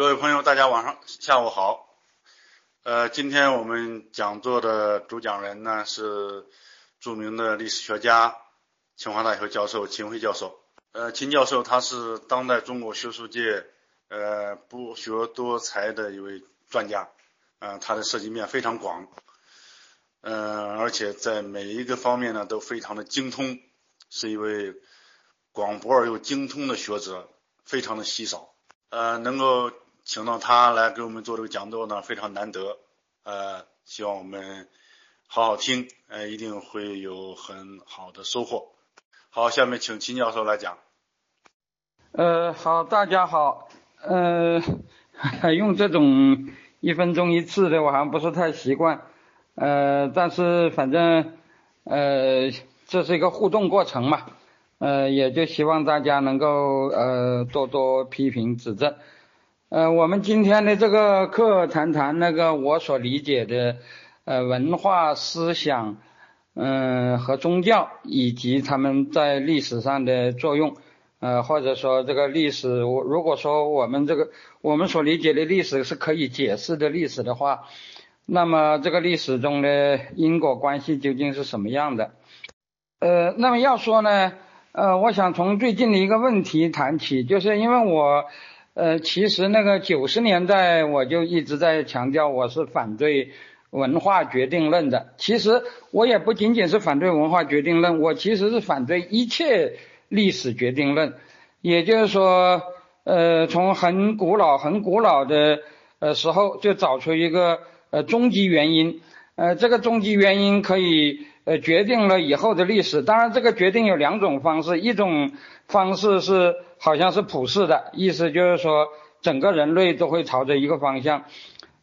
各位朋友，大家晚上下午好。呃，今天我们讲座的主讲人呢是著名的历史学家、清华大学教授秦晖教授。呃，秦教授他是当代中国学术界呃博学多才的一位专家，呃，他的涉及面非常广，呃，而且在每一个方面呢都非常的精通，是一位广博而又精通的学者，非常的稀少。呃，能够请到他来给我们做这个讲座呢，非常难得。呃，希望我们好好听，呃，一定会有很好的收获。好，下面请秦教授来讲。呃，好，大家好。呃，用这种一分钟一次的，我好像不是太习惯。呃，但是反正呃，这是一个互动过程嘛。呃，也就希望大家能够呃多多批评指正。呃，我们今天的这个课谈谈那个我所理解的呃文化思想，嗯和宗教以及他们在历史上的作用，呃或者说这个历史，我如果说我们这个我们所理解的历史是可以解释的历史的话，那么这个历史中的因果关系究竟是什么样的？呃，那么要说呢？呃，我想从最近的一个问题谈起，就是因为我，呃，其实那个九十年代我就一直在强调我是反对文化决定论的。其实我也不仅仅是反对文化决定论，我其实是反对一切历史决定论。也就是说，呃，从很古老、很古老的呃时候就找出一个呃终极原因，呃，这个终极原因可以。呃，决定了以后的历史。当然，这个决定有两种方式，一种方式是好像是普世的，意思就是说整个人类都会朝着一个方向。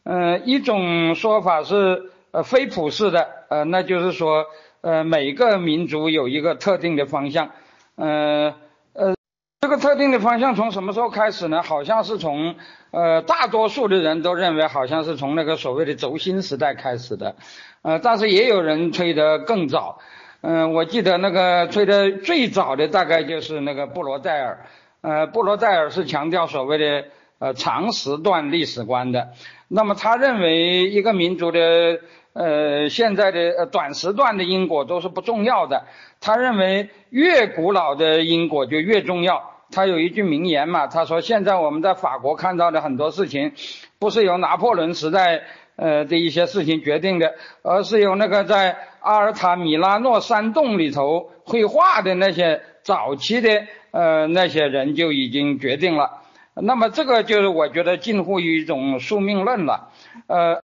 呃，一种说法是呃非普世的，呃，那就是说呃每个民族有一个特定的方向。呃呃，这个特定的方向从什么时候开始呢？好像是从呃大多数的人都认为好像是从那个所谓的轴心时代开始的。呃，但是也有人吹得更早，嗯，我记得那个吹得最早的大概就是那个布罗代尔，呃，布罗代尔是强调所谓的呃长时段历史观的，那么他认为一个民族的呃现在的呃短时段的因果都是不重要的，他认为越古老的因果就越重要，他有一句名言嘛，他说现在我们在法国看到的很多事情，不是由拿破仑时代。呃的一些事情决定的，而是由那个在阿尔塔米拉诺山洞里头绘画的那些早期的呃那些人就已经决定了。那么这个就是我觉得近乎于一种宿命论了。呃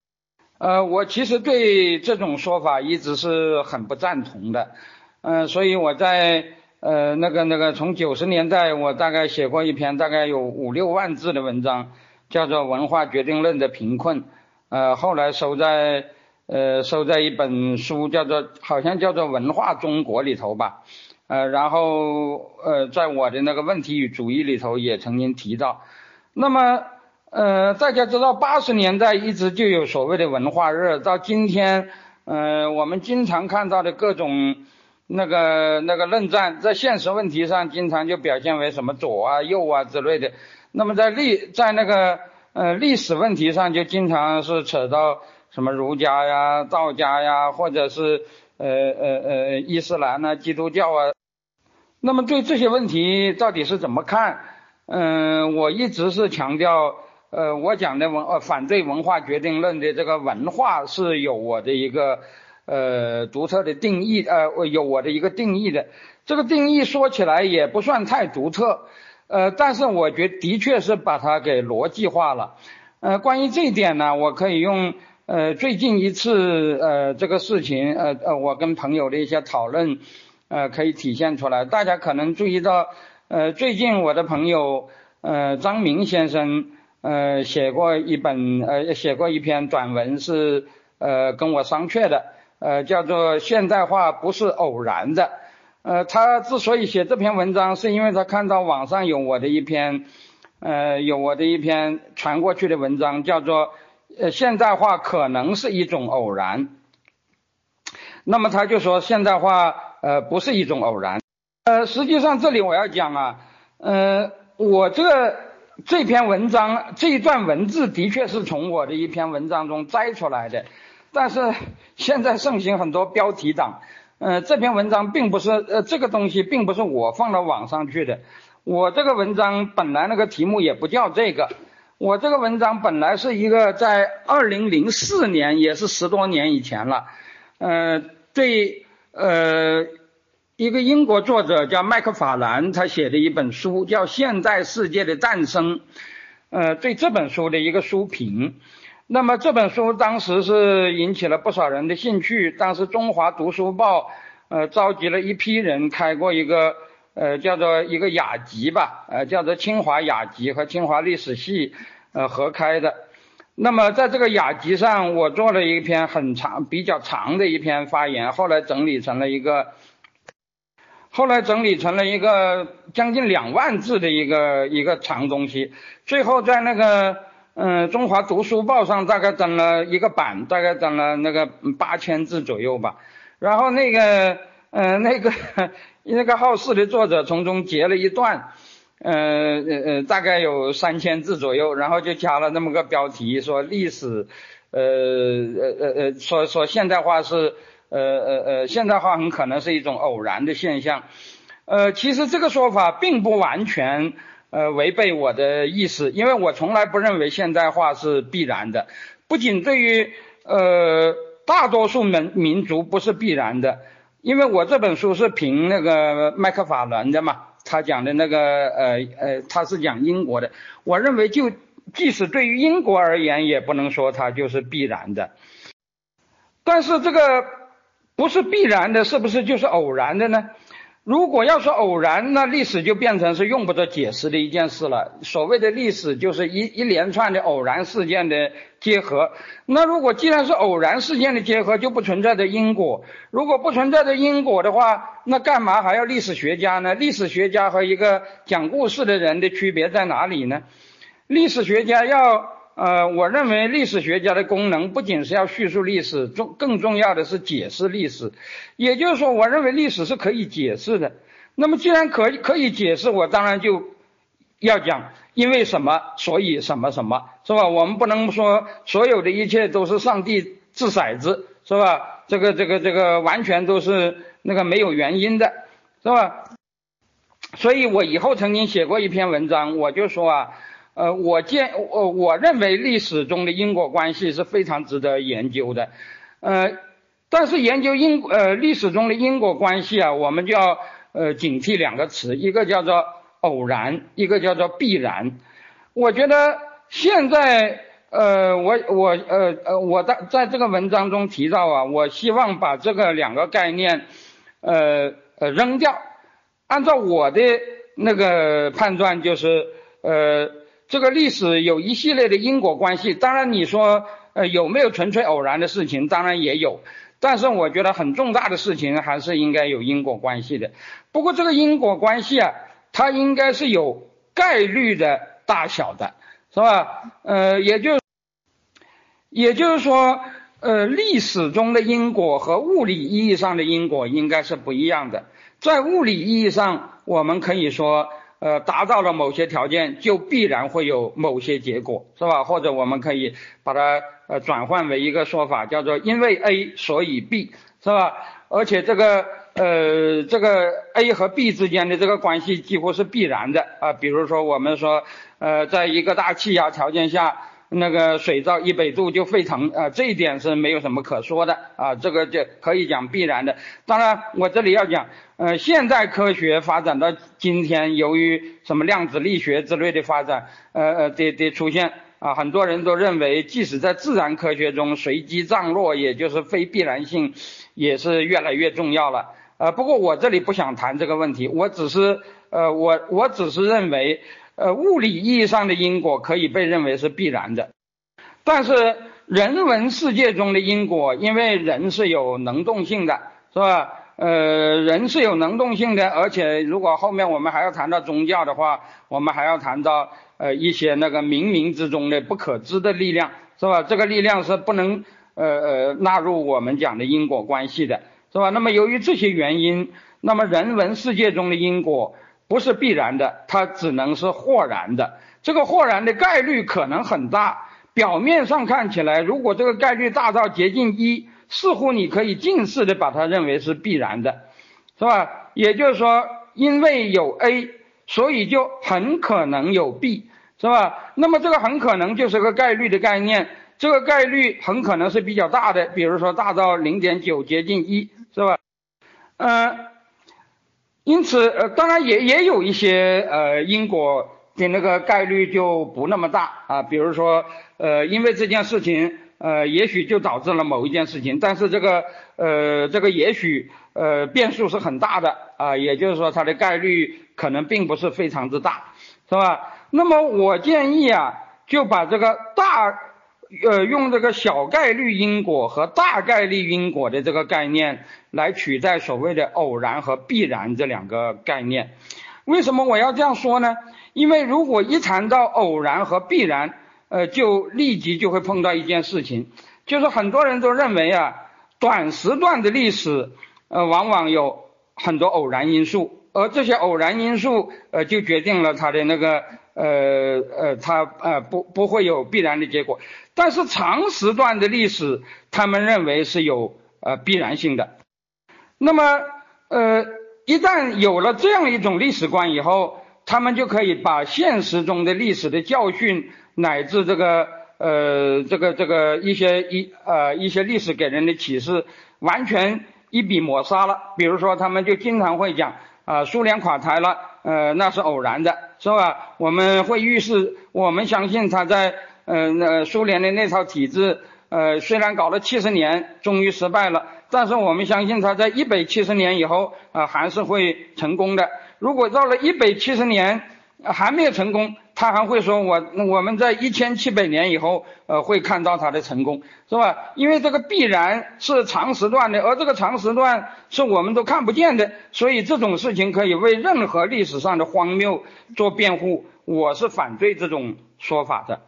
呃，我其实对这种说法一直是很不赞同的。嗯，所以我在呃那个那个从九十年代我大概写过一篇大概有五六万字的文章，叫做《文化决定论的贫困》。呃，后来收在呃收在一本书，叫做好像叫做《文化中国》里头吧，呃，然后呃，在我的那个问题与主义里头也曾经提到。那么呃，大家知道八十年代一直就有所谓的文化热，到今天，呃，我们经常看到的各种那个那个论战，在现实问题上经常就表现为什么左啊右啊之类的。那么在历在那个。呃，历史问题上就经常是扯到什么儒家呀、道家呀，或者是呃呃呃伊斯兰啊、基督教啊。那么对这些问题到底是怎么看？嗯，我一直是强调，呃，我讲的文呃反对文化决定论的这个文化是有我的一个呃独特的定义，呃，有我的一个定义的。这个定义说起来也不算太独特。呃，但是我觉得的确是把它给逻辑化了。呃，关于这一点呢，我可以用呃最近一次呃这个事情呃呃我跟朋友的一些讨论呃可以体现出来。大家可能注意到呃最近我的朋友呃张明先生呃写过一本呃写过一篇短文是呃跟我商榷的呃叫做现代化不是偶然的。呃，他之所以写这篇文章，是因为他看到网上有我的一篇，呃，有我的一篇传过去的文章，叫做“呃，现代化可能是一种偶然”。那么他就说，现代化呃不是一种偶然。呃，实际上这里我要讲啊，呃，我这个这篇文章这一段文字的确是从我的一篇文章中摘出来的，但是现在盛行很多标题党，呃，这篇文章并不是呃这个东西并不是我放到网上去的，我这个文章本来那个题目也不叫这个，我这个文章本来是一个在二零零四年也是十多年以前了，呃，对呃。一个英国作者叫麦克法兰，他写的一本书叫《现代世界的诞生》，呃，对这本书的一个书评。那么这本书当时是引起了不少人的兴趣。当时中华读书报呃召集了一批人开过一个呃叫做一个雅集吧，呃叫做清华雅集和清华历史系呃合开的。那么在这个雅集上，我做了一篇很长、比较长的一篇发言，后来整理成了一个。后来整理成了一个将近两万字的一个一个长东西，最后在那个嗯中华读书报上大概整了一个版，大概整了那个八千字左右吧。然后那个嗯那个 那个好事的作者从中截了一段，呃呃呃大概有三千字左右，然后就加了那么个标题，说历史呃呃呃呃说说现代化是。呃呃呃，现代化很可能是一种偶然的现象。呃，其实这个说法并不完全呃违背我的意思，因为我从来不认为现代化是必然的。不仅对于呃大多数民民族不是必然的，因为我这本书是评那个麦克法伦的嘛，他讲的那个呃呃他是讲英国的，我认为就即使对于英国而言，也不能说它就是必然的。但是这个。不是必然的，是不是就是偶然的呢？如果要是偶然，那历史就变成是用不着解释的一件事了。所谓的历史就是一一连串的偶然事件的结合。那如果既然是偶然事件的结合，就不存在的因果。如果不存在的因果的话，那干嘛还要历史学家呢？历史学家和一个讲故事的人的区别在哪里呢？历史学家要。呃，我认为历史学家的功能不仅是要叙述历史，重更重要的是解释历史。也就是说，我认为历史是可以解释的。那么，既然可以可以解释，我当然就要讲因为什么，所以什么什么，是吧？我们不能说所有的一切都是上帝掷骰子，是吧？这个这个这个完全都是那个没有原因的，是吧？所以我以后曾经写过一篇文章，我就说啊。呃，我见我我认为历史中的因果关系是非常值得研究的，呃，但是研究因呃历史中的因果关系啊，我们就要呃警惕两个词，一个叫做偶然，一个叫做必然。我觉得现在呃我我呃呃我在在这个文章中提到啊，我希望把这个两个概念呃呃扔掉，按照我的那个判断就是呃。这个历史有一系列的因果关系，当然你说呃有没有纯粹偶然的事情，当然也有，但是我觉得很重大的事情还是应该有因果关系的。不过这个因果关系啊，它应该是有概率的大小的，是吧？呃，也就也就是说，呃，历史中的因果和物理意义上的因果应该是不一样的。在物理意义上，我们可以说。呃，达到了某些条件，就必然会有某些结果，是吧？或者我们可以把它呃转换为一个说法，叫做因为 A 所以 B，是吧？而且这个呃这个 A 和 B 之间的这个关系几乎是必然的啊。比如说我们说呃，在一个大气压条件下。那个水到一百度就沸腾啊，这一点是没有什么可说的啊，这个就可以讲必然的。当然，我这里要讲，呃，现代科学发展到今天，由于什么量子力学之类的发展，呃呃的的出现啊，很多人都认为，即使在自然科学中，随机涨落也就是非必然性，也是越来越重要了。呃，不过我这里不想谈这个问题，我只是呃，我我只是认为。呃，物理意义上的因果可以被认为是必然的，但是人文世界中的因果，因为人是有能动性的，是吧？呃，人是有能动性的，而且如果后面我们还要谈到宗教的话，我们还要谈到呃一些那个冥冥之中的不可知的力量，是吧？这个力量是不能呃呃纳入我们讲的因果关系的，是吧？那么由于这些原因，那么人文世界中的因果。不是必然的，它只能是或然的。这个或然的概率可能很大。表面上看起来，如果这个概率大到接近一，似乎你可以近似的把它认为是必然的，是吧？也就是说，因为有 A，所以就很可能有 B，是吧？那么这个很可能就是个概率的概念，这个概率很可能是比较大的，比如说大到零点九接近一，是吧？嗯，因此呃，当然也也有一些呃因果的那个概率就不那么大啊，比如说呃，因为这件事情呃，也许就导致了某一件事情，但是这个呃这个也许。呃，变数是很大的啊，也就是说它的概率可能并不是非常之大，是吧？那么我建议啊，就把这个大，呃，用这个小概率因果和大概率因果的这个概念来取代所谓的偶然和必然这两个概念。为什么我要这样说呢？因为如果一谈到偶然和必然，呃，就立即就会碰到一件事情，就是很多人都认为啊，短时段的历史。呃，往往有很多偶然因素，而这些偶然因素，呃，就决定了它的那个，呃呃，它呃不不会有必然的结果。但是长时段的历史，他们认为是有呃必然性的。那么，呃，一旦有了这样一种历史观以后，他们就可以把现实中的历史的教训，乃至这个呃这个这个一些一呃一些历史给人的启示，完全。一笔抹杀了，比如说他们就经常会讲啊，苏联垮台了，呃，那是偶然的，是吧？我们会预示，我们相信他在，呃，那苏联的那套体制，呃，虽然搞了七十年，终于失败了，但是我们相信他在一百七十年以后，啊，还是会成功的。如果到了一百七十年还没有成功，他还会说，我我们在一千七百年以后，呃，会看到他的成功，是吧？因为这个必然是长时段的，而这个长时段是我们都看不见的，所以这种事情可以为任何历史上的荒谬做辩护。我是反对这种说法的。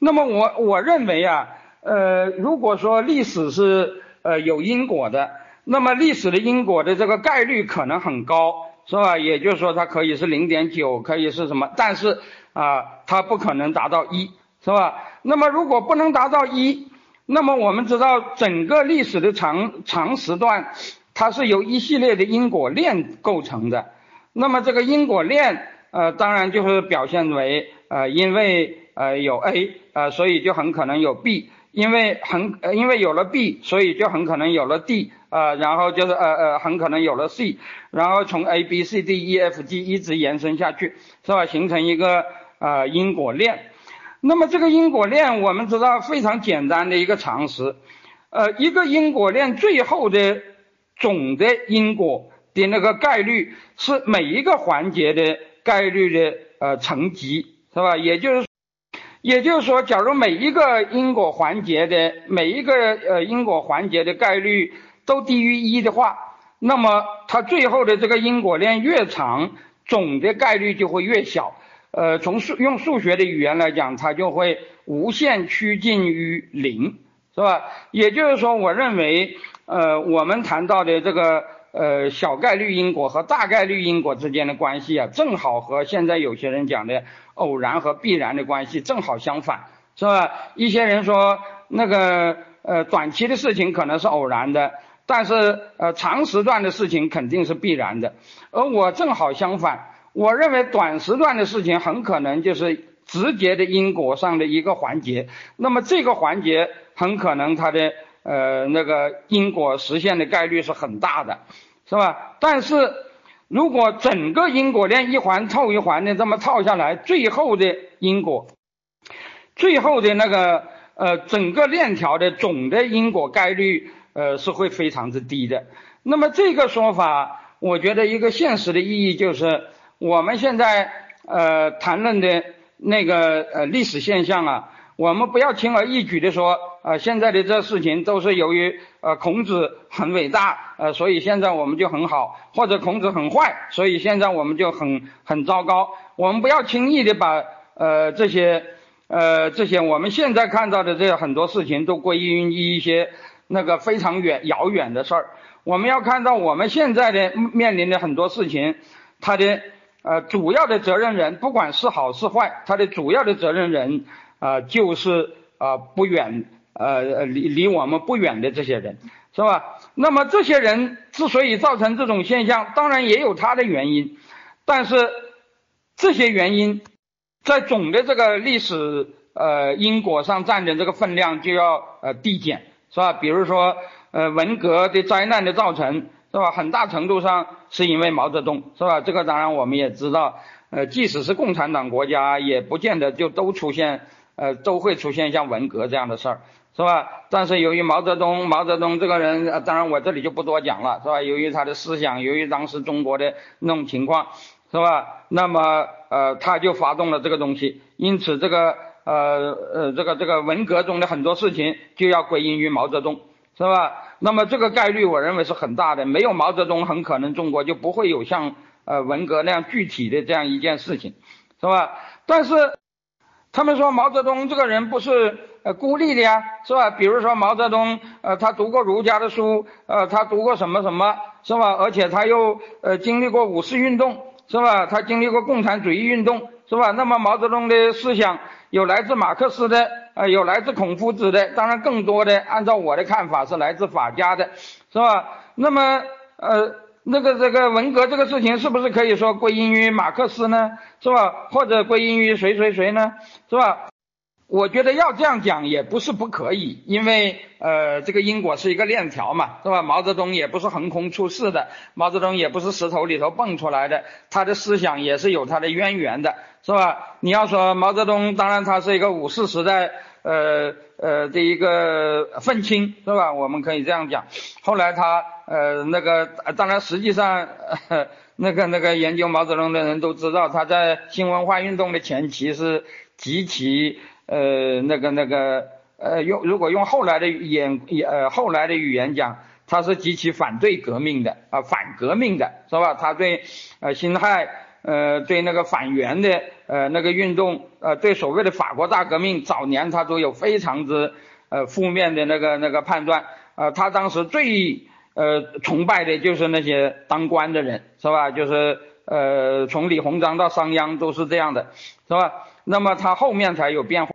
那么我我认为啊，呃，如果说历史是呃有因果的，那么历史的因果的这个概率可能很高。是吧？也就是说，它可以是零点九，可以是什么？但是啊，它不可能达到一，是吧？那么如果不能达到一，那么我们知道整个历史的长长时段，它是由一系列的因果链构成的。那么这个因果链，呃，当然就是表现为呃，因为呃有 A，呃，所以就很可能有 B。因为很，因为有了 B，所以就很可能有了 D，呃，然后就是呃呃，很可能有了 C，然后从 A B C D E F G 一直延伸下去，是吧？形成一个呃因果链。那么这个因果链，我们知道非常简单的一个常识，呃，一个因果链最后的总的因果的那个概率是每一个环节的概率的呃乘积，是吧？也就是。也就是说，假如每一个因果环节的每一个呃因果环节的概率都低于一的话，那么它最后的这个因果链越长，总的概率就会越小。呃，从数用数学的语言来讲，它就会无限趋近于零，是吧？也就是说，我认为，呃，我们谈到的这个呃小概率因果和大概率因果之间的关系啊，正好和现在有些人讲的。偶然和必然的关系正好相反，是吧？一些人说那个呃短期的事情可能是偶然的，但是呃长时段的事情肯定是必然的。而我正好相反，我认为短时段的事情很可能就是直接的因果上的一个环节，那么这个环节很可能它的呃那个因果实现的概率是很大的，是吧？但是。如果整个因果链一环套一环的这么套下来，最后的因果，最后的那个呃整个链条的总的因果概率呃是会非常之低的。那么这个说法，我觉得一个现实的意义就是，我们现在呃谈论的那个呃历史现象啊。我们不要轻而易举的说，呃，现在的这事情都是由于呃孔子很伟大，呃，所以现在我们就很好，或者孔子很坏，所以现在我们就很很糟糕。我们不要轻易的把呃这些呃这些我们现在看到的这很多事情都归因于一些那个非常远遥远的事儿。我们要看到我们现在的面临的很多事情，它的呃，主要的责任人，不管是好是坏，他的主要的责任人啊，就是啊不远呃离离我们不远的这些人，是吧？那么这些人之所以造成这种现象，当然也有他的原因，但是这些原因在总的这个历史呃因果上占的这个分量就要呃递减，是吧？比如说呃文革的灾难的造成。是吧？很大程度上是因为毛泽东，是吧？这个当然我们也知道，呃，即使是共产党国家，也不见得就都出现，呃，都会出现像文革这样的事儿，是吧？但是由于毛泽东，毛泽东这个人，当然我这里就不多讲了，是吧？由于他的思想，由于当时中国的那种情况，是吧？那么，呃，他就发动了这个东西，因此这个，呃，呃，这个这个文革中的很多事情就要归因于毛泽东。是吧？那么这个概率我认为是很大的。没有毛泽东，很可能中国就不会有像呃文革那样具体的这样一件事情，是吧？但是他们说毛泽东这个人不是呃孤立的呀，是吧？比如说毛泽东呃他读过儒家的书，呃他读过什么什么，是吧？而且他又呃经历过五四运动，是吧？他经历过共产主义运动，是吧？那么毛泽东的思想有来自马克思的。呃，有来自孔夫子的，当然更多的，按照我的看法是来自法家的，是吧？那么，呃，那个这个文革这个事情是不是可以说归因于马克思呢？是吧？或者归因于谁谁谁呢？是吧？我觉得要这样讲也不是不可以，因为呃，这个因果是一个链条嘛，是吧？毛泽东也不是横空出世的，毛泽东也不是石头里头蹦出来的，他的思想也是有他的渊源的，是吧？你要说毛泽东，当然他是一个五四时代呃呃的一个愤青，是吧？我们可以这样讲。后来他呃那个，当然实际上呃 那个那个研究毛泽东的人都知道，他在新文化运动的前期是极其。呃，那个那个，呃，用如果用后来的语言，呃，后来的语言讲，他是极其反对革命的，啊，反革命的，是吧？他对，呃，辛亥，呃，对那个反元的，呃，那个运动，呃，对所谓的法国大革命，早年他都有非常之，呃，负面的那个那个判断，呃，他当时最，呃，崇拜的就是那些当官的人，是吧？就是，呃，从李鸿章到商鞅都是这样的，是吧？那么他后面才有变化。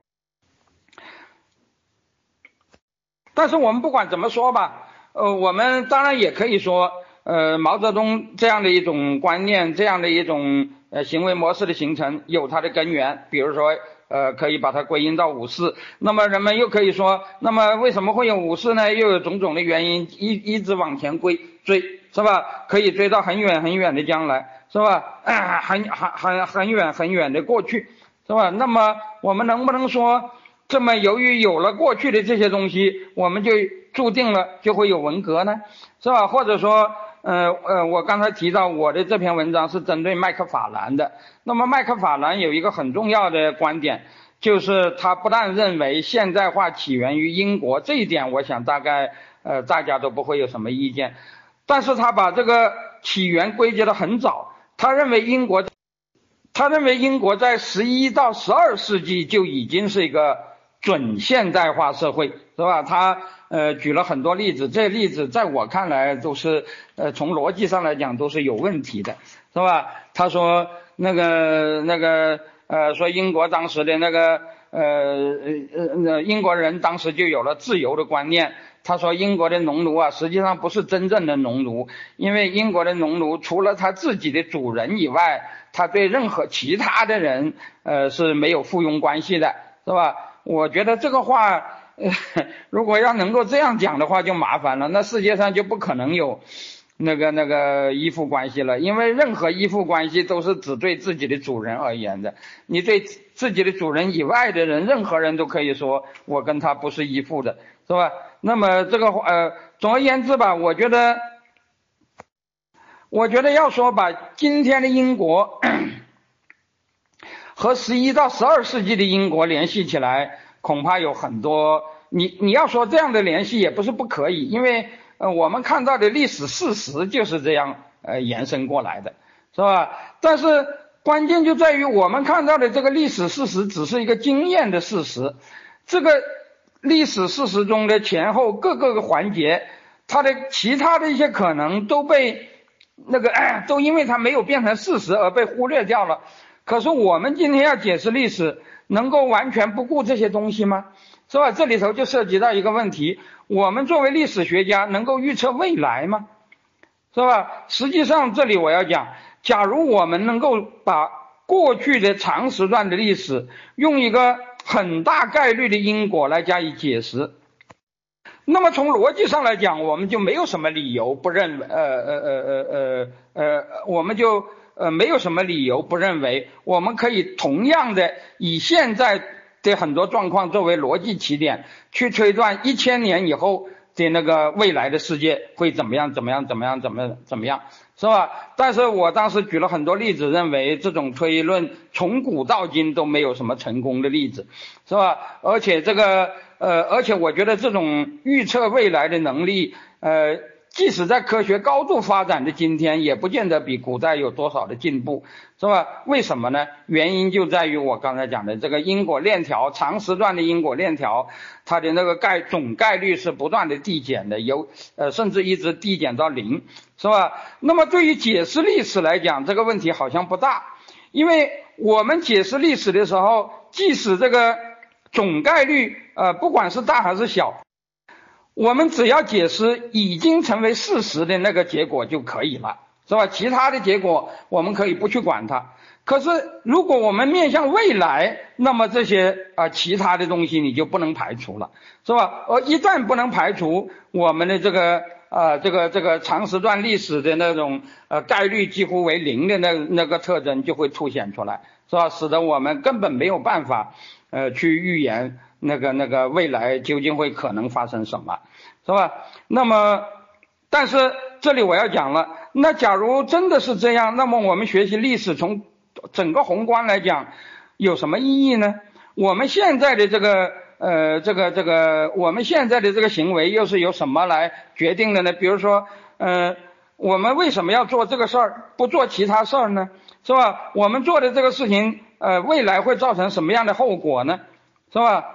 但是我们不管怎么说吧，呃，我们当然也可以说，呃，毛泽东这样的一种观念，这样的一种呃行为模式的形成有它的根源，比如说，呃，可以把它归因到五四。那么人们又可以说，那么为什么会有五四呢？又有种种的原因，一一直往前追追，是吧？可以追到很远很远的将来，是吧？很很很很远很远的过去，是吧？那么我们能不能说？这么，由于有了过去的这些东西，我们就注定了就会有文革呢，是吧？或者说，呃呃，我刚才提到我的这篇文章是针对麦克法兰的。那么麦克法兰有一个很重要的观点，就是他不但认为现代化起源于英国，这一点我想大概呃大家都不会有什么意见，但是他把这个起源归结的很早，他认为英国，他认为英国在十一到十二世纪就已经是一个。准现代化社会是吧？他呃举了很多例子，这例子在我看来都是呃从逻辑上来讲都是有问题的，是吧？他说那个那个呃说英国当时的那个呃呃呃英国人当时就有了自由的观念。他说英国的农奴啊实际上不是真正的农奴，因为英国的农奴除了他自己的主人以外，他对任何其他的人呃是没有附庸关系的，是吧？我觉得这个话，呃 如果要能够这样讲的话，就麻烦了。那世界上就不可能有那个那个依附关系了，因为任何依附关系都是只对自己的主人而言的。你对自己的主人以外的人，任何人都可以说我跟他不是依附的，是吧？那么这个呃，总而言之吧，我觉得，我觉得要说把今天的英国。和十一到十二世纪的英国联系起来，恐怕有很多。你你要说这样的联系也不是不可以，因为呃我们看到的历史事实就是这样呃延伸过来的，是吧？但是关键就在于我们看到的这个历史事实只是一个经验的事实，这个历史事实中的前后各个个环节，它的其他的一些可能都被那个 都因为它没有变成事实而被忽略掉了。可是我们今天要解释历史，能够完全不顾这些东西吗？是吧？这里头就涉及到一个问题：我们作为历史学家，能够预测未来吗？是吧？实际上，这里我要讲，假如我们能够把过去的长时段的历史用一个很大概率的因果来加以解释。那么从逻辑上来讲，我们就没有什么理由不认，呃呃呃呃呃呃，我们就呃没有什么理由不认为，我们可以同样的以现在的很多状况作为逻辑起点，去推断一千年以后的那个未来的世界会怎么样，怎么样，怎么样，怎么怎么样，是吧？但是我当时举了很多例子，认为这种推论从古到今都没有什么成功的例子，是吧？而且这个。呃，而且我觉得这种预测未来的能力，呃，即使在科学高度发展的今天，也不见得比古代有多少的进步，是吧？为什么呢？原因就在于我刚才讲的这个因果链条，长时段的因果链条，它的那个概总概率是不断的递减的，由呃，甚至一直递减到零，是吧？那么对于解释历史来讲，这个问题好像不大，因为我们解释历史的时候，即使这个总概率。呃，不管是大还是小，我们只要解释已经成为事实的那个结果就可以了，是吧？其他的结果我们可以不去管它。可是如果我们面向未来，那么这些啊其他的东西你就不能排除了，是吧？而一旦不能排除，我们的这个啊这个这个长时段历史的那种呃概率几乎为零的那那个特征就会凸显出来，是吧？使得我们根本没有办法呃去预言。那个那个未来究竟会可能发生什么，是吧？那么，但是这里我要讲了，那假如真的是这样，那么我们学习历史从整个宏观来讲有什么意义呢？我们现在的这个呃这个这个我们现在的这个行为又是由什么来决定的呢？比如说，呃，我们为什么要做这个事儿，不做其他事儿呢？是吧？我们做的这个事情，呃，未来会造成什么样的后果呢？是吧？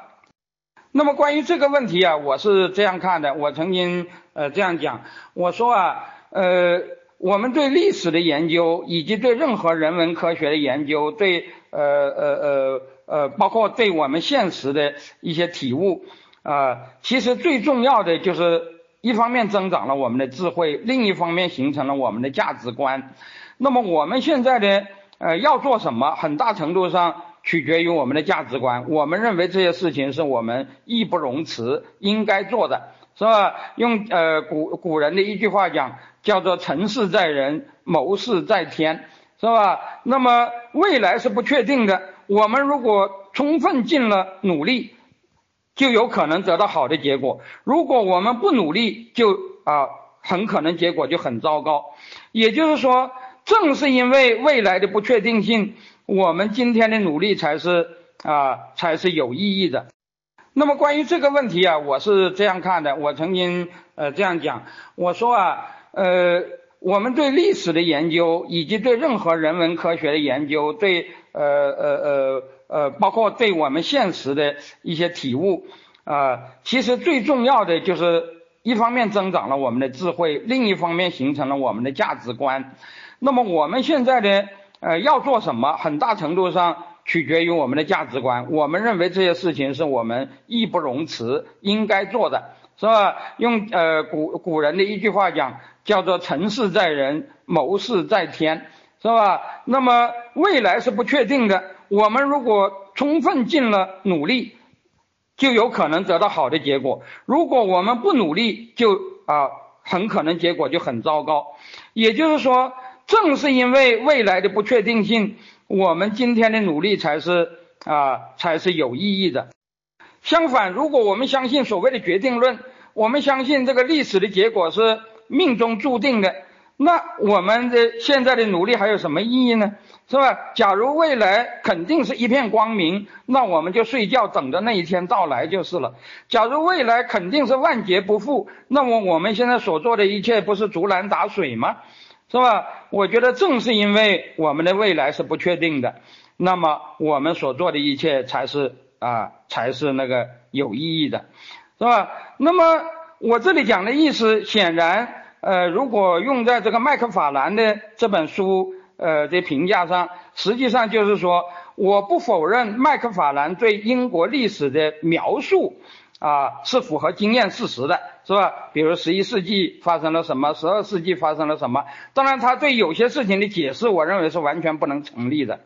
那么关于这个问题啊，我是这样看的。我曾经呃这样讲，我说啊，呃，我们对历史的研究，以及对任何人文科学的研究，对呃呃呃呃，包括对我们现实的一些体悟啊，其实最重要的就是一方面增长了我们的智慧，另一方面形成了我们的价值观。那么我们现在的呃要做什么，很大程度上。取决于我们的价值观，我们认为这些事情是我们义不容辞应该做的，是吧？用呃古古人的一句话讲，叫做“成事在人，谋事在天”，是吧？那么未来是不确定的，我们如果充分尽了努力，就有可能得到好的结果；如果我们不努力，就啊很可能结果就很糟糕。也就是说，正是因为未来的不确定性。我们今天的努力才是啊，才是有意义的。那么关于这个问题啊，我是这样看的。我曾经呃这样讲，我说啊，呃，我们对历史的研究，以及对任何人文科学的研究，对呃呃呃呃，包括对我们现实的一些体悟啊，其实最重要的就是一方面增长了我们的智慧，另一方面形成了我们的价值观。那么我们现在的。呃，要做什么，很大程度上取决于我们的价值观。我们认为这些事情是我们义不容辞应该做的，是吧？用呃古古人的一句话讲，叫做“成事在人，谋事在天”，是吧？那么未来是不确定的，我们如果充分尽了努力，就有可能得到好的结果；如果我们不努力，就啊很可能结果就很糟糕。也就是说。正是因为未来的不确定性，我们今天的努力才是啊，才是有意义的。相反，如果我们相信所谓的决定论，我们相信这个历史的结果是命中注定的，那我们的现在的努力还有什么意义呢？是吧？假如未来肯定是一片光明，那我们就睡觉等着那一天到来就是了。假如未来肯定是万劫不复，那么我们现在所做的一切不是竹篮打水吗？是吧？我觉得正是因为我们的未来是不确定的，那么我们所做的一切才是啊，才是那个有意义的，是吧？那么我这里讲的意思，显然呃，如果用在这个麦克法兰的这本书呃的评价上，实际上就是说，我不否认麦克法兰对英国历史的描述啊是符合经验事实的，是吧？比如十一世纪发生了什么，十二世纪发生了什么？当然，他对有些事情的解释，我认为是完全不能成立的。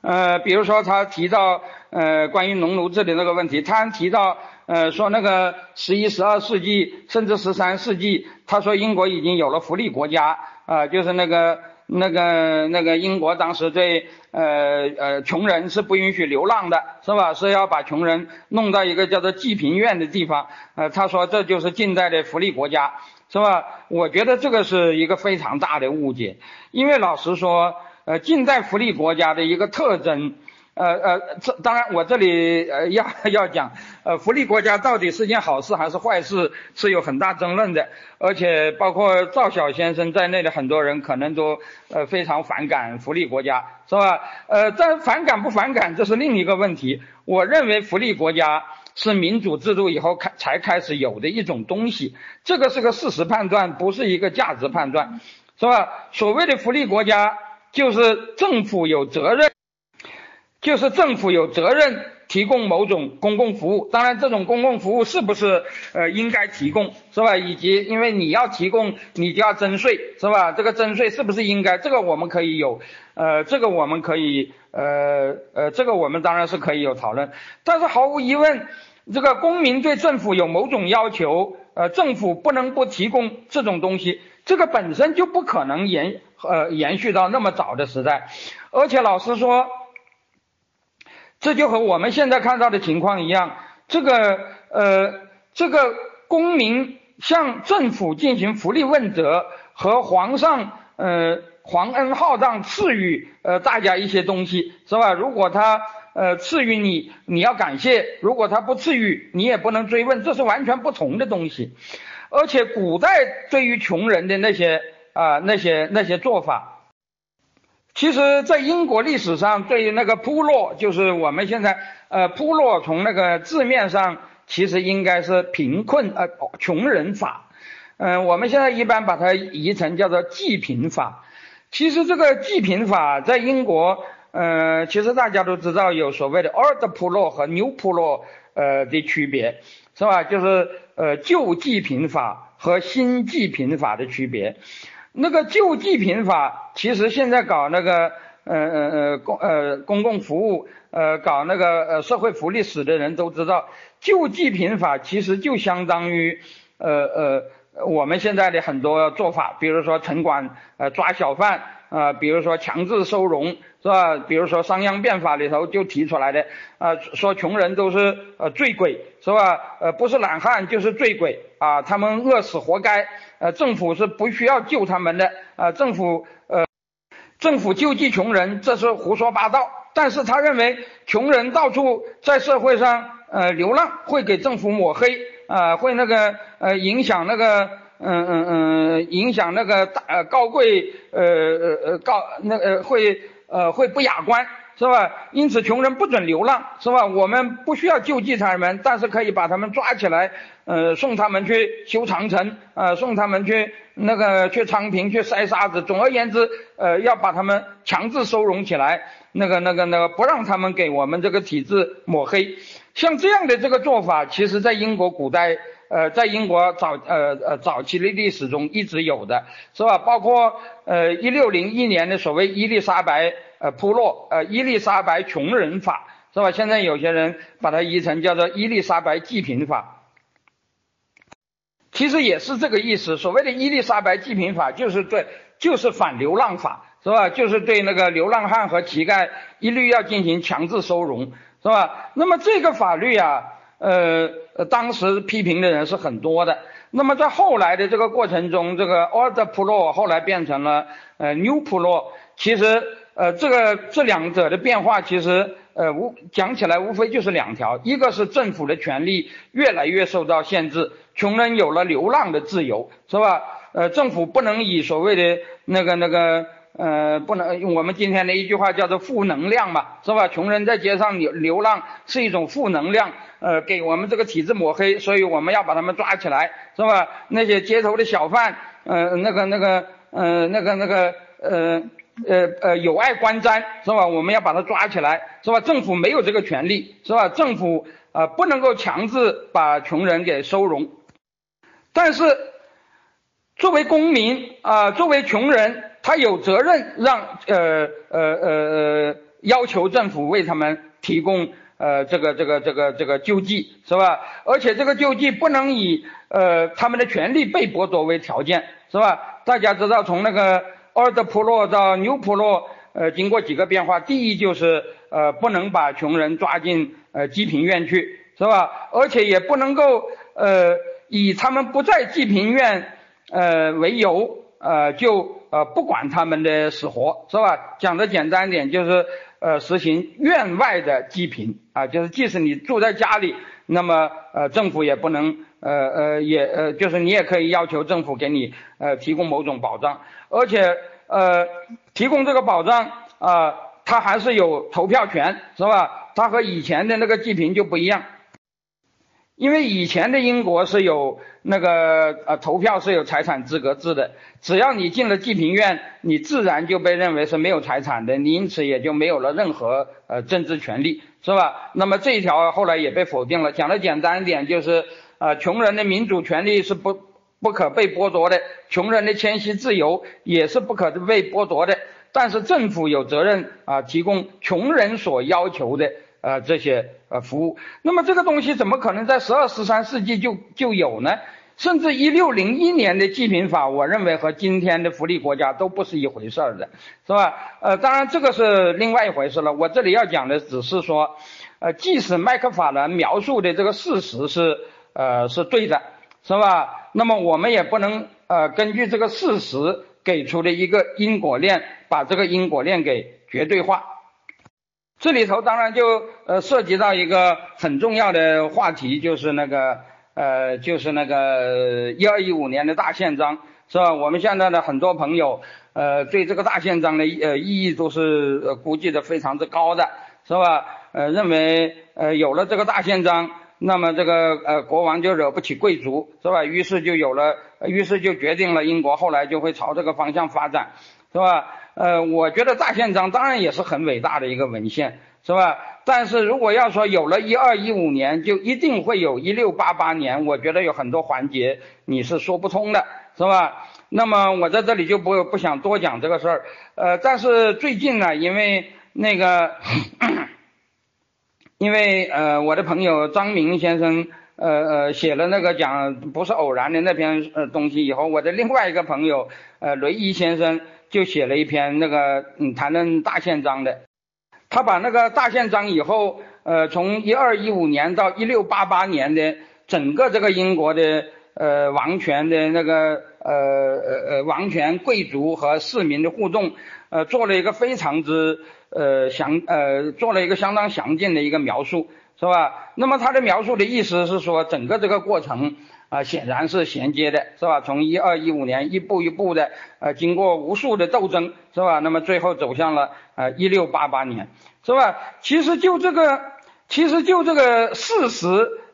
呃，比如说他提到呃关于农奴制的那个问题，他提到呃说那个十一、十二世纪甚至十三世纪，他说英国已经有了福利国家啊，就是那个那个那个英国当时对呃呃穷人是不允许流浪的，是吧？是要把穷人弄到一个叫做济贫院的地方，呃，他说这就是近代的福利国家，是吧？我觉得这个是一个非常大的误解，因为老实说。呃，近代福利国家的一个特征，呃呃，这当然我这里呃要要讲，呃，福利国家到底是件好事还是坏事，是有很大争论的，而且包括赵晓先生在内的很多人可能都呃非常反感福利国家，是吧？呃，但反感不反感这是另一个问题。我认为福利国家是民主制度以后开才开始有的一种东西，这个是个事实判断，不是一个价值判断，是吧？所谓的福利国家。就是政府有责任，就是政府有责任提供某种公共服务。当然，这种公共服务是不是呃应该提供，是吧？以及因为你要提供，你就要征税，是吧？这个征税是不是应该？这个我们可以有，呃，这个我们可以，呃呃，这个我们当然是可以有讨论。但是毫无疑问，这个公民对政府有某种要求，呃，政府不能不提供这种东西，这个本身就不可能延。呃，延续到那么早的时代，而且老实说，这就和我们现在看到的情况一样，这个呃，这个公民向政府进行福利问责，和皇上呃皇恩浩荡赐予呃大家一些东西，是吧？如果他呃赐予你，你要感谢；如果他不赐予，你也不能追问，这是完全不同的东西。而且古代对于穷人的那些。啊，那些那些做法，其实，在英国历史上，对于那个铺落，就是我们现在呃铺落，从那个字面上，其实应该是贫困呃穷人法，嗯，我们现在一般把它译成叫做济贫法。其实这个济贫法在英国，呃，其实大家都知道有所谓的 old 铺落和 new 铺落呃的区别，是吧？就是呃旧济贫法和新济贫法的区别。那个救济贫法，其实现在搞那个呃呃呃公呃公共服务，呃搞那个呃社会福利史的人都知道，救济贫法其实就相当于呃呃我们现在的很多做法，比如说城管呃抓小贩啊，比如说强制收容是吧？比如说商鞅变法里头就提出来的啊，说穷人都是呃醉鬼是吧？呃不是懒汉就是醉鬼啊，他们饿死活该。呃，政府是不需要救他们的，呃，政府呃，政府救济穷人，这是胡说八道。但是他认为穷人到处在社会上呃流浪，会给政府抹黑，啊，会那个呃影响那个嗯嗯嗯影响那个大呃高贵呃呃呃高那个会呃会不雅观。是吧？因此，穷人不准流浪，是吧？我们不需要救济他们，但是可以把他们抓起来，呃，送他们去修长城，呃，送他们去那个去昌平去筛沙子。总而言之，呃，要把他们强制收容起来，那个、那个、那个，不让他们给我们这个体制抹黑。像这样的这个做法，其实在英国古代，呃，在英国早呃呃早期的历史中一直有的，是吧？包括呃一六零一年的所谓伊丽莎白。呃，铺落呃，伊丽莎白穷人法是吧？现在有些人把它译成叫做伊丽莎白济贫法，其实也是这个意思。所谓的伊丽莎白济贫法，就是对，就是反流浪法是吧？就是对那个流浪汉和乞丐一律要进行强制收容是吧？那么这个法律啊，呃，当时批评的人是很多的。那么在后来的这个过程中，这个 old pro 后来变成了呃 new pro，其实。呃，这个这两者的变化，其实呃无讲起来无非就是两条，一个是政府的权力越来越受到限制，穷人有了流浪的自由，是吧？呃，政府不能以所谓的那个那个呃，不能用我们今天的一句话叫做负能量嘛，是吧？穷人在街上流流浪是一种负能量，呃，给我们这个体制抹黑，所以我们要把他们抓起来，是吧？那些街头的小贩，呃，那个那个，呃，那个那个，呃呃呃，有碍观瞻，是吧？我们要把他抓起来，是吧？政府没有这个权利，是吧？政府啊，不能够强制把穷人给收容，但是作为公民啊，作为穷人。他有责任让呃呃呃呃要求政府为他们提供呃这个这个这个这个救济是吧？而且这个救济不能以呃他们的权利被剥夺为条件是吧？大家知道从那个奥德普洛到纽普洛呃经过几个变化，第一就是呃不能把穷人抓进呃济贫院去是吧？而且也不能够呃以他们不在济贫院呃为由呃就。呃，不管他们的死活，是吧？讲的简单点，就是呃，实行院外的济贫啊，就是即使你住在家里，那么呃，政府也不能呃呃也呃，就是你也可以要求政府给你呃提供某种保障，而且呃，提供这个保障啊，他还是有投票权，是吧？他和以前的那个济贫就不一样。因为以前的英国是有那个呃投票是有财产资格制的，只要你进了济贫院，你自然就被认为是没有财产的，你因此也就没有了任何呃政治权利，是吧？那么这一条后来也被否定了。讲的简单一点，就是啊，穷人的民主权利是不不可被剥夺的，穷人的迁徙自由也是不可被剥夺的，但是政府有责任啊提供穷人所要求的。呃，这些呃服务，那么这个东西怎么可能在十二十三世纪就就有呢？甚至一六零一年的济贫法，我认为和今天的福利国家都不是一回事儿的，是吧？呃，当然这个是另外一回事了。我这里要讲的只是说，呃，即使麦克法兰描述的这个事实是呃是对的，是吧？那么我们也不能呃根据这个事实给出的一个因果链，把这个因果链给绝对化。这里头当然就呃涉及到一个很重要的话题，就是那个呃就是那个一二一五年的大宪章，是吧？我们现在的很多朋友呃对这个大宪章的呃意义都是估计的非常之高的，是吧？呃认为呃有了这个大宪章，那么这个呃国王就惹不起贵族，是吧？于是就有了，于是就决定了英国后来就会朝这个方向发展，是吧？呃，我觉得大宪章当然也是很伟大的一个文献，是吧？但是如果要说有了一二一五年，就一定会有一六八八年，我觉得有很多环节你是说不通的，是吧？那么我在这里就不不想多讲这个事儿，呃，但是最近呢，因为那个，因为呃，我的朋友张明先生，呃呃，写了那个讲不是偶然的那篇呃东西以后，我的另外一个朋友呃雷伊先生。就写了一篇那个嗯谈论大宪章的，他把那个大宪章以后，呃从一二一五年到一六八八年的整个这个英国的呃王权的那个呃呃呃王权贵族和市民的互动，呃做了一个非常之呃详呃做了一个相当详尽的一个描述，是吧？那么他的描述的意思是说整个这个过程。啊，显然是衔接的，是吧？从一二一五年一步一步的，呃，经过无数的斗争，是吧？那么最后走向了呃一六八八年，是吧？其实就这个，其实就这个事实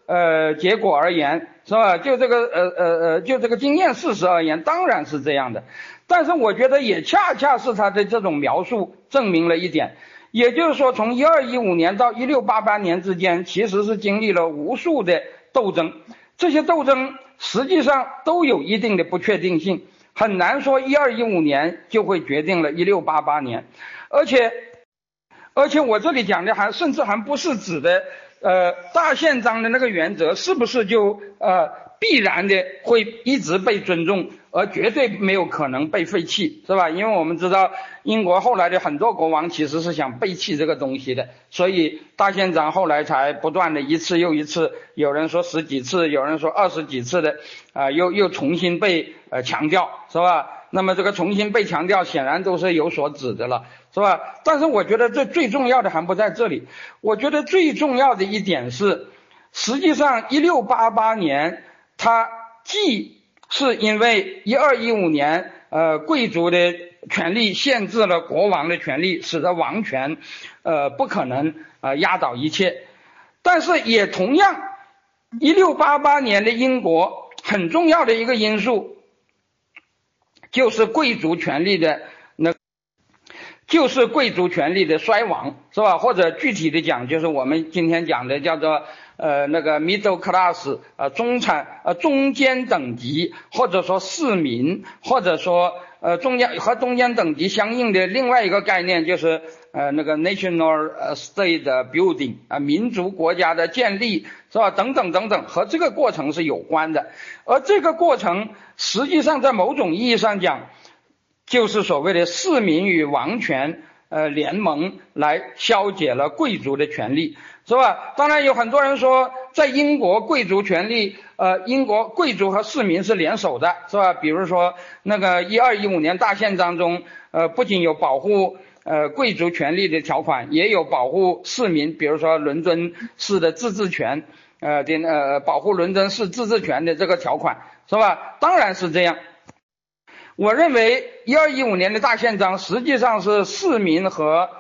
呃结果而言，是吧？就这个呃呃呃，就这个经验事实而言，当然是这样的。但是我觉得也恰恰是他的这种描述证明了一点，也就是说，从一二一五年到一六八八年之间，其实是经历了无数的斗争。这些斗争实际上都有一定的不确定性，很难说一二一五年就会决定了一六八八年，而且，而且我这里讲的还甚至还不是指的，呃，大宪章的那个原则是不是就呃。必然的会一直被尊重，而绝对没有可能被废弃，是吧？因为我们知道英国后来的很多国王其实是想背弃这个东西的，所以大宪章后来才不断的一次又一次，有人说十几次，有人说二十几次的，啊，又又重新被呃强调，是吧？那么这个重新被强调，显然都是有所指的了，是吧？但是我觉得这最重要的还不在这里，我觉得最重要的一点是，实际上一六八八年。它既是因为一二一五年，呃，贵族的权力限制了国王的权利，使得王权呃不可能呃压倒一切。但是也同样，一六八八年的英国很重要的一个因素，就是贵族权力的那，就是贵族权力的衰亡，是吧？或者具体的讲，就是我们今天讲的叫做。呃，那个 middle class，呃，中产，呃，中间等级，或者说市民，或者说呃，中间和中间等级相应的另外一个概念就是呃，那个 national state building，啊，民族国家的建立，是吧？等等等等，和这个过程是有关的。而这个过程实际上在某种意义上讲，就是所谓的市民与王权呃联盟来消解了贵族的权利。是吧？当然有很多人说，在英国贵族权力，呃，英国贵族和市民是联手的，是吧？比如说那个一二一五年大宪章中，呃，不仅有保护呃贵族权利的条款，也有保护市民，比如说伦敦市的自治权，呃的呃保护伦敦市自治权的这个条款，是吧？当然是这样。我认为一二一五年的大宪章实际上是市民和。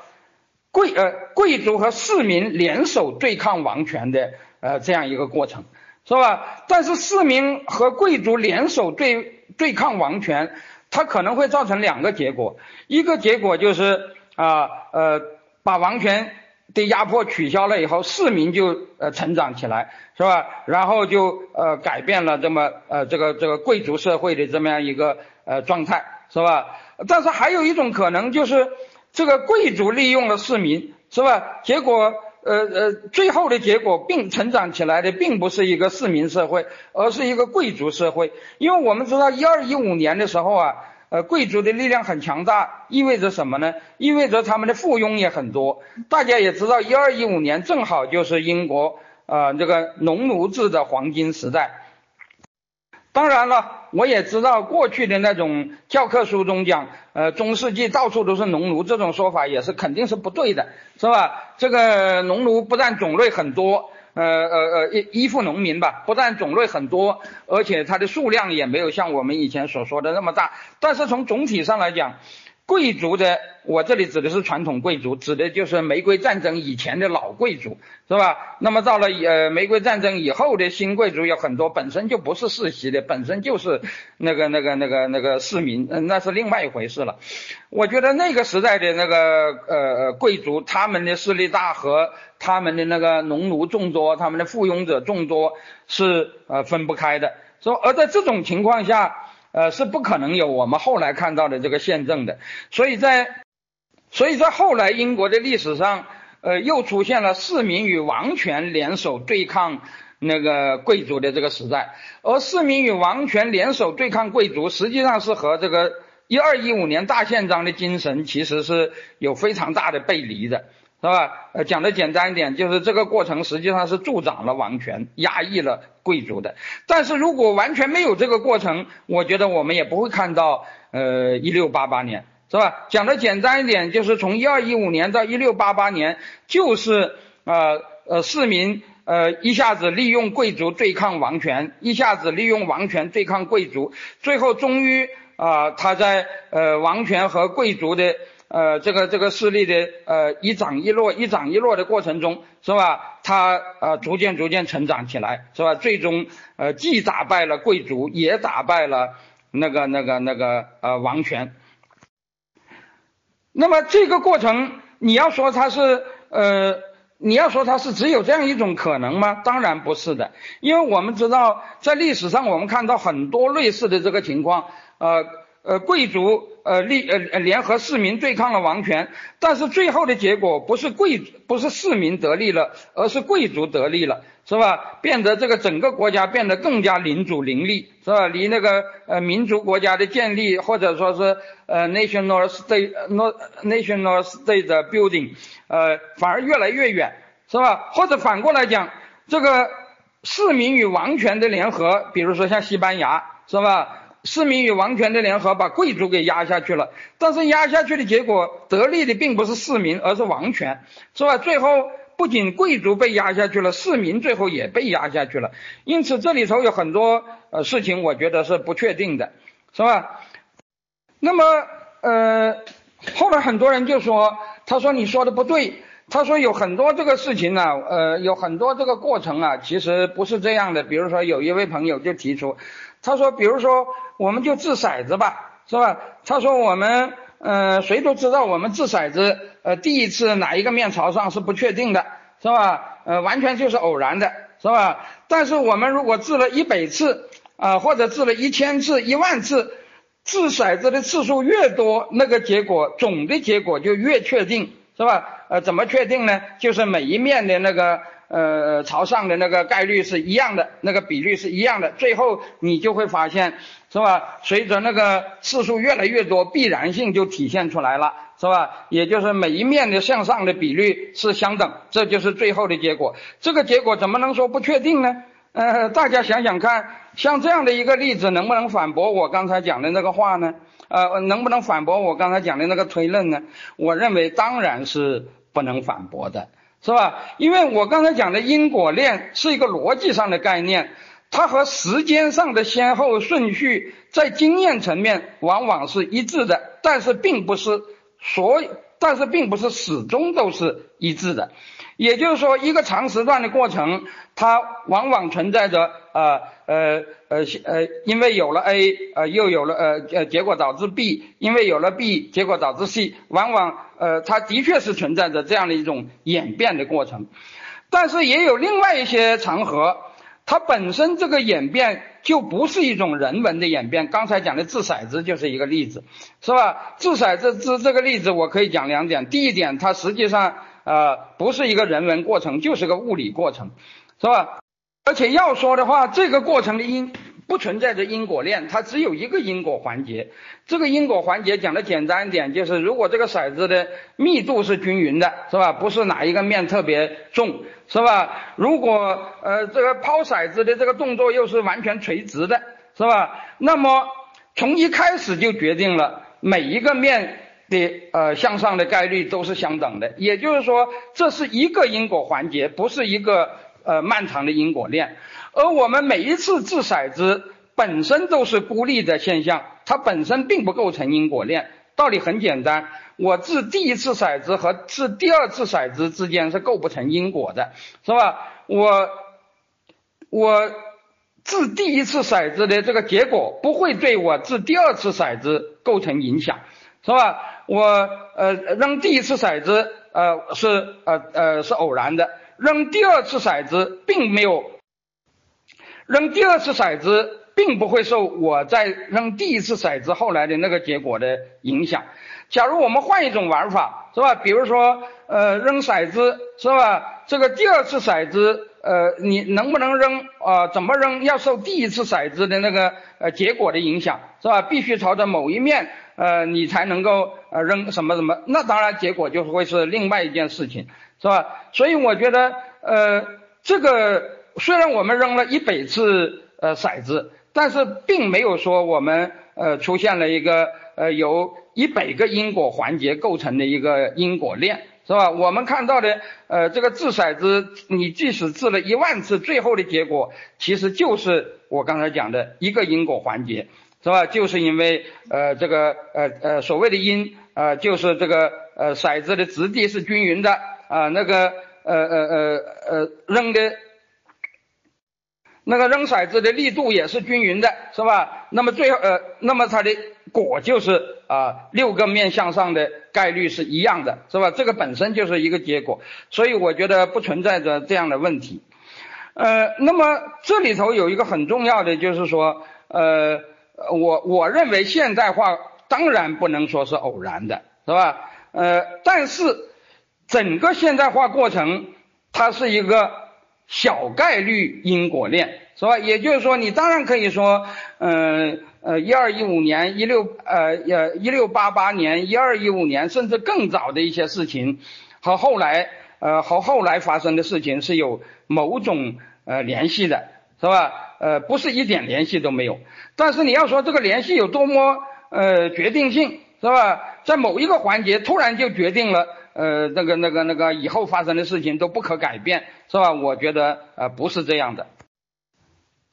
贵呃贵族和市民联手对抗王权的呃这样一个过程，是吧？但是市民和贵族联手对对抗王权，它可能会造成两个结果，一个结果就是啊呃把王权的压迫取消了以后，市民就呃成长起来，是吧？然后就呃改变了这么呃这个这个贵族社会的这么样一个呃状态，是吧？但是还有一种可能就是。这个贵族利用了市民，是吧？结果，呃呃，最后的结果并成长起来的并不是一个市民社会，而是一个贵族社会。因为我们知道，一二一五年的时候啊，呃，贵族的力量很强大，意味着什么呢？意味着他们的附庸也很多。大家也知道，一二一五年正好就是英国啊这个农奴制的黄金时代。当然了，我也知道过去的那种教科书中讲，呃，中世纪到处都是农奴这种说法也是肯定是不对的，是吧？这个农奴不但种类很多，呃呃呃依依附农民吧，不但种类很多，而且它的数量也没有像我们以前所说的那么大。但是从总体上来讲，贵族的，我这里指的是传统贵族，指的就是玫瑰战争以前的老贵族，是吧？那么到了呃玫瑰战争以后的新贵族有很多本身就不是世袭的，本身就是那个那个那个那个市民，那是另外一回事了。我觉得那个时代的那个呃贵族，他们的势力大和他们的那个农奴众多，他们的附庸者众多是呃分不开的。说而在这种情况下。呃，是不可能有我们后来看到的这个宪政的，所以在，所以在后来英国的历史上，呃，又出现了市民与王权联手对抗那个贵族的这个时代，而市民与王权联手对抗贵族，实际上是和这个一二一五年大宪章的精神其实是有非常大的背离的。是吧？呃，讲的简单一点，就是这个过程实际上是助长了王权，压抑了贵族的。但是如果完全没有这个过程，我觉得我们也不会看到，呃，一六八八年，是吧？讲的简单一点，就是从一二一五年到一六八八年，就是呃呃市民呃一下子利用贵族对抗王权，一下子利用王权对抗贵族，最后终于啊他在呃王权和贵族的。呃，这个这个势力的呃一涨一落，一涨一落的过程中，是吧？它呃逐渐逐渐成长起来，是吧？最终呃既打败了贵族，也打败了那个那个那个呃王权。那么这个过程，你要说它是呃，你要说它是只有这样一种可能吗？当然不是的，因为我们知道，在历史上我们看到很多类似的这个情况，呃。呃，贵族呃立呃联合市民对抗了王权，但是最后的结果不是贵族不是市民得利了，而是贵族得利了，是吧？变得这个整个国家变得更加民主林立，是吧？离那个呃民族国家的建立或者说是呃 national state no national state building 呃反而越来越远，是吧？或者反过来讲，这个市民与王权的联合，比如说像西班牙，是吧？市民与王权的联合把贵族给压下去了，但是压下去的结果得利的并不是市民，而是王权，是吧？最后不仅贵族被压下去了，市民最后也被压下去了。因此这里头有很多呃事情，我觉得是不确定的，是吧？那么呃，后来很多人就说，他说你说的不对，他说有很多这个事情呢，呃，有很多这个过程啊，其实不是这样的。比如说有一位朋友就提出，他说，比如说我们就掷骰子吧，是吧？他说我们，呃，谁都知道我们掷骰子，呃，第一次哪一个面朝上是不确定的，是吧？呃，完全就是偶然的，是吧？但是我们如果掷了一百次，啊，或者掷了一千次、一万次，掷骰子的次数越多，那个结果总的结果就越确定，是吧？呃，怎么确定呢？就是每一面的那个呃朝上的那个概率是一样的，那个比率是一样的，最后你就会发现，是吧？随着那个次数越来越多，必然性就体现出来了，是吧？也就是每一面的向上的比率是相等，这就是最后的结果。这个结果怎么能说不确定呢？呃，大家想想看，像这样的一个例子，能不能反驳我刚才讲的那个话呢？呃，能不能反驳我刚才讲的那个推论呢？我认为当然是不能反驳的，是吧？因为我刚才讲的因果链是一个逻辑上的概念，它和时间上的先后顺序在经验层面往往是一致的，但是并不是所，但是并不是始终都是一致的。也就是说，一个长时段的过程，它往往存在着呃呃呃呃，因为有了 A，呃又有了呃呃，结果导致 B，因为有了 B，结果导致 C，往往呃它的确是存在着这样的一种演变的过程。但是也有另外一些场合，它本身这个演变就不是一种人文的演变。刚才讲的掷骰子就是一个例子，是吧？掷骰子这这个例子，我可以讲两点。第一点，它实际上。呃，不是一个人文过程，就是个物理过程，是吧？而且要说的话，这个过程的因不存在着因果链，它只有一个因果环节。这个因果环节讲的简单一点，就是如果这个骰子的密度是均匀的，是吧？不是哪一个面特别重，是吧？如果呃这个抛骰子的这个动作又是完全垂直的，是吧？那么从一开始就决定了每一个面。的呃向上的概率都是相等的，也就是说这是一个因果环节，不是一个呃漫长的因果链。而我们每一次掷骰子本身都是孤立的现象，它本身并不构成因果链。道理很简单，我掷第一次骰子和掷第二次骰子之间是构不成因果的，是吧？我我掷第一次骰子的这个结果不会对我掷第二次骰子构成影响，是吧？我呃扔第一次骰子呃是呃呃是偶然的，扔第二次骰子并没有，扔第二次骰子并不会受我在扔第一次骰子后来的那个结果的影响。假如我们换一种玩法，是吧？比如说呃扔骰子是吧？这个第二次骰子呃你能不能扔啊？怎么扔要受第一次骰子的那个呃结果的影响，是吧？必须朝着某一面。呃，你才能够呃扔什么什么，那当然结果就会是另外一件事情，是吧？所以我觉得，呃，这个虽然我们扔了一百次呃骰子，但是并没有说我们呃出现了一个呃由一百个因果环节构成的一个因果链，是吧？我们看到的呃这个掷骰子，你即使掷了一万次，最后的结果其实就是我刚才讲的一个因果环节。是吧？就是因为呃这个呃呃所谓的因呃就是这个呃骰子的质地是均匀的啊那个呃呃呃呃扔的，那个扔骰子的力度也是均匀的，是吧？那么最后呃那么它的果就是啊六个面向上的概率是一样的，是吧？这个本身就是一个结果，所以我觉得不存在着这样的问题。呃，那么这里头有一个很重要的就是说呃。呃，我我认为现代化当然不能说是偶然的，是吧？呃，但是整个现代化过程它是一个小概率因果链，是吧？也就是说，你当然可以说，嗯呃，一二一五年、一六呃呃一六八八年、一二一五年，甚至更早的一些事情和后来呃和后来发生的事情是有某种呃联系的，是吧？呃，不是一点联系都没有，但是你要说这个联系有多么呃决定性，是吧？在某一个环节突然就决定了，呃，那个那个那个以后发生的事情都不可改变，是吧？我觉得呃不是这样的，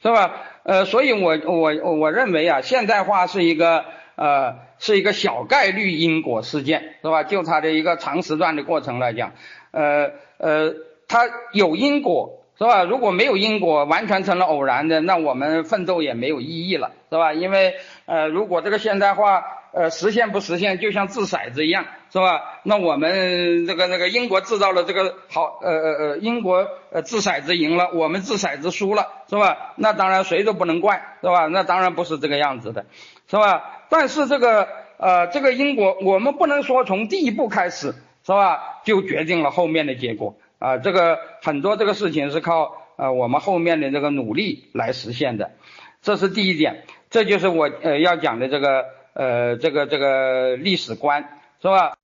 是吧？呃，所以我我我认为啊，现代化是一个呃是一个小概率因果事件，是吧？就它的一个长时段的过程来讲，呃呃，它有因果。是吧？如果没有因果，完全成了偶然的，那我们奋斗也没有意义了，是吧？因为呃，如果这个现代化呃实现不实现，就像掷骰子一样，是吧？那我们这个那个英国制造了这个好呃呃呃，英国呃掷骰子赢了，我们掷骰子输了，是吧？那当然谁都不能怪，是吧？那当然不是这个样子的，是吧？但是这个呃这个英国，我们不能说从第一步开始，是吧？就决定了后面的结果。啊，这个很多这个事情是靠呃我们后面的这个努力来实现的，这是第一点，这就是我呃要讲的这个呃这个这个历史观是吧？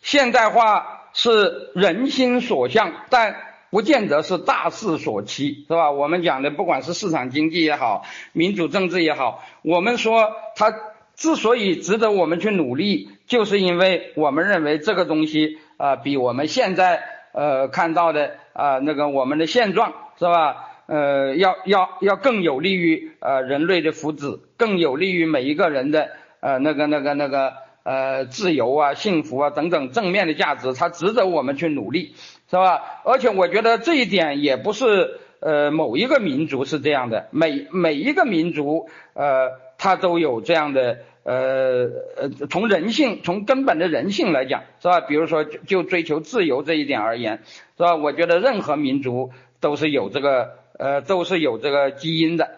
现代化是人心所向，但不见得是大势所趋，是吧？我们讲的不管是市场经济也好，民主政治也好，我们说它之所以值得我们去努力，就是因为我们认为这个东西啊比我们现在。呃，看到的啊，那个我们的现状是吧？呃，要要要更有利于呃人类的福祉，更有利于每一个人的呃那个那个那个呃自由啊、幸福啊等等正面的价值，它值得我们去努力，是吧？而且我觉得这一点也不是呃某一个民族是这样的，每每一个民族呃它都有这样的。呃呃，从人性，从根本的人性来讲，是吧？比如说，就就追求自由这一点而言，是吧？我觉得任何民族都是有这个呃，都是有这个基因的。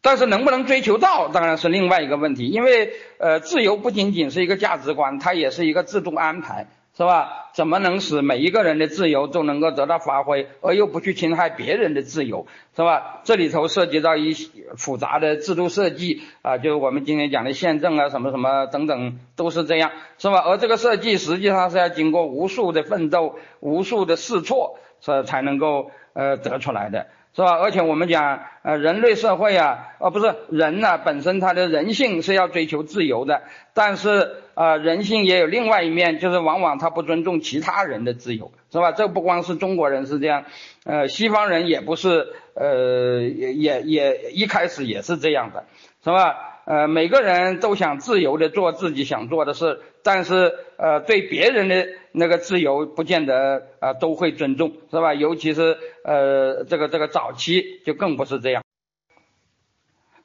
但是能不能追求到，当然是另外一个问题，因为呃，自由不仅仅是一个价值观，它也是一个制度安排。是吧？怎么能使每一个人的自由都能够得到发挥，而又不去侵害别人的自由？是吧？这里头涉及到一些复杂的制度设计啊，就是我们今天讲的宪政啊，什么什么等等，都是这样，是吧？而这个设计实际上是要经过无数的奋斗、无数的试错，是才能够呃得出来的。是吧？而且我们讲，呃，人类社会啊，哦，不是人呢，本身他的人性是要追求自由的，但是啊，人性也有另外一面，就是往往他不尊重其他人的自由，是吧？这不光是中国人是这样，呃，西方人也不是，呃，也也也一开始也是这样的，是吧？呃，每个人都想自由的做自己想做的事，但是呃，对别人的那个自由不见得啊都会尊重，是吧？尤其是呃这个这个早期就更不是这样。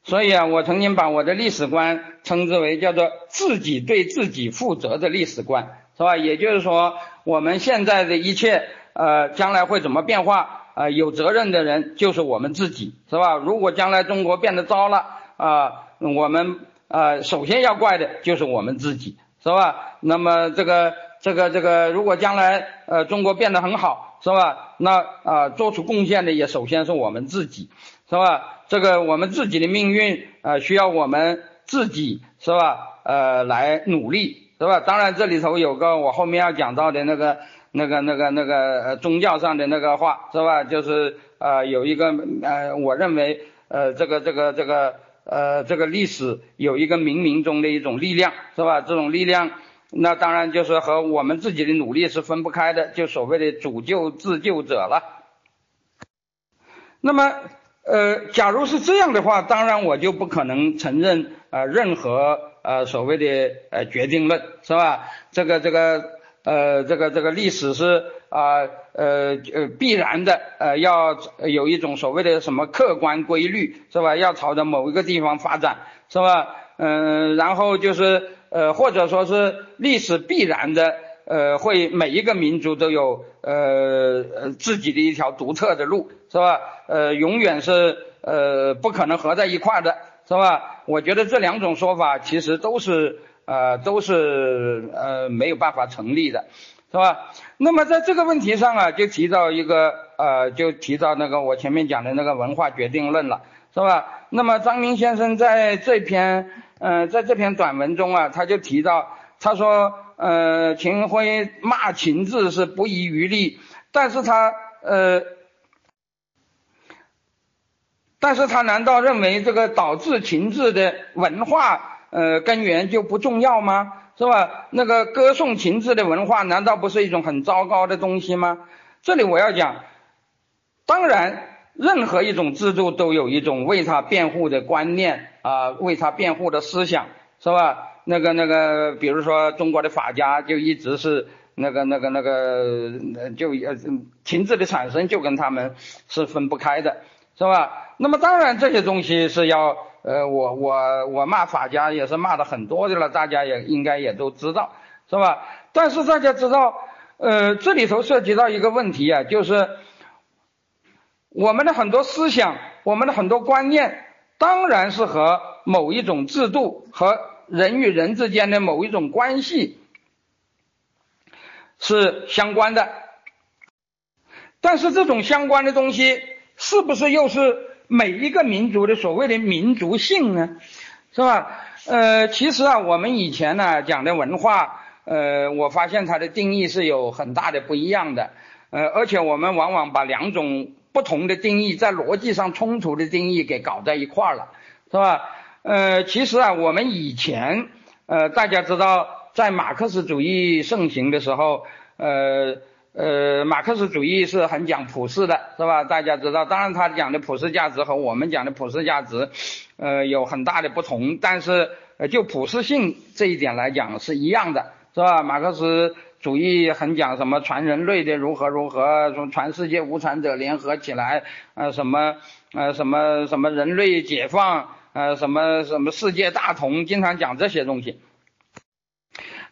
所以啊，我曾经把我的历史观称之为叫做自己对自己负责的历史观，是吧？也就是说，我们现在的一切呃将来会怎么变化啊？有责任的人就是我们自己，是吧？如果将来中国变得糟了啊。我们啊，首先要怪的就是我们自己，是吧？那么这个这个这个，如果将来呃中国变得很好，是吧？那啊做出贡献的也首先是我们自己，是吧？这个我们自己的命运啊，需要我们自己，是吧？呃，来努力，是吧？当然这里头有个我后面要讲到的那个那个那个那个呃宗教上的那个话，是吧？就是呃有一个呃，我认为呃这个这个这个。呃，这个历史有一个冥冥中的一种力量，是吧？这种力量，那当然就是和我们自己的努力是分不开的，就所谓的主救自救者了。那么，呃，假如是这样的话，当然我就不可能承认呃任何呃所谓的呃决定论，是吧？这个这个。呃，这个这个历史是啊呃呃必然的呃要有一种所谓的什么客观规律是吧？要朝着某一个地方发展是吧？嗯，然后就是呃或者说是历史必然的呃会每一个民族都有呃呃自己的一条独特的路是吧？呃永远是呃不可能合在一块的是吧？我觉得这两种说法其实都是。呃，都是呃没有办法成立的，是吧？那么在这个问题上啊，就提到一个呃，就提到那个我前面讲的那个文化决定论了，是吧？那么张明先生在这篇呃在这篇短文中啊，他就提到，他说呃秦晖骂秦制是不遗余力，但是他呃，但是他难道认为这个导致秦制的文化？呃，根源就不重要吗？是吧？那个歌颂情志的文化，难道不是一种很糟糕的东西吗？这里我要讲，当然，任何一种制度都有一种为他辩护的观念啊，为他辩护的思想，是吧？那个那个，比如说中国的法家就一直是那个那个那个，就呃情志的产生就跟他们是分不开的，是吧？那么当然这些东西是要呃，我我我骂法家也是骂的很多的了，大家也应该也都知道，是吧？但是大家知道，呃，这里头涉及到一个问题啊，就是。我们的很多思想，我们的很多观念，当然是和某一种制度和人与人之间的某一种关系是相关的。但是这种相关的东西，是不是又是每一个民族的所谓的民族性呢？是吧？呃，其实啊，我们以前呢讲的文化，呃，我发现它的定义是有很大的不一样的。呃，而且我们往往把两种。不同的定义，在逻辑上冲突的定义给搞在一块儿了，是吧？呃，其实啊，我们以前，呃，大家知道，在马克思主义盛行的时候，呃呃，马克思主义是很讲普世的，是吧？大家知道，当然他讲的普世价值和我们讲的普世价值，呃，有很大的不同，但是呃就普世性这一点来讲是一样的，是吧？马克思。主义很讲什么全人类的如何如何，从全世界无产者联合起来，呃什么呃什么什么人类解放，呃什么什么世界大同，经常讲这些东西。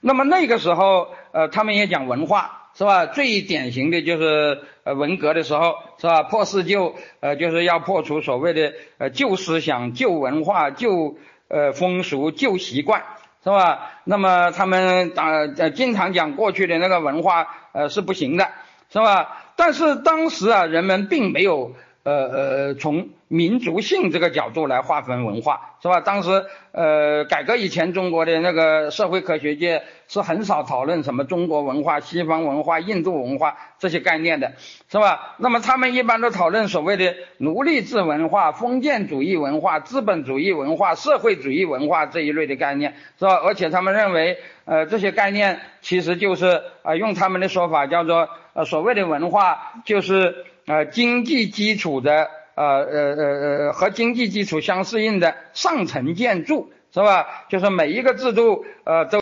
那么那个时候，呃他们也讲文化，是吧？最典型的就是呃文革的时候，是吧？破四旧，呃就是要破除所谓的呃旧思想、旧文化、旧呃风俗、旧习惯。是吧？那么他们打呃经常讲过去的那个文化呃是不行的，是吧？但是当时啊，人们并没有。呃呃，从民族性这个角度来划分文化，是吧？当时呃，改革以前，中国的那个社会科学界是很少讨论什么中国文化、西方文化、印度文化这些概念的，是吧？那么他们一般都讨论所谓的奴隶制文化、封建主义文化、资本主义文化、社会主义文化这一类的概念，是吧？而且他们认为，呃，这些概念其实就是啊，用他们的说法叫做呃，所谓的文化就是。呃，经济基础的呃呃呃呃和经济基础相适应的上层建筑是吧？就是每一个制度呃都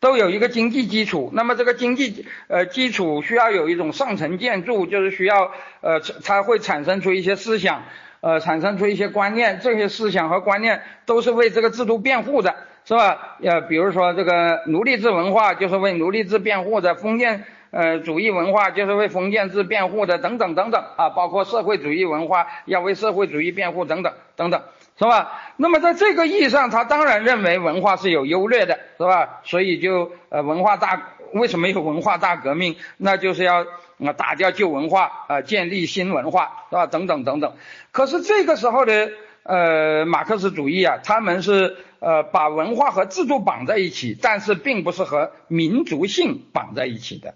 都有一个经济基础，那么这个经济呃基础需要有一种上层建筑，就是需要呃它会产生出一些思想，呃产生出一些观念，这些思想和观念都是为这个制度辩护的，是吧？呃，比如说这个奴隶制文化就是为奴隶制辩护的，封建。呃，主义文化就是为封建制辩护的，等等等等啊，包括社会主义文化要为社会主义辩护，等等等等，是吧？那么在这个意义上，他当然认为文化是有优劣的，是吧？所以就呃，文化大为什么有文化大革命？那就是要啊打掉旧文化啊，建立新文化，是吧？等等等等。可是这个时候的呃马克思主义啊，他们是呃把文化和制度绑在一起，但是并不是和民族性绑在一起的。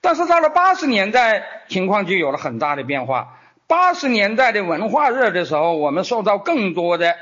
但是到了八十年代，情况就有了很大的变化。八十年代的文化热的时候，我们受到更多的，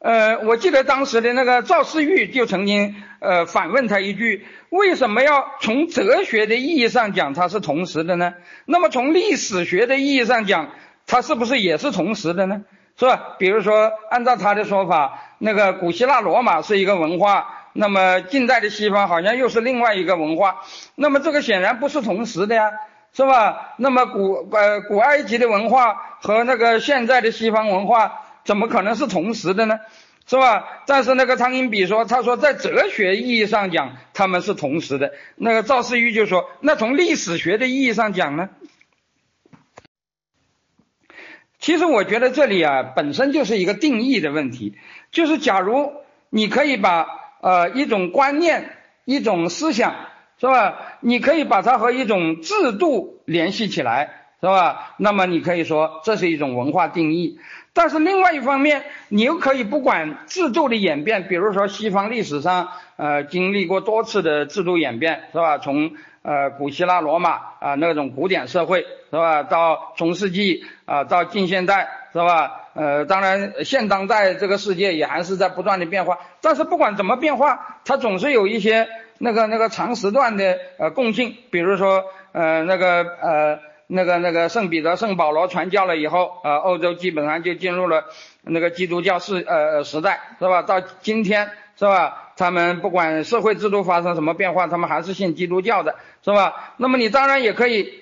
呃，我记得当时的那个赵世玉就曾经呃反问他一句：为什么要从哲学的意义上讲它是同时的呢？那么从历史学的意义上讲，它是不是也是同时的呢？是吧？比如说，按照他的说法，那个古希腊罗马是一个文化。那么近代的西方好像又是另外一个文化，那么这个显然不是同时的呀，是吧？那么古呃古埃及的文化和那个现在的西方文化怎么可能是同时的呢？是吧？但是那个苍蝇比说，他说在哲学意义上讲他们是同时的。那个赵世玉就说，那从历史学的意义上讲呢？其实我觉得这里啊本身就是一个定义的问题，就是假如你可以把。呃，一种观念，一种思想，是吧？你可以把它和一种制度联系起来，是吧？那么你可以说这是一种文化定义。但是另外一方面，你又可以不管制度的演变，比如说西方历史上，呃，经历过多次的制度演变，是吧？从呃古希腊罗马啊那种古典社会，是吧？到中世纪啊，到近现代，是吧？呃，当然，现当代这个世界也还是在不断的变化，但是不管怎么变化，它总是有一些那个那个长时段的呃共性，比如说呃那个呃那个那个圣彼得、圣保罗传教了以后，呃，欧洲基本上就进入了那个基督教时呃时代，是吧？到今天，是吧？他们不管社会制度发生什么变化，他们还是信基督教的，是吧？那么你当然也可以，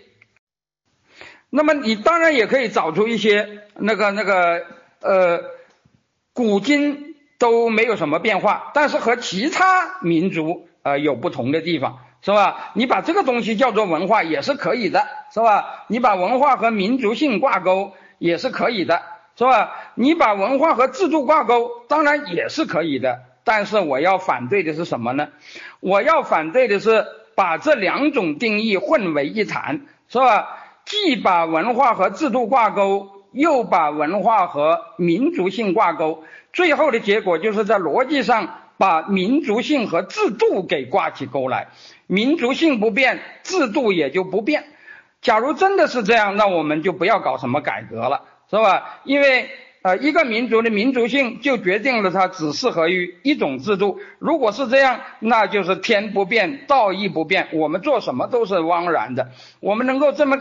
那么你当然也可以找出一些那个那个呃，古今都没有什么变化，但是和其他民族呃有不同的地方。是吧？你把这个东西叫做文化也是可以的，是吧？你把文化和民族性挂钩也是可以的，是吧？你把文化和制度挂钩，当然也是可以的。但是我要反对的是什么呢？我要反对的是把这两种定义混为一谈，是吧？既把文化和制度挂钩，又把文化和民族性挂钩，最后的结果就是在逻辑上把民族性和制度给挂起钩来。民族性不变，制度也就不变。假如真的是这样，那我们就不要搞什么改革了，是吧？因为呃，一个民族的民族性就决定了它只适合于一种制度。如果是这样，那就是天不变，道义不变，我们做什么都是枉然的。我们能够这么，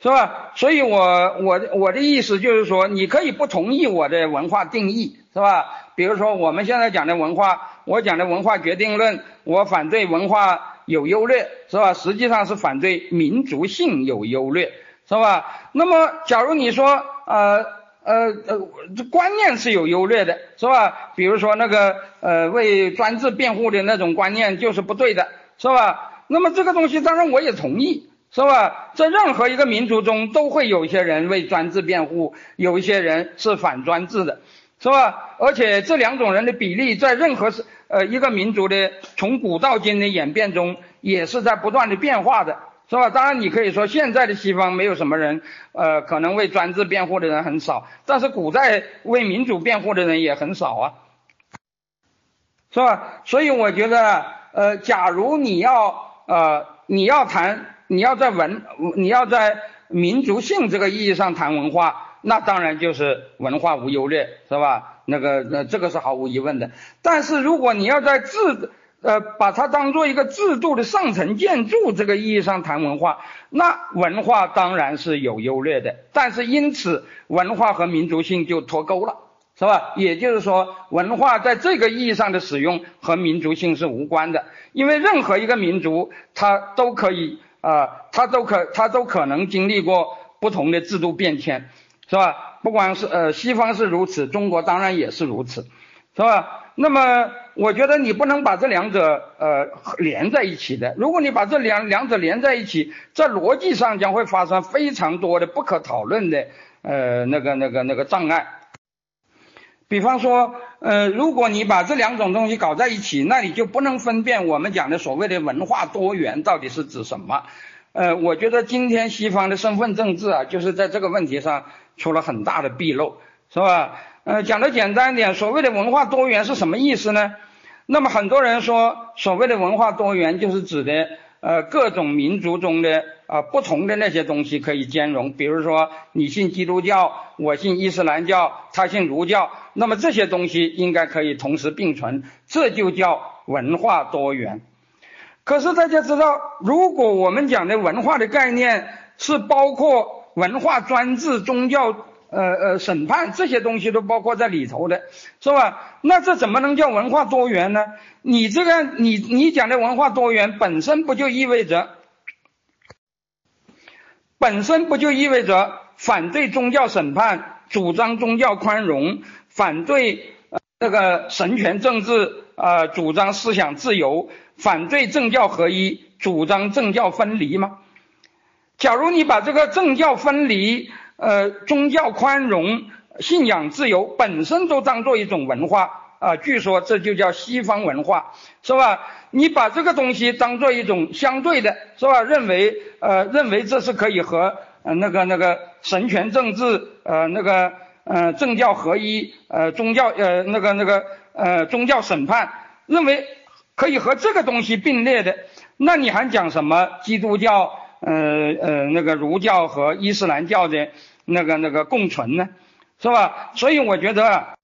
是吧？所以我我我的意思就是说，你可以不同意我的文化定义，是吧？比如说我们现在讲的文化。我讲的文化决定论，我反对文化有优劣，是吧？实际上是反对民族性有优劣，是吧？那么，假如你说，呃呃呃，这观念是有优劣的，是吧？比如说那个，呃，为专制辩护的那种观念就是不对的，是吧？那么这个东西当然我也同意，是吧？在任何一个民族中都会有一些人为专制辩护，有一些人是反专制的，是吧？而且这两种人的比例在任何是。呃，一个民族的从古到今的演变中，也是在不断的变化的，是吧？当然，你可以说现在的西方没有什么人，呃，可能为专制辩护的人很少，但是古代为民主辩护的人也很少啊，是吧？所以我觉得，呃，假如你要，呃，你要谈，你要在文，你要在民族性这个意义上谈文化，那当然就是文化无优劣，是吧？那个，那这个是毫无疑问的。但是如果你要在制，呃，把它当做一个制度的上层建筑这个意义上谈文化，那文化当然是有优劣的。但是因此，文化和民族性就脱钩了，是吧？也就是说，文化在这个意义上的使用和民族性是无关的，因为任何一个民族，它都可以，啊，它都可，它都可能经历过不同的制度变迁，是吧？不管是呃西方是如此，中国当然也是如此，是吧？那么我觉得你不能把这两者呃连在一起的。如果你把这两两者连在一起，在逻辑上将会发生非常多的不可讨论的呃那个那个那个障碍。比方说，呃，如果你把这两种东西搞在一起，那你就不能分辨我们讲的所谓的文化多元到底是指什么。呃，我觉得今天西方的身份政治啊，就是在这个问题上。出了很大的纰漏，是吧？呃，讲的简单一点，所谓的文化多元是什么意思呢？那么很多人说，所谓的文化多元就是指的呃各种民族中的啊不同的那些东西可以兼容，比如说你信基督教，我信伊斯兰教，他信儒教，那么这些东西应该可以同时并存，这就叫文化多元。可是大家知道，如果我们讲的文化的概念是包括。文化专制、宗教、呃呃审判这些东西都包括在里头的，是吧？那这怎么能叫文化多元呢？你这个你你讲的文化多元本身不就意味着，本身不就意味着反对宗教审判，主张宗教宽容，反对那个神权政治，呃，主张思想自由，反对政教合一，主张政教分离吗？假如你把这个政教分离、呃宗教宽容、信仰自由本身都当做一种文化啊，据说这就叫西方文化，是吧？你把这个东西当做一种相对的，是吧？认为呃认为这是可以和呃那个那个神权政治呃那个呃政教合一呃宗教呃那个那个呃宗教审判，认为可以和这个东西并列的，那你还讲什么基督教？呃呃，那个儒教和伊斯兰教的那个那个共存呢，是吧？所以我觉得，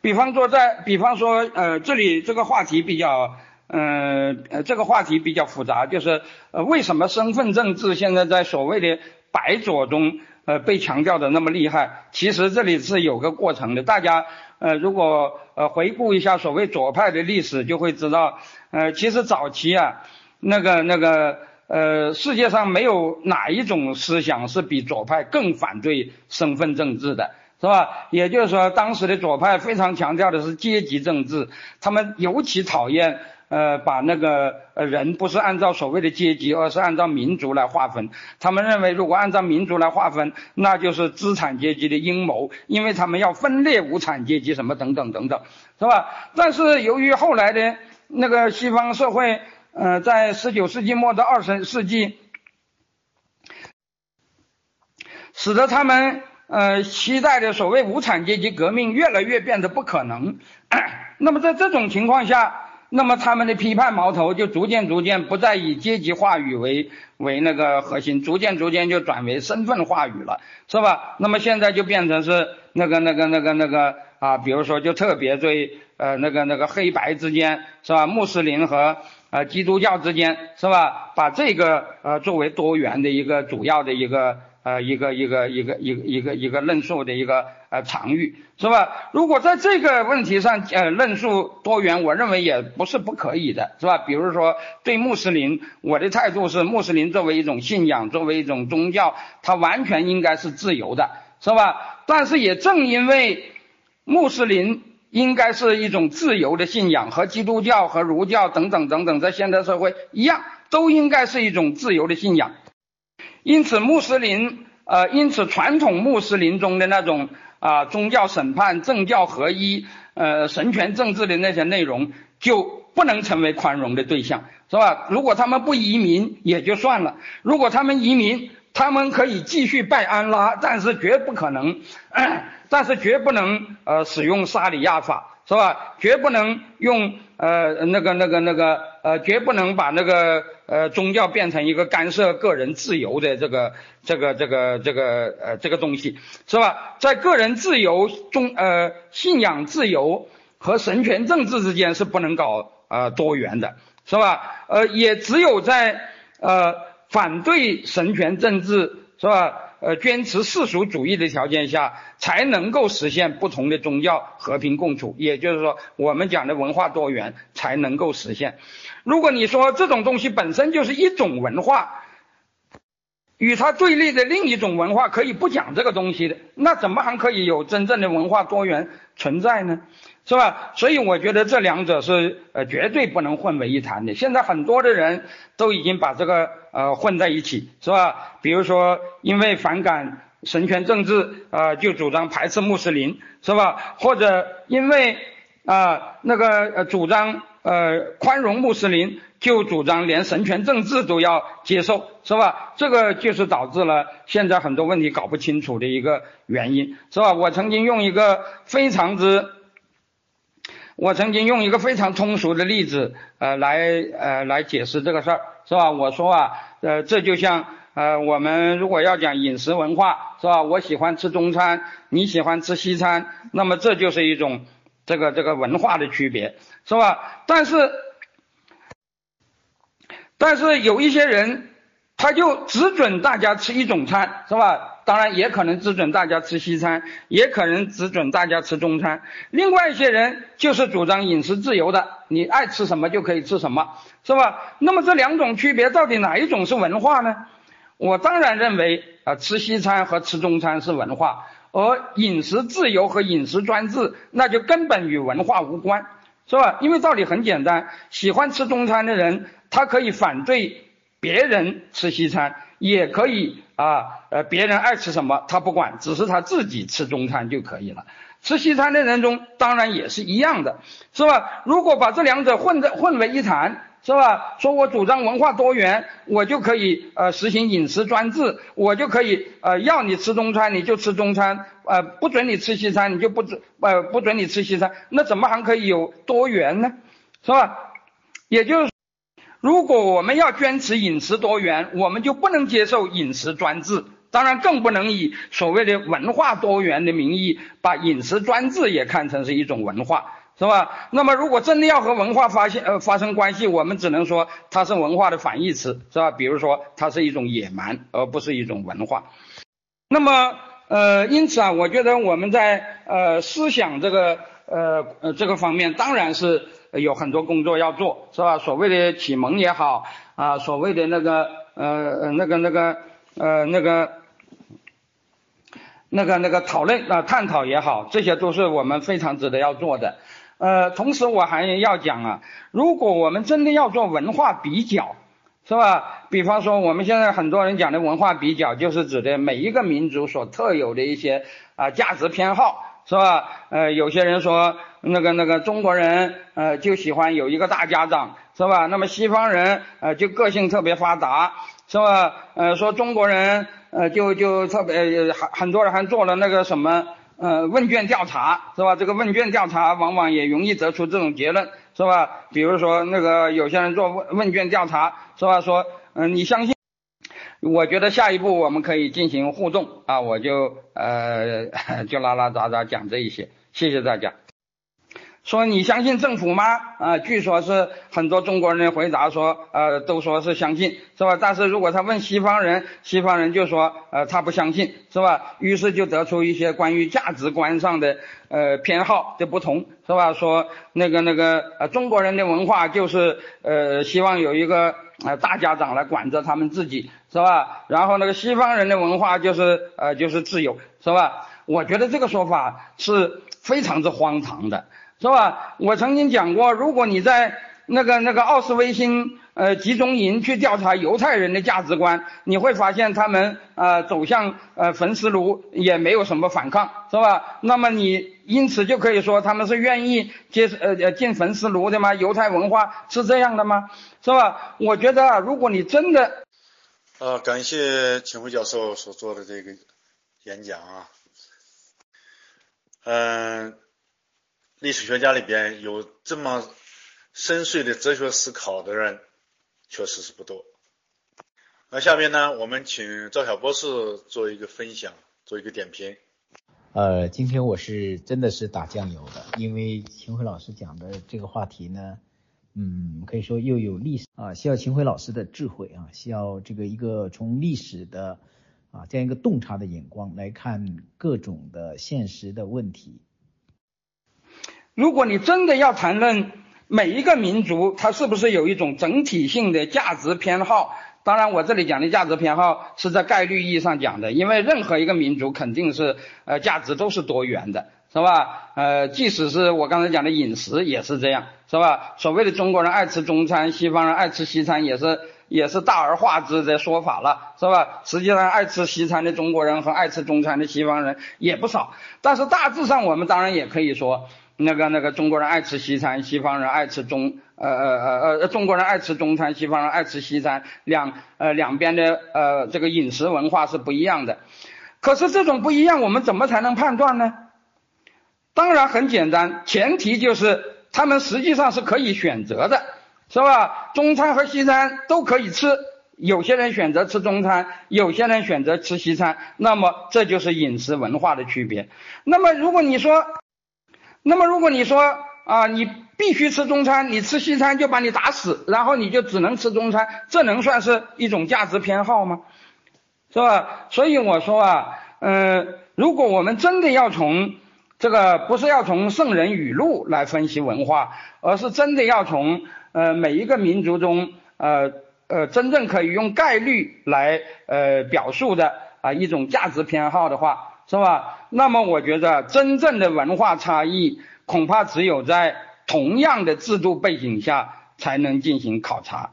比方说在，比方说呃，这里这个话题比较嗯呃这个话题比较复杂，就是呃为什么身份政治现在在所谓的白左中呃被强调的那么厉害？其实这里是有个过程的，大家呃如果呃回顾一下所谓左派的历史，就会知道呃其实早期啊那个那个。呃，世界上没有哪一种思想是比左派更反对身份政治的，是吧？也就是说，当时的左派非常强调的是阶级政治，他们尤其讨厌呃把那个呃人不是按照所谓的阶级，而是按照民族来划分。他们认为，如果按照民族来划分，那就是资产阶级的阴谋，因为他们要分裂无产阶级什么等等等等，是吧？但是由于后来的那个西方社会。呃，在十九世纪末到二十世纪，使得他们呃期待的所谓无产阶级革命越来越变得不可能。那么在这种情况下，那么他们的批判矛头就逐渐逐渐不再以阶级话语为为那个核心，逐渐逐渐就转为身份话语了，是吧？那么现在就变成是那个那个那个那个啊，比如说就特别对呃那个那个黑白之间是吧？穆斯林和呃，基督教之间是吧？把这个呃作为多元的一个主要的一个呃一个一个一个一个一个一个论述的一个呃场域是吧？如果在这个问题上呃论述多元，我认为也不是不可以的，是吧？比如说对穆斯林，我的态度是穆斯林作为一种信仰，作为一种宗教，它完全应该是自由的，是吧？但是也正因为穆斯林。应该是一种自由的信仰，和基督教和儒教等等等等，在现代社会一样，都应该是一种自由的信仰。因此，穆斯林，呃，因此传统穆斯林中的那种啊宗教审判、政教合一、呃神权政治的那些内容，就不能成为宽容的对象，是吧？如果他们不移民也就算了，如果他们移民，他们可以继续拜安拉，但是绝不可能。但是绝不能呃使用沙里亚法是吧？绝不能用呃那个那个那个呃绝不能把那个呃宗教变成一个干涉个人自由的这个这个这个这个呃这个东西是吧？在个人自由中呃信仰自由和神权政治之间是不能搞呃多元的是吧？呃也只有在呃反对神权政治是吧？呃，坚持世俗主义的条件下，才能够实现不同的宗教和平共处。也就是说，我们讲的文化多元才能够实现。如果你说这种东西本身就是一种文化，与它对立的另一种文化可以不讲这个东西的，那怎么还可以有真正的文化多元存在呢？是吧？所以我觉得这两者是呃绝对不能混为一谈的。现在很多的人都已经把这个呃混在一起，是吧？比如说因为反感神权政治啊，就主张排斥穆斯林，是吧？或者因为啊那个呃主张呃宽容穆斯林，就主张连神权政治都要接受，是吧？这个就是导致了现在很多问题搞不清楚的一个原因，是吧？我曾经用一个非常之。我曾经用一个非常通俗的例子，呃，来呃来解释这个事儿，是吧？我说啊，呃，这就像呃，我们如果要讲饮食文化，是吧？我喜欢吃中餐，你喜欢吃西餐，那么这就是一种这个这个文化的区别，是吧？但是，但是有一些人，他就只准大家吃一种餐，是吧？当然也可能只准大家吃西餐，也可能只准大家吃中餐。另外一些人就是主张饮食自由的，你爱吃什么就可以吃什么，是吧？那么这两种区别到底哪一种是文化呢？我当然认为啊，吃西餐和吃中餐是文化，而饮食自由和饮食专制那就根本与文化无关，是吧？因为道理很简单，喜欢吃中餐的人，他可以反对别人吃西餐。也可以啊，呃，别人爱吃什么他不管，只是他自己吃中餐就可以了。吃西餐的人中当然也是一样的，是吧？如果把这两者混在混为一谈，是吧？说我主张文化多元，我就可以呃实行饮食专制，我就可以呃要你吃中餐你就吃中餐，呃不准你吃西餐你就不准呃不准你吃西餐，那怎么还可以有多元呢？是吧？也就是。如果我们要坚持饮食多元，我们就不能接受饮食专制，当然更不能以所谓的文化多元的名义把饮食专制也看成是一种文化，是吧？那么如果真的要和文化发现呃发生关系，我们只能说它是文化的反义词，是吧？比如说它是一种野蛮，而不是一种文化。那么呃，因此啊，我觉得我们在呃思想这个呃呃这个方面，当然是有很多工作要做，是吧？所谓的启蒙也好啊，所谓的那个呃那个那个呃那个。那个那个讨论啊探讨也好，这些都是我们非常值得要做的。呃，同时我还要讲啊，如果我们真的要做文化比较，是吧？比方说我们现在很多人讲的文化比较，就是指的每一个民族所特有的一些啊价值偏好，是吧？呃，有些人说那个那个中国人呃就喜欢有一个大家长，是吧？那么西方人呃就个性特别发达，是吧？呃，说中国人。呃，就就特别很很多人还做了那个什么呃问卷调查，是吧？这个问卷调查往往也容易得出这种结论，是吧？比如说那个有些人做问问卷调查，是吧？说嗯，你相信？我觉得下一步我们可以进行互动啊，我就呃 就拉拉杂杂讲这一些，谢谢大家。说你相信政府吗？啊，据说是很多中国人回答说，呃，都说是相信，是吧？但是如果他问西方人，西方人就说，呃，他不相信，是吧？于是就得出一些关于价值观上的呃偏好的不同，是吧？说那个那个呃中国人的文化就是呃希望有一个呃大家长来管着他们自己，是吧？然后那个西方人的文化就是呃就是自由，是吧？我觉得这个说法是非常之荒唐的。是吧？我曾经讲过，如果你在那个那个奥斯维辛呃集中营去调查犹太人的价值观，你会发现他们呃走向呃焚尸炉也没有什么反抗，是吧？那么你因此就可以说他们是愿意接呃呃进焚尸炉的吗？犹太文化是这样的吗？是吧？我觉得啊，如果你真的，呃，感谢秦晖教授所做的这个演讲啊，嗯。历史学家里边有这么深邃的哲学思考的人，确实是不多。那下面呢，我们请赵晓博士做一个分享，做一个点评。呃，今天我是真的是打酱油的，因为秦晖老师讲的这个话题呢，嗯，可以说又有历史啊，需要秦晖老师的智慧啊，需要这个一个从历史的啊这样一个洞察的眼光来看各种的现实的问题。如果你真的要谈论每一个民族，它是不是有一种整体性的价值偏好？当然，我这里讲的价值偏好是在概率意义上讲的，因为任何一个民族肯定是呃价值都是多元的，是吧？呃，即使是我刚才讲的饮食也是这样，是吧？所谓的中国人爱吃中餐，西方人爱吃西餐，也是也是大而化之的说法了，是吧？实际上，爱吃西餐的中国人和爱吃中餐的西方人也不少，但是大致上我们当然也可以说。那个那个中国人爱吃西餐，西方人爱吃中呃呃呃呃中国人爱吃中餐，西方人爱吃西餐，两呃两边的呃这个饮食文化是不一样的。可是这种不一样，我们怎么才能判断呢？当然很简单，前提就是他们实际上是可以选择的，是吧？中餐和西餐都可以吃，有些人选择吃中餐，有些人选择吃西餐，那么这就是饮食文化的区别。那么如果你说，那么，如果你说啊，你必须吃中餐，你吃西餐就把你打死，然后你就只能吃中餐，这能算是一种价值偏好吗？是吧？所以我说啊，嗯，如果我们真的要从这个，不是要从圣人语录来分析文化，而是真的要从呃每一个民族中，呃呃真正可以用概率来呃表述的啊一种价值偏好的话。是吧？那么我觉得真正的文化差异，恐怕只有在同样的制度背景下才能进行考察，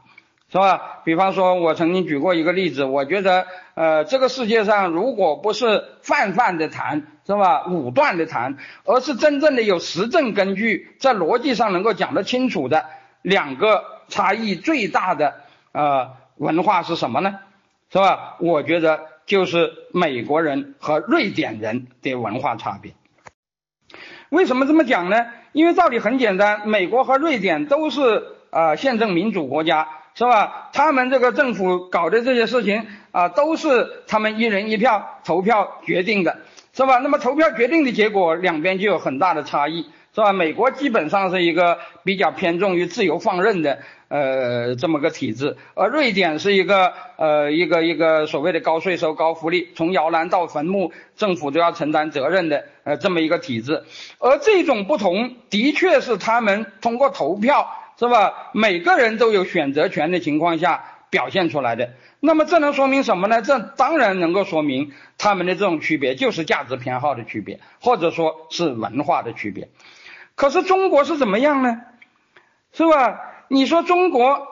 是吧？比方说，我曾经举过一个例子，我觉得，呃，这个世界上如果不是泛泛的谈，是吧？武断的谈，而是真正的有实证根据，在逻辑上能够讲得清楚的两个差异最大的呃文化是什么呢？是吧？我觉得。就是美国人和瑞典人的文化差别。为什么这么讲呢？因为道理很简单，美国和瑞典都是啊宪政民主国家，是吧？他们这个政府搞的这些事情啊，都是他们一人一票投票决定的，是吧？那么投票决定的结果，两边就有很大的差异，是吧？美国基本上是一个比较偏重于自由放任的呃这么个体制，而瑞典是一个呃一个一个所谓的高税收、高福利，从摇篮到坟墓，政府都要承担责任的呃这么一个体制。而这种不同，的确是他们通过投票，是吧？每个人都有选择权的情况下表现出来的。那么这能说明什么呢？这当然能够说明他们的这种区别就是价值偏好的区别，或者说是文化的区别。可是中国是怎么样呢？是吧？你说中国，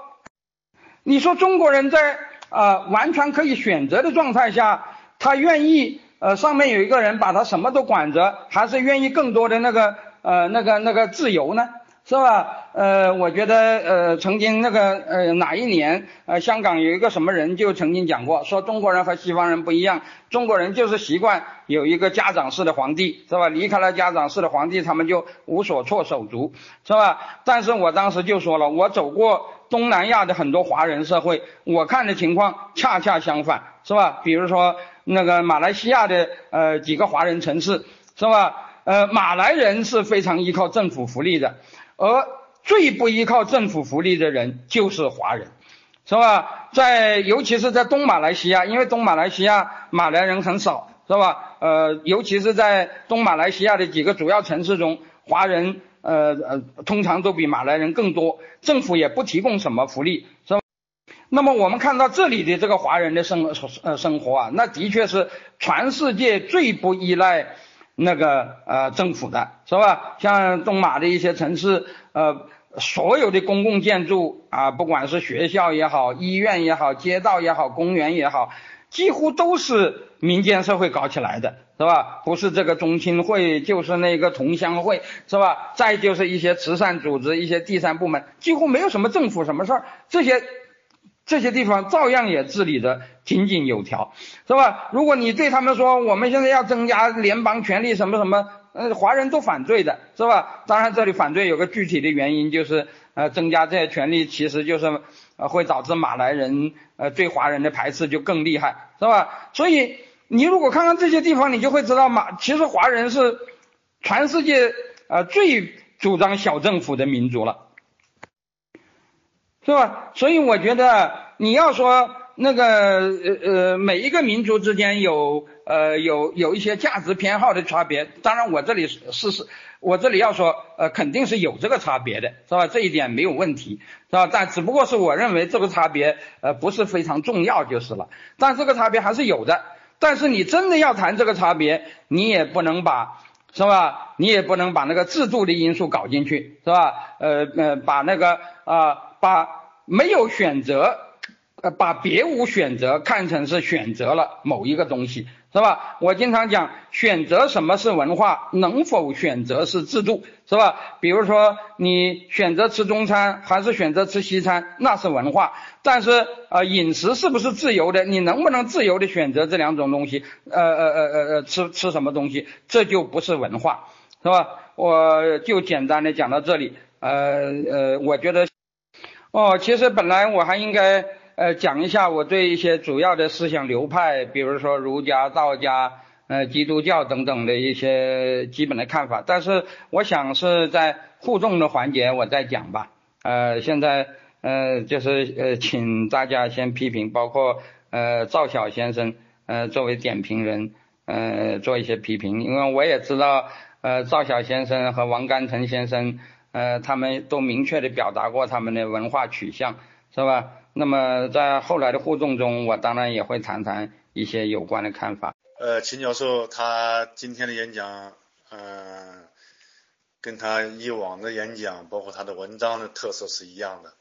你说中国人在啊完全可以选择的状态下，他愿意呃上面有一个人把他什么都管着，还是愿意更多的那个呃那个那个自由呢？是吧？呃，我觉得呃，曾经那个呃哪一年呃，香港有一个什么人就曾经讲过，说中国人和西方人不一样，中国人就是习惯有一个家长式的皇帝，是吧？离开了家长式的皇帝，他们就无所措手足，是吧？但是我当时就说了，我走过东南亚的很多华人社会，我看的情况恰恰相反，是吧？比如说那个马来西亚的呃几个华人城市，是吧？呃，马来人是非常依靠政府福利的，而最不依靠政府福利的人就是华人，是吧？在尤其是在东马来西亚，因为东马来西亚马来人很少，是吧？呃，尤其是在东马来西亚的几个主要城市中，华人呃呃通常都比马来人更多，政府也不提供什么福利，是吧？那么我们看到这里的这个华人的生呃生活啊，那的确是全世界最不依赖那个呃政府的，是吧？像东马的一些城市。呃，所有的公共建筑啊，不管是学校也好，医院也好，街道也好，公园也好，几乎都是民间社会搞起来的，是吧？不是这个中心会，就是那个同乡会，是吧？再就是一些慈善组织、一些第三部门，几乎没有什么政府什么事儿，这些这些地方照样也治理的井井有条，是吧？如果你对他们说，我们现在要增加联邦权力，什么什么。呃，华人都反对的是吧？当然，这里反对有个具体的原因，就是呃，增加这些权利，其实就是呃，会导致马来人呃对华人的排斥就更厉害，是吧？所以你如果看看这些地方，你就会知道马其实华人是全世界呃最主张小政府的民族了，是吧？所以我觉得你要说那个呃呃每一个民族之间有。呃，有有一些价值偏好的差别，当然我这里是是，我这里要说，呃，肯定是有这个差别的，是吧？这一点没有问题，是吧？但只不过是我认为这个差别，呃，不是非常重要就是了。但这个差别还是有的。但是你真的要谈这个差别，你也不能把，是吧？你也不能把那个制度的因素搞进去，是吧？呃呃，把那个啊，把没有选择，呃，把别无选择看成是选择了某一个东西。是吧？我经常讲，选择什么是文化，能否选择是制度，是吧？比如说，你选择吃中餐还是选择吃西餐，那是文化。但是，呃，饮食是不是自由的？你能不能自由的选择这两种东西？呃呃呃呃呃，吃吃什么东西，这就不是文化，是吧？我就简单的讲到这里。呃呃，我觉得，哦，其实本来我还应该。呃，讲一下我对一些主要的思想流派，比如说儒家、道家、呃基督教等等的一些基本的看法。但是我想是在互动的环节我再讲吧。呃，现在呃就是呃请大家先批评，包括呃赵晓先生呃作为点评人呃做一些批评，因为我也知道呃赵晓先生和王甘成先生呃他们都明确的表达过他们的文化取向，是吧？那么在后来的互动中，我当然也会谈谈一些有关的看法。呃，秦教授他今天的演讲，嗯，跟他以往的演讲，包括他的文章的特色是一样的。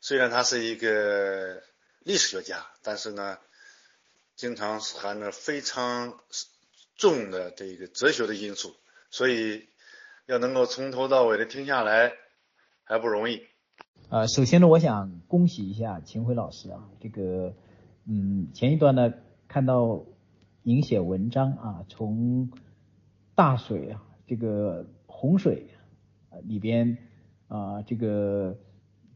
虽然他是一个历史学家，但是呢，经常含着非常重的这个哲学的因素，所以要能够从头到尾的听下来还不容易。呃，首先呢，我想恭喜一下秦晖老师啊，这个，嗯，前一段呢看到您写文章啊，从大水啊，这个洪水里边啊，这个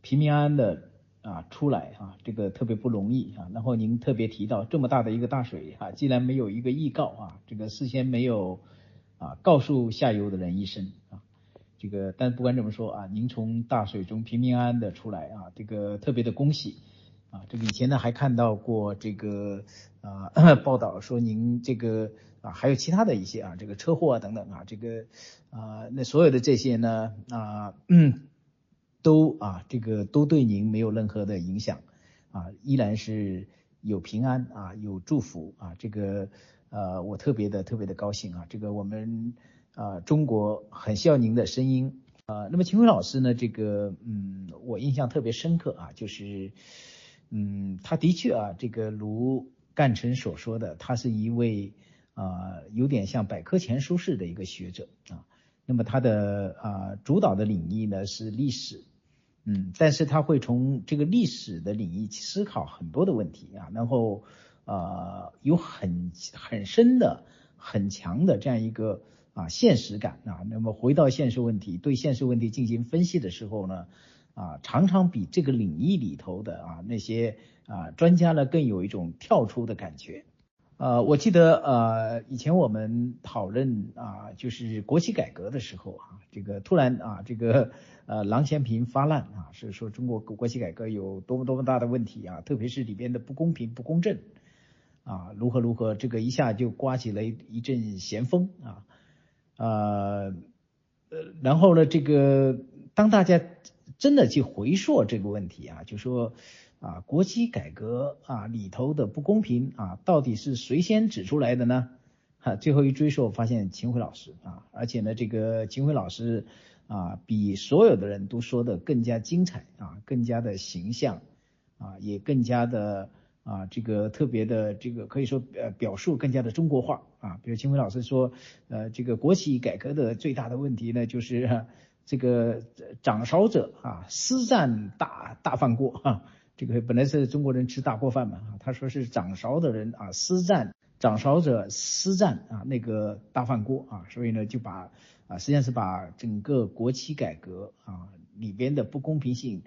平平安安的啊出来啊，这个特别不容易啊。然后您特别提到这么大的一个大水啊，既然没有一个预告啊，这个事先没有啊告诉下游的人一声啊，这个，但不管怎么说啊，您从大水中平平安安的出来啊，这个特别的恭喜啊。这个以前呢还看到过这个啊 报道说您这个啊还有其他的一些啊这个车祸啊等等啊这个啊那所有的这些呢啊 都啊这个都对您没有任何的影响啊，依然是有平安啊有祝福啊这个呃我特别的特别的高兴啊这个我们。啊，中国很需要您的声音啊。那么秦晖老师呢？这个，嗯，我印象特别深刻啊，就是，嗯，他的确啊，这个如干成所说的，他是一位啊，有点像百科全书式的一个学者啊。那么他的啊，主导的领域呢是历史，嗯，但是他会从这个历史的领域去思考很多的问题啊，然后啊，有很很深的、很强的这样一个。啊，现实感啊，那么回到现实问题，对现实问题进行分析的时候呢，啊，常常比这个领域里头的啊那些啊专家呢更有一种跳出的感觉。呃，我记得呃以前我们讨论啊就是国企改革的时候啊，这个突然啊这个呃郎咸平发难啊，是说中国国企改革有多么多么大的问题啊，特别是里边的不公平不公正啊，如何如何，这个一下就刮起了一阵咸风啊。呃，呃，然后呢，这个当大家真的去回溯这个问题啊，就说啊，国企改革啊里头的不公平啊，到底是谁先指出来的呢？哈，最后一追溯发现秦晖老师啊，而且呢，这个秦晖老师啊，比所有的人都说的更加精彩啊，更加的形象啊，也更加的。啊，这个特别的这个可以说呃表述更加的中国化啊，比如秦晖老师说，呃，这个国企改革的最大的问题呢，就是这个掌勺者啊私占大大饭锅啊，这个本来是中国人吃大锅饭嘛，他说是掌勺的人啊私占掌勺者私占啊那个大饭锅啊，所以呢就把啊实际上是把整个国企改革啊里边的不公平性。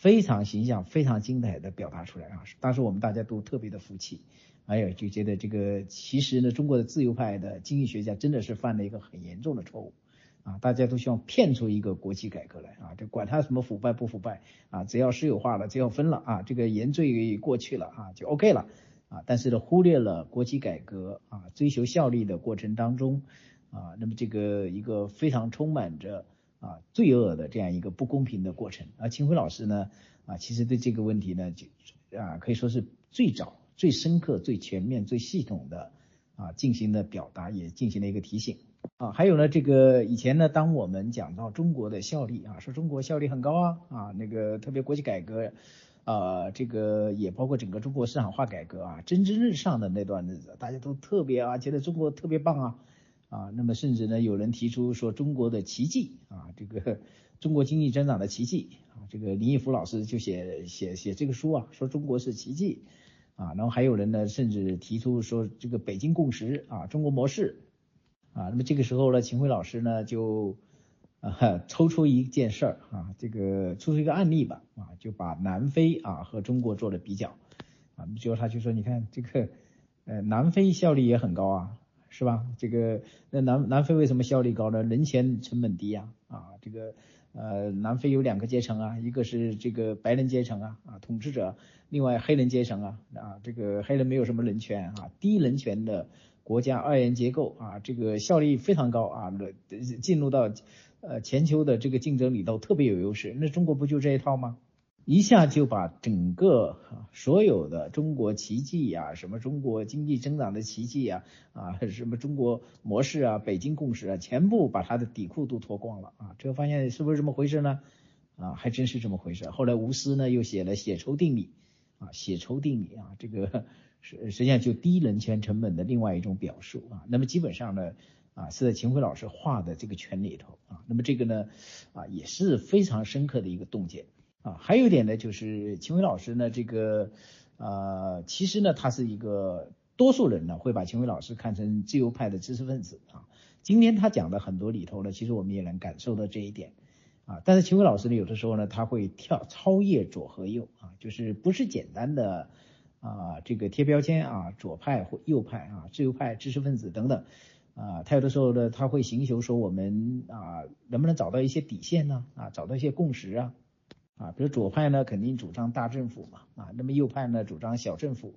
非常形象、非常精彩的表达出来啊！当时我们大家都特别的服气，哎呀，就觉得这个其实呢，中国的自由派的经济学家真的是犯了一个很严重的错误啊！大家都希望骗出一个国企改革来啊，就管他什么腐败不腐败啊，只要私有化了，只要分了啊，这个严罪过去了啊，就 OK 了啊！但是呢，忽略了国企改革啊，追求效率的过程当中啊，那么这个一个非常充满着。啊，罪恶的这样一个不公平的过程，而秦晖老师呢，啊，其实对这个问题呢，就啊可以说是最早、最深刻、最全面、最系统的啊进行了表达，也进行了一个提醒啊。还有呢，这个以前呢，当我们讲到中国的效率啊，说中国效率很高啊啊，那个特别国企改革啊，这个也包括整个中国市场化改革啊，蒸蒸日上的那段日子，大家都特别啊，觉得中国特别棒啊。啊，那么甚至呢，有人提出说中国的奇迹啊，这个中国经济增长的奇迹啊，这个林毅夫老师就写写写这个书啊，说中国是奇迹啊，然后还有人呢，甚至提出说这个北京共识啊，中国模式啊，那么这个时候呢，秦晖老师呢就啊抽出一件事儿啊，这个抽出一个案例吧啊，就把南非啊和中国做了比较啊，最后他就说，你看这个呃南非效率也很高啊。是吧？这个那南南非为什么效率高呢？人权成本低呀，啊，这个呃南非有两个阶层啊，一个是这个白人阶层啊啊统治者，另外黑人阶层啊啊这个黑人没有什么人权啊，低人权的国家二元结构啊，这个效率非常高啊，进入到呃全球的这个竞争里头特别有优势。那中国不就这一套吗？一下就把整个所有的中国奇迹呀，什么中国经济增长的奇迹呀，啊，什么中国模式啊，北京共识啊，全部把他的底裤都脱光了啊！最后发现是不是这么回事呢？啊，还真是这么回事。后来吴思呢又写了血抽定理啊，血抽定理啊，这个实实际上就低人权成本的另外一种表述啊。那么基本上呢，啊是在秦晖老师画的这个圈里头啊。那么这个呢，啊也是非常深刻的一个洞见。啊，还有一点呢，就是秦伟老师呢，这个呃，其实呢，他是一个多数人呢会把秦伟老师看成自由派的知识分子啊。今天他讲的很多里头呢，其实我们也能感受到这一点啊。但是秦伟老师呢，有的时候呢，他会跳超越左和右啊，就是不是简单的啊这个贴标签啊，左派或右派啊，自由派知识分子等等啊，他有的时候呢，他会寻求说我们啊，能不能找到一些底线呢？啊，找到一些共识啊，啊，比如左派呢肯定主张大政府嘛，啊，那么右派呢主张小政府，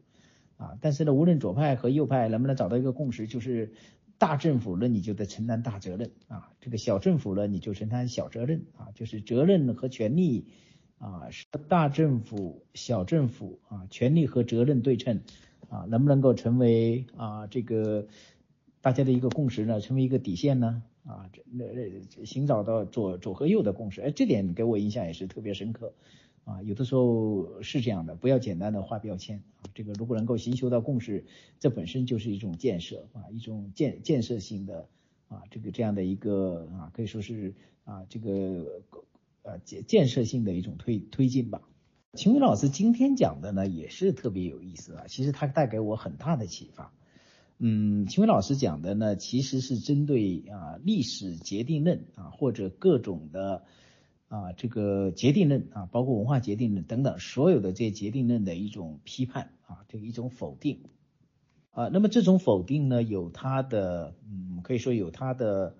啊，但是呢，无论左派和右派能不能找到一个共识，就是大政府呢你就得承担大责任啊，这个小政府呢你就承担小责任啊，就是责任和权利啊是大政府小政府啊权利和责任对称啊，能不能够成为啊这个。大家的一个共识呢，成为一个底线呢，啊，这那那寻找到左左和右的共识，哎，这点给我印象也是特别深刻，啊，有的时候是这样的，不要简单的画标签，啊，这个如果能够寻求到共识，这本身就是一种建设，啊，一种建建设性的，啊，这个这样的一个啊，可以说是啊，这个呃建建设性的一种推推进吧。秦伟老师今天讲的呢，也是特别有意思啊，其实他带给我很大的启发。嗯，秦伟老师讲的呢，其实是针对啊历史决定论啊，或者各种的啊这个决定论啊，包括文化决定论等等，所有的这些决定论的一种批判啊，这一种否定啊。那么这种否定呢，有它的嗯，可以说有它的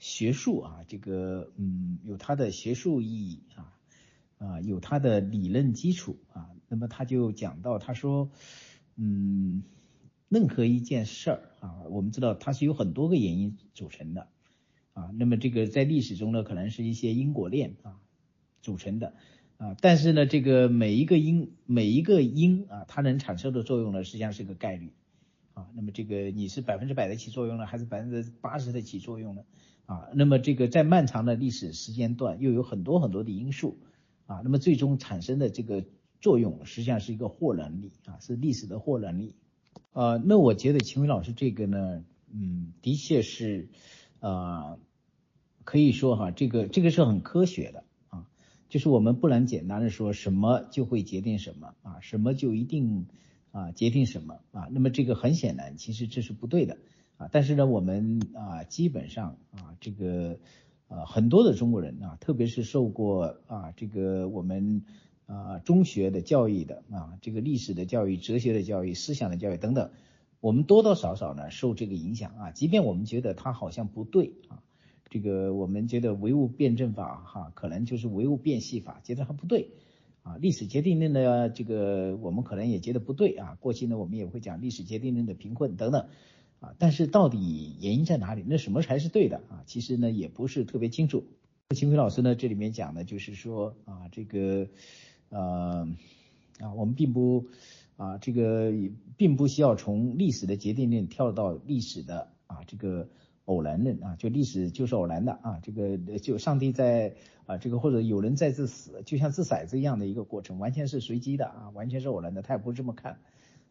学术啊，这个嗯，有它的学术意义啊啊，有它的理论基础啊。那么他就讲到，他说嗯。任何一件事儿啊，我们知道它是由很多个原因组成的啊。那么这个在历史中呢，可能是一些因果链啊组成的啊。但是呢，这个每一个因每一个因啊，它能产生的作用呢，实际上是个概率啊。那么这个你是百分之百的起作用呢，还是百分之八十的起作用呢？啊，那么这个在漫长的历史时间段，又有很多很多的因素啊。那么最终产生的这个作用，实际上是一个或然力啊，是历史的或然力。呃，那我觉得秦伟老师这个呢，嗯，的确是，呃，可以说哈，这个这个是很科学的啊，就是我们不能简单的说什么就会决定什么啊，什么就一定啊决定什么啊，那么这个很显然，其实这是不对的啊。但是呢，我们啊基本上啊这个呃很多的中国人啊，特别是受过啊这个我们。啊，中学的教育的啊，这个历史的教育、哲学的教育、思想的教育等等，我们多多少少呢受这个影响啊。即便我们觉得它好像不对啊，这个我们觉得唯物辩证法哈，可能就是唯物辨析法，觉得它不对啊。历史决定论呢这个我们可能也觉得不对啊。过去呢，我们也会讲历史决定论的贫困等等啊。但是到底原因在哪里？那什么才是对的啊？其实呢，也不是特别清楚。秦飞老师呢，这里面讲的就是说啊，这个。呃，啊，我们并不啊，这个并不需要从历史的决定论跳到历史的啊这个偶然论啊，就历史就是偶然的啊，这个就上帝在啊这个或者有人在这死，就像掷骰子一样的一个过程，完全是随机的啊，完全是偶然的，他也不这么看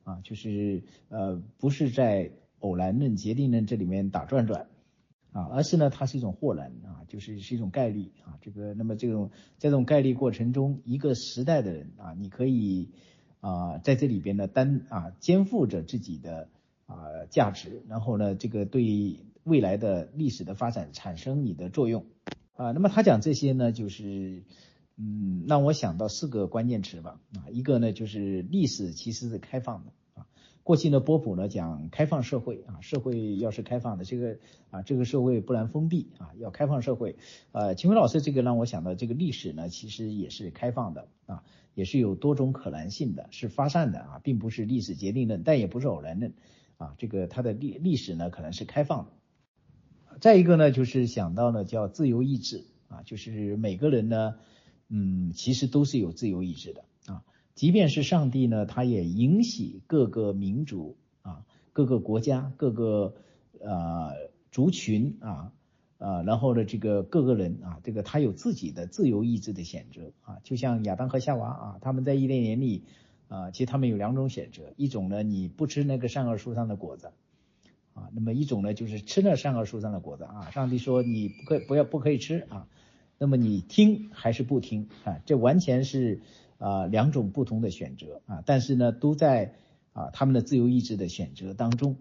啊，就是呃不是在偶然论、决定论这里面打转转。啊，而是呢，它是一种豁然啊，就是是一种概率啊。这个，那么这种这种概率过程中，一个时代的人啊，你可以啊在这里边呢担啊肩负着自己的啊价值，然后呢，这个对未来的历史的发展产生你的作用啊。那么他讲这些呢，就是嗯让我想到四个关键词吧啊，一个呢就是历史其实是开放的。过去呢，波普呢讲开放社会啊，社会要是开放的，这个啊，这个社会不能封闭啊，要开放社会。呃，秦辉老师这个让我想到，这个历史呢其实也是开放的啊，也是有多种可能性的，是发散的啊，并不是历史决定论，但也不是偶然论啊，这个它的历历史呢可能是开放的。再一个呢，就是想到呢叫自由意志啊，就是每个人呢，嗯，其实都是有自由意志的。即便是上帝呢，他也允许各个民族啊、各个国家、各个呃族群啊、呃，然后呢，这个各个人啊，这个他有自己的自由意志的选择啊，就像亚当和夏娃啊，他们在伊甸园里啊，其实他们有两种选择，一种呢，你不吃那个善恶树上的果子啊，那么一种呢，就是吃了善恶树上的果子啊，上帝说你不可不要不可以吃啊，那么你听还是不听啊？这完全是。啊，两种不同的选择啊，但是呢，都在啊他们的自由意志的选择当中。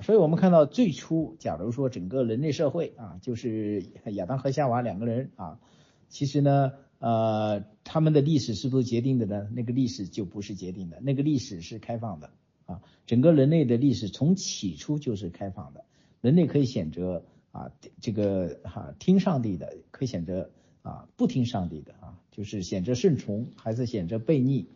所以我们看到最初，假如说整个人类社会啊，就是亚当和夏娃两个人啊，其实呢，呃，他们的历史是不是决定的呢？那个历史就不是决定的，那个历史是开放的啊。整个人类的历史从起初就是开放的，人类可以选择啊这个哈听上帝的，可以选择啊不听上帝的啊，就是选择顺从还是选择悖逆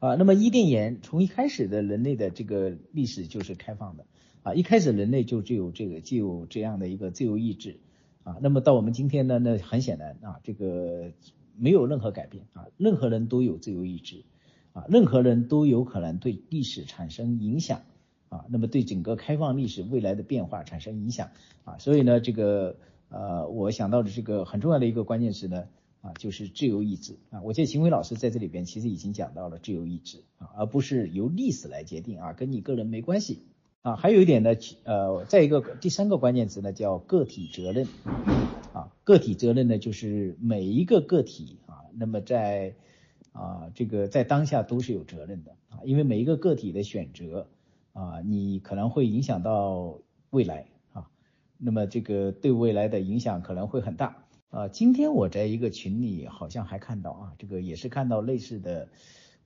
啊。那么伊甸园从一开始的人类的这个历史就是开放的啊，一开始人类就只有这个就有这样的一个自由意志啊。那么到我们今天呢，那很显然啊，这个没有任何改变啊，任何人都有自由意志。啊，任何人都有可能对历史产生影响啊，那么对整个开放历史未来的变化产生影响啊，所以呢，这个呃，我想到的这个很重要的一个关键词呢啊，就是自由意志啊。我记得秦晖老师在这里边其实已经讲到了自由意志啊，而不是由历史来决定啊，跟你个人没关系啊。还有一点呢，呃，再一个第三个关键词呢叫个体责任啊，个体责任呢就是每一个个体啊，那么在啊，这个在当下都是有责任的啊，因为每一个个体的选择啊，你可能会影响到未来啊，那么这个对未来的影响可能会很大啊。今天我在一个群里好像还看到啊，这个也是看到类似的，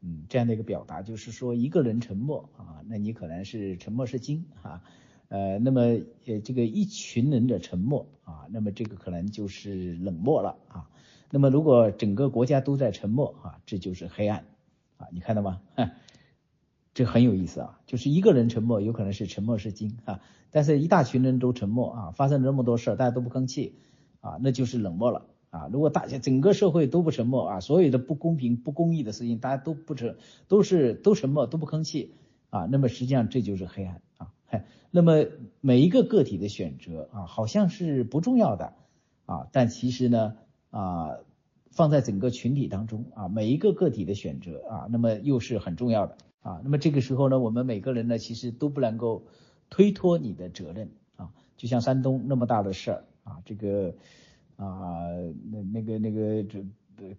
嗯，这样的一个表达，就是说一个人沉默啊，那你可能是沉默是金啊，呃，那么呃这个一群人的沉默啊，那么这个可能就是冷漠了啊。那么，如果整个国家都在沉默啊，这就是黑暗啊，你看到吗？这很有意思啊，就是一个人沉默，有可能是沉默是金啊，但是一大群人都沉默啊，发生了那么多事儿，大家都不吭气啊，那就是冷漠了啊。如果大家整个社会都不沉默啊，所有的不公平、不公义的事情大家都不沉，都是都沉默，都不吭气啊，那么实际上这就是黑暗啊。那么每一个个体的选择啊，好像是不重要的啊，但其实呢？啊，放在整个群体当中啊，每一个个体的选择啊，那么又是很重要的啊。那么这个时候呢，我们每个人呢，其实都不能够推脱你的责任啊。就像山东那么大的事儿啊，这个啊，那那个那个这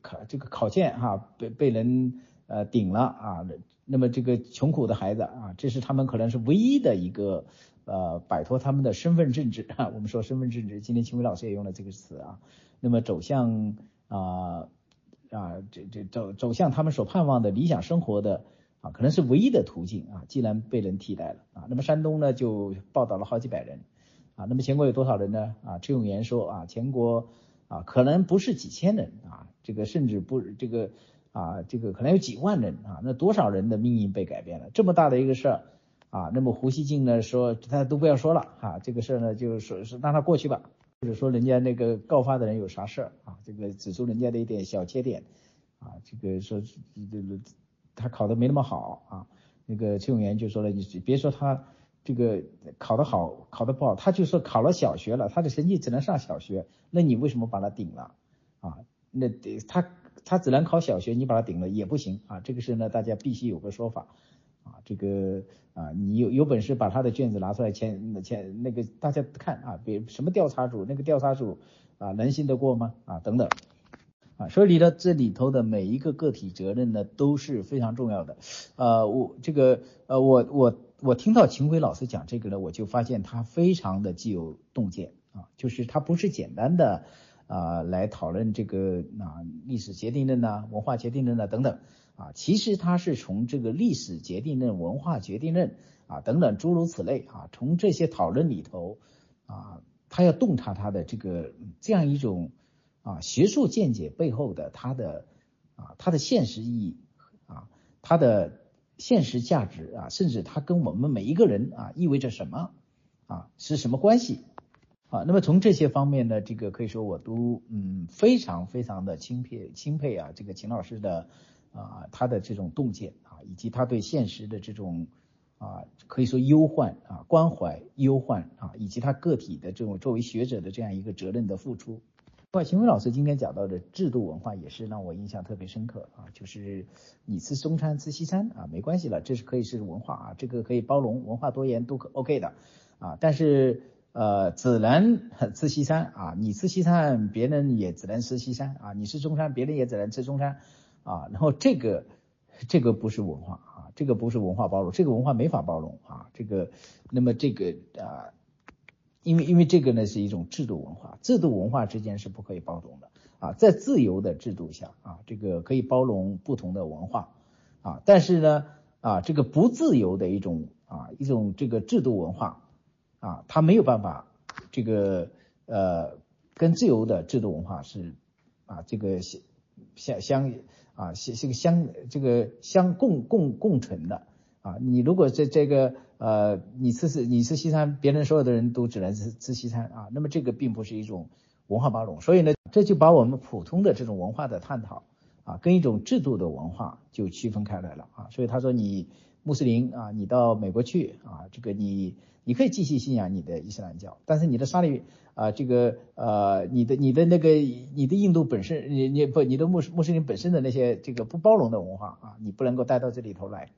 考这个考卷哈被被人呃顶了啊，那么这个穷苦的孩子啊，这是他们可能是唯一的一个呃摆脱他们的身份政治啊。我们说身份政治，今天秦伟老师也用了这个词啊。那么走向啊啊这这走走向他们所盼望的理想生活的啊，可能是唯一的途径啊，既然被人替代了啊，那么山东呢就报道了好几百人啊，那么全国有多少人呢？啊，陈永元说啊，全国啊可能不是几千人啊，这个甚至不这个啊这个可能有几万人啊，那多少人的命运被改变了？这么大的一个事儿啊，那么胡锡进呢说他都不要说了啊，这个事儿呢就是说是让他过去吧。或者说人家那个告发的人有啥事儿啊？这个指出人家的一点小缺点啊，这个说这个他考的没那么好啊。那个崔永元就说了，你别说他这个考得好，考得不好，他就说考了小学了，他的成绩只能上小学，那你为什么把他顶了啊？那得他他只能考小学，你把他顶了也不行啊。这个事呢，大家必须有个说法。啊，这个啊，你有有本事把他的卷子拿出来，签签那个大家看啊，比什么调查组，那个调查组啊，能信得过吗？啊，等等，啊，所以呢，这里头的每一个个体责任呢都是非常重要的。呃，我这个呃，我我我听到秦晖老师讲这个呢，我就发现他非常的具有洞见啊，就是他不是简单的啊来讨论这个啊历史决定论呐，文化决定论呐等等。啊，其实他是从这个历史决定论、文化决定论啊等等诸如此类啊，从这些讨论里头啊，他要洞察他的这个这样一种啊学术见解背后的他的啊他的现实意义啊，他的现实价值啊，甚至他跟我们每一个人啊意味着什么啊是什么关系啊？那么从这些方面呢，这个可以说我都嗯非常非常的钦佩钦佩啊，这个秦老师的。啊，他的这种洞见啊，以及他对现实的这种啊，可以说忧患啊，关怀忧患啊，以及他个体的这种作为学者的这样一个责任的付出。外，秦伟老师今天讲到的制度文化也是让我印象特别深刻啊，就是你吃中餐吃西餐啊，没关系了，这是可以是文化啊，这个可以包容，文化多元都可 OK 的啊，但是呃，只能 吃西餐啊，你吃西餐，别人也只能吃西餐啊，你吃中餐，别人也只能吃中餐。啊，然后这个这个不是文化啊，这个不是文化包容，这个文化没法包容啊，这个那么这个啊，因为因为这个呢是一种制度文化，制度文化之间是不可以包容的啊，在自由的制度下啊，这个可以包容不同的文化啊，但是呢啊，这个不自由的一种啊一种这个制度文化啊，它没有办法这个呃跟自由的制度文化是啊这个相相相啊相这个相这个相共共共存的啊。你如果在这个呃你吃是你吃西餐，别人所有的人都只能吃吃西餐啊，那么这个并不是一种文化包容。所以呢，这就把我们普通的这种文化的探讨啊，跟一种制度的文化就区分开来了啊。所以他说你。穆斯林啊，你到美国去啊，这个你你可以继续信仰你的伊斯兰教，但是你的沙利啊，这个呃，你的你的那个你的印度本身，你你不你的穆斯穆斯林本身的那些这个不包容的文化啊，你不能够带到这里头来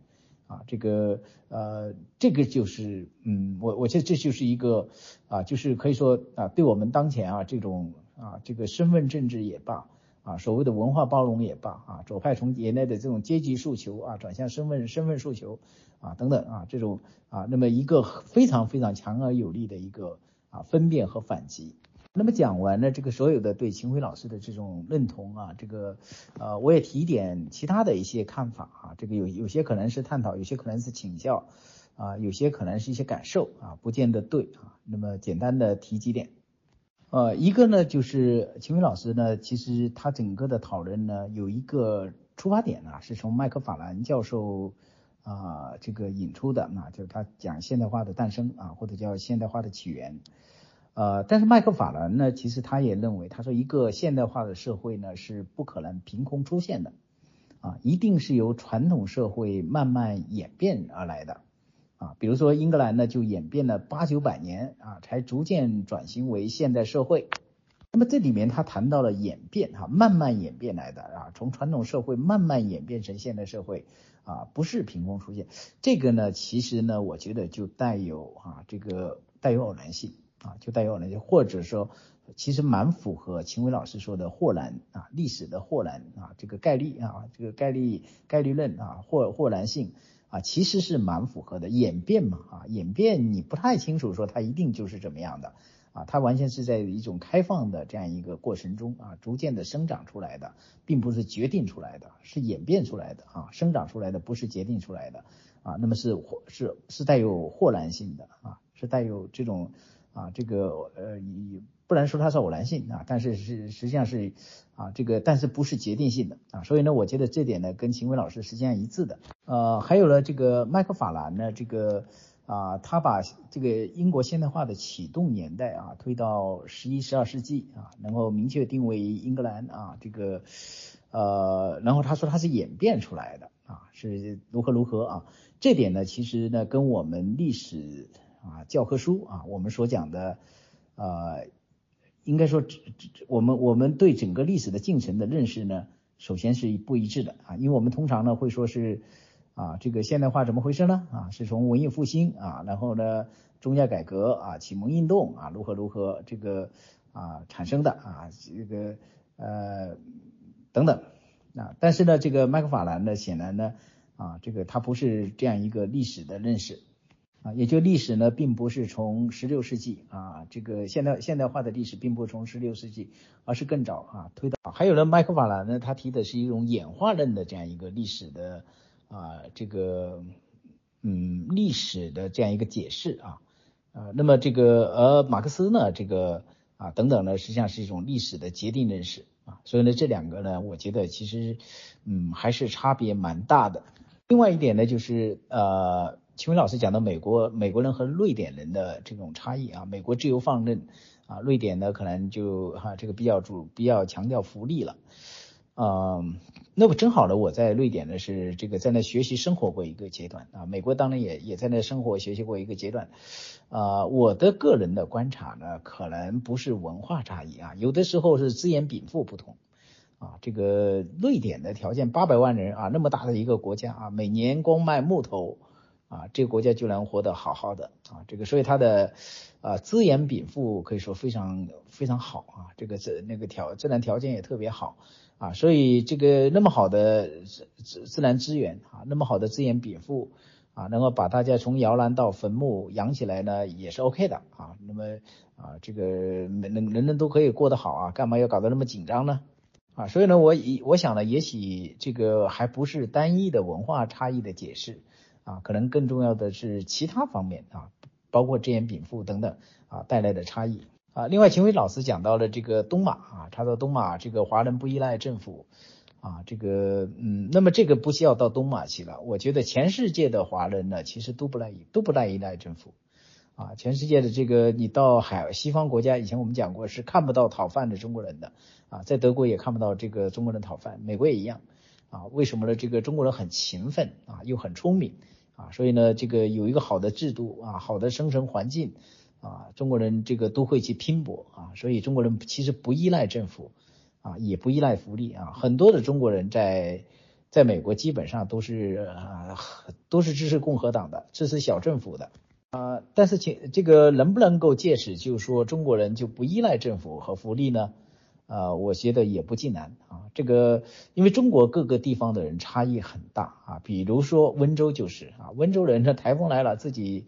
啊，这个呃，这个就是嗯，我我觉得这就是一个啊，就是可以说啊，对我们当前啊这种啊这个身份政治也罢。啊，所谓的文化包容也罢，啊，左派从原来的这种阶级诉求啊，转向身份身份诉求啊等等啊，这种啊，那么一个非常非常强而有力的一个啊分辨和反击。那么讲完了这个所有的对秦晖老师的这种认同啊，这个呃，我也提一点其他的一些看法啊，这个有有些可能是探讨，有些可能是请教啊，有些可能是一些感受啊，不见得对啊。那么简单的提几点。呃，一个呢，就是秦晖老师呢，其实他整个的讨论呢，有一个出发点呢，是从麦克法兰教授啊这个引出的，那就是他讲现代化的诞生啊，或者叫现代化的起源。呃，但是麦克法兰呢，其实他也认为，他说一个现代化的社会呢，是不可能凭空出现的啊，一定是由传统社会慢慢演变而来的。啊，比如说英格兰呢，就演变了八九百年啊，才逐渐转型为现代社会。那么这里面他谈到了演变哈，慢慢演变来的啊，从传统社会慢慢演变成现代社会啊，不是凭空出现。这个呢，其实呢，我觉得就带有啊，这个带有偶然性啊，就带有那些，或者说其实蛮符合秦伟老师说的霍然啊，历史的霍然啊，这个概率啊，这个概率概率论啊，霍霍然性。啊，其实是蛮符合的演变嘛，啊，演变你不太清楚说它一定就是怎么样的，啊，它完全是在一种开放的这样一个过程中啊，逐渐的生长出来的，并不是决定出来的，是演变出来的啊，生长出来的不是决定出来的啊，那么是是是带有豁然性的啊，是带有这种啊这个呃以。不能说它是偶然性啊，但是是实际上是啊这个，但是不是决定性的啊，所以呢，我觉得这点呢跟秦伟老师实际上一致的。呃，还有呢，这个麦克法兰呢，这个啊，他把这个英国现代化的启动年代啊推到十一、十二世纪啊，能够明确定位英格兰啊这个呃，然后他说他是演变出来的啊，是如何如何啊，这点呢其实呢跟我们历史啊教科书啊我们所讲的呃。应该说，我们我们对整个历史的进程的认识呢，首先是不一致的啊，因为我们通常呢会说是啊，这个现代化怎么回事呢？啊，是从文艺复兴啊，然后呢宗教改革啊，启蒙运动啊，如何如何这个啊产生的啊，这个呃等等啊，但是呢，这个麦克法兰呢，显然呢啊，这个他不是这样一个历史的认识。啊，也就历史呢，并不是从十六世纪啊，这个现代现代化的历史并不是从十六世纪，而是更早啊推到。还有呢，麦克法兰呢，他提的是一种演化论的这样一个历史的啊，这个嗯历史的这样一个解释啊，呃，那么这个而马克思呢，这个啊等等呢，实际上是一种历史的决定认识啊，所以呢，这两个呢，我觉得其实嗯还是差别蛮大的。另外一点呢，就是呃。秦伟老师讲的美国美国人和瑞典人的这种差异啊，美国自由放任啊，瑞典呢可能就哈这个比较主比较强调福利了，嗯，那不正好呢？我在瑞典呢是这个在那学习生活过一个阶段啊，美国当然也也在那生活学习过一个阶段，啊，我的个人的观察呢，可能不是文化差异啊，有的时候是资源禀赋不同啊，这个瑞典的条件八百万人啊，那么大的一个国家啊，每年光卖木头。啊，这个国家就能活得好好的啊，这个所以它的啊资源禀赋可以说非常非常好啊，这个自那个条自然条件也特别好啊，所以这个那么好的自自自然资源啊，那么好的资源禀赋啊，能够把大家从摇篮到坟墓养起来呢，也是 OK 的啊。那么啊，这个人人人都可以过得好啊，干嘛要搞得那么紧张呢？啊，所以呢，我以我想呢，也许这个还不是单一的文化差异的解释。啊，可能更重要的是其他方面啊，包括只言禀赋等等啊带来的差异啊。另外，秦晖老师讲到了这个东马啊，他说东马这个华人不依赖政府啊，这个嗯，那么这个不需要到东马去了。我觉得全世界的华人呢，其实都不赖都不赖依赖政府啊。全世界的这个你到海西方国家，以前我们讲过是看不到讨饭的中国人的啊，在德国也看不到这个中国人讨饭，美国也一样啊。为什么呢？这个中国人很勤奋啊，又很聪明。啊，所以呢，这个有一个好的制度啊，好的生存环境啊，中国人这个都会去拼搏啊，所以中国人其实不依赖政府啊，也不依赖福利啊，很多的中国人在在美国基本上都是啊，都是支持共和党的，支持小政府的啊，但是请这个能不能够借此就是说中国人就不依赖政府和福利呢？啊，我觉得也不尽然啊。这个因为中国各个地方的人差异很大啊。比如说温州就是啊，温州人呢台风来了自己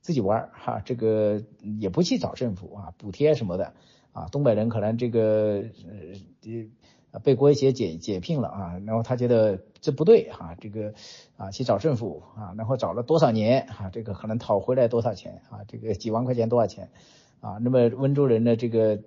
自己玩哈，这个也不去找政府啊补贴什么的啊。东北人可能这个呃被国协解解聘了啊，然后他觉得这不对哈，这个啊去找政府啊，然后找了多少年啊，这个可能讨回来多少钱啊，这个几万块钱多少钱啊？那么温州人呢这个。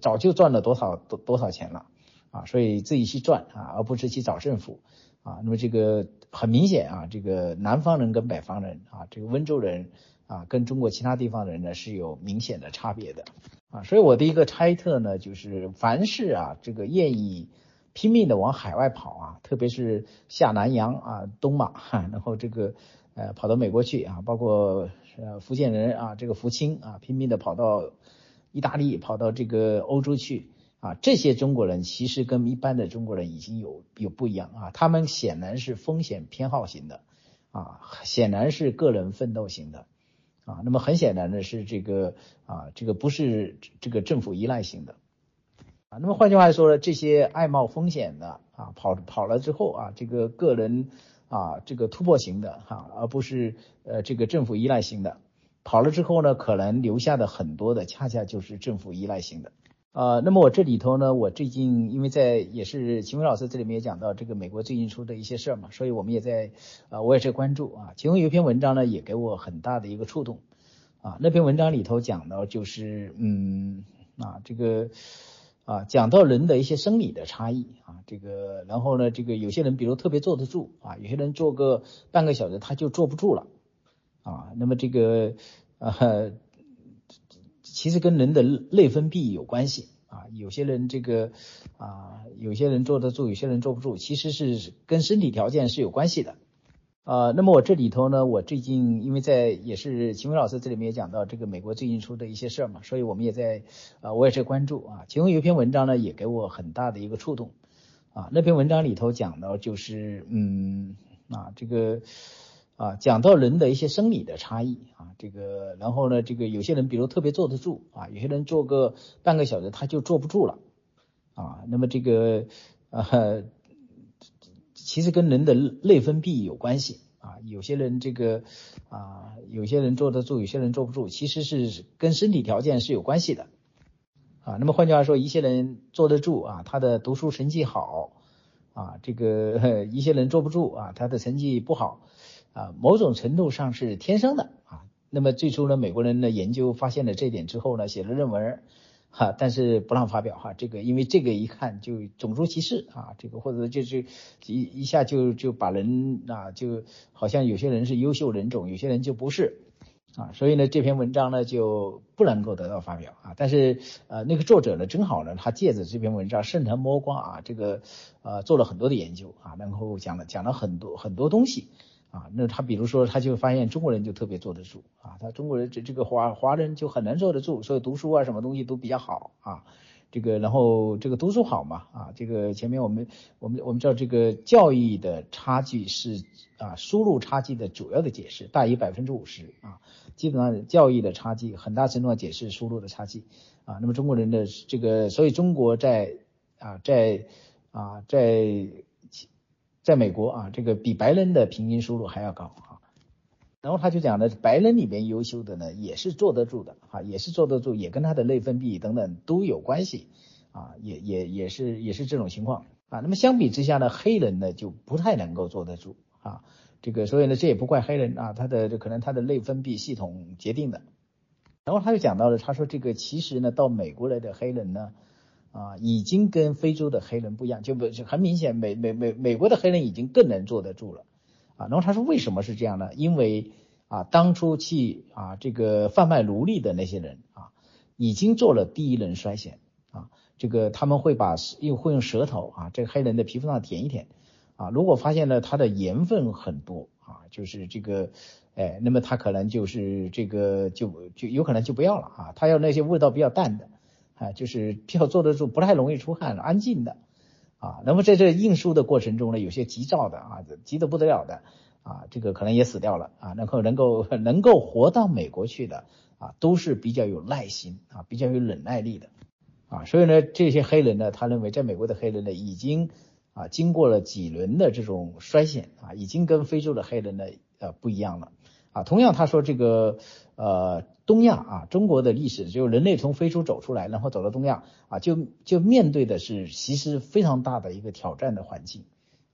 早就赚了多少多多少钱了啊，所以自己去赚啊，而不是去找政府啊。那么这个很明显啊，这个南方人跟北方人啊，这个温州人啊，跟中国其他地方人呢是有明显的差别的啊。所以我的一个猜测呢，就是凡是啊这个愿意拼命的往海外跑啊，特别是下南洋啊、东马，然后这个呃跑到美国去啊，包括呃福建人啊，这个福清啊，拼命的跑到。意大利跑到这个欧洲去啊，这些中国人其实跟一般的中国人已经有有不一样啊，他们显然是风险偏好型的啊，显然是个人奋斗型的啊，那么很显然的是这个啊，这个不是这个政府依赖型的啊，那么换句话说呢，这些爱冒风险的啊，跑跑了之后啊，这个个人啊，这个突破型的哈，而不是呃这个政府依赖型的。跑了之后呢，可能留下的很多的，恰恰就是政府依赖型的。呃，那么我这里头呢，我最近因为在也是秦伟老师这里面也讲到这个美国最近出的一些事儿嘛，所以我们也在啊，我也在关注啊。其中有一篇文章呢，也给我很大的一个触动啊。那篇文章里头讲到就是嗯啊这个啊讲到人的一些生理的差异啊，这个然后呢这个有些人比如特别坐得住啊，有些人坐个半个小时他就坐不住了。啊，那么这个呃，其实跟人的内分泌有关系啊。有些人这个啊，有些人坐得住，有些人坐不住，其实是跟身体条件是有关系的。啊，那么我这里头呢，我最近因为在也是秦伟老师这里面也讲到这个美国最近出的一些事儿嘛，所以我们也在啊，我也在关注啊。其中有一篇文章呢，也给我很大的一个触动啊。那篇文章里头讲到就是嗯啊这个。啊，讲到人的一些生理的差异啊，这个，然后呢，这个有些人比如特别坐得住啊，有些人坐个半个小时他就坐不住了啊，那么这个呃，其实跟人的内分泌有关系啊，有些人这个啊，有些人坐得住，有些人坐不住，其实是跟身体条件是有关系的啊。那么换句话说，一些人坐得住啊，他的读书成绩好啊，这个 一些人坐不住啊，他的成绩不好。啊，某种程度上是天生的啊。那么最初呢，美国人的研究发现了这点之后呢，写了论文哈，但是不让发表哈。这个因为这个一看就种族歧视啊，这个或者就是一一下就就把人啊，就好像有些人是优秀人种，有些人就不是啊。所以呢，这篇文章呢就不能够得到发表啊。但是呃，那个作者呢，正好呢，他借着这篇文章顺藤摸瓜啊，这个呃做了很多的研究啊，然后讲了讲了很多很多东西。啊，那他比如说，他就发现中国人就特别坐得住啊，他中国人这这个华华人就很难坐得住，所以读书啊什么东西都比较好啊，这个然后这个读书好嘛啊，这个前面我们我们我们知道这个教育的差距是啊输入差距的主要的解释大于百分之五十啊，基本上教育的差距很大程度上解释输入的差距啊，那么中国人的这个所以中国在啊在啊在。在美国啊，这个比白人的平均收入还要高啊。然后他就讲呢，白人里面优秀的呢，也是坐得住的啊，也是坐得住，也跟他的内分泌等等都有关系啊，也也也是也是这种情况啊。那么相比之下呢，黑人呢就不太能够坐得住啊。这个所以呢，这也不怪黑人啊，他的这可能他的内分泌系统决定的。然后他就讲到了，他说这个其实呢，到美国来的黑人呢，啊，已经跟非洲的黑人不一样，就不很明显，美美美美国的黑人已经更能坐得住了，啊，然后他说为什么是这样呢？因为啊，当初去啊这个贩卖奴隶的那些人啊，已经做了第一轮筛选啊，这个他们会把用会用舌头啊，这个黑人的皮肤上舔一舔，啊，如果发现了它的盐分很多啊，就是这个。哎，那么他可能就是这个就就有可能就不要了啊，他要那些味道比较淡的，啊，就是比较坐得住，不太容易出汗、安静的，啊，那么在这运输的过程中呢，有些急躁的啊，急得不得了的。啊，这个可能也死掉了。啊，然后能够能够活到美国去的啊，都是比较有耐心啊，比较有忍耐力的。啊，所以呢，这些黑人呢，他认为在美国的黑人呢，已经啊经过了几轮的这种衰减啊，已经跟非洲的黑人呢呃不一样了。啊，同样他说这个呃东亚啊，中国的历史就是人类从非洲走出来，然后走到东亚啊，就就面对的是其实非常大的一个挑战的环境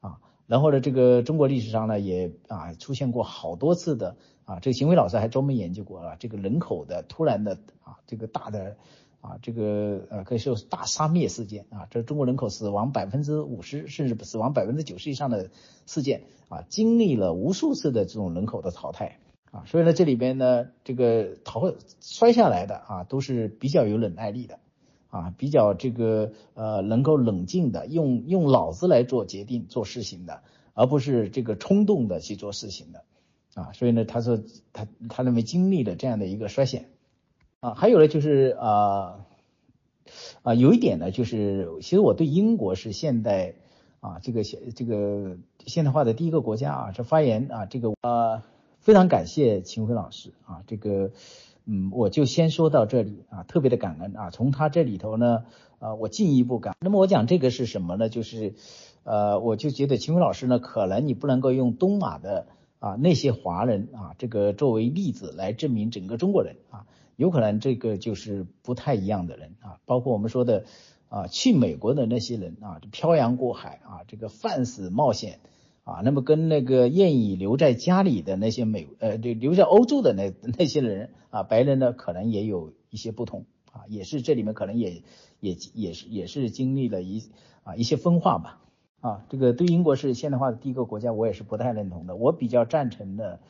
啊。然后呢，这个中国历史上呢也啊出现过好多次的啊，这个邢伟老师还专门研究过了这个人口的突然的啊这个大的啊这个呃可以说是大杀灭事件啊，这中国人口死亡百分之五十甚至死亡百分之九十以上的事件啊，经历了无数次的这种人口的淘汰。啊，所以呢，这里边呢，这个逃摔下来的啊，都是比较有忍耐力的，啊，比较这个呃能够冷静的，用用脑子来做决定、做事情的，而不是这个冲动的去做事情的，啊，所以呢，他说他他认为经历了这样的一个衰减，啊，还有呢就是啊啊有一点呢，就是其实我对英国是现代啊这个现这个现代化的第一个国家啊，这发言啊这个啊。非常感谢秦晖老师啊，这个，嗯，我就先说到这里啊，特别的感恩啊。从他这里头呢，呃，我进一步感。那么我讲这个是什么呢？就是，呃，我就觉得秦晖老师呢，可能你不能够用东马的啊那些华人啊这个作为例子来证明整个中国人啊，有可能这个就是不太一样的人啊，包括我们说的啊去美国的那些人啊，漂洋过海啊，这个犯死冒险。啊，那么跟那个愿意留在家里的那些美呃，对留在欧洲的那那些人啊，白人呢，可能也有一些不同啊，也是这里面可能也也也是也是经历了一啊一些分化吧啊，这个对英国是现代化的第一个国家，我也是不太认同的，我比较赞成的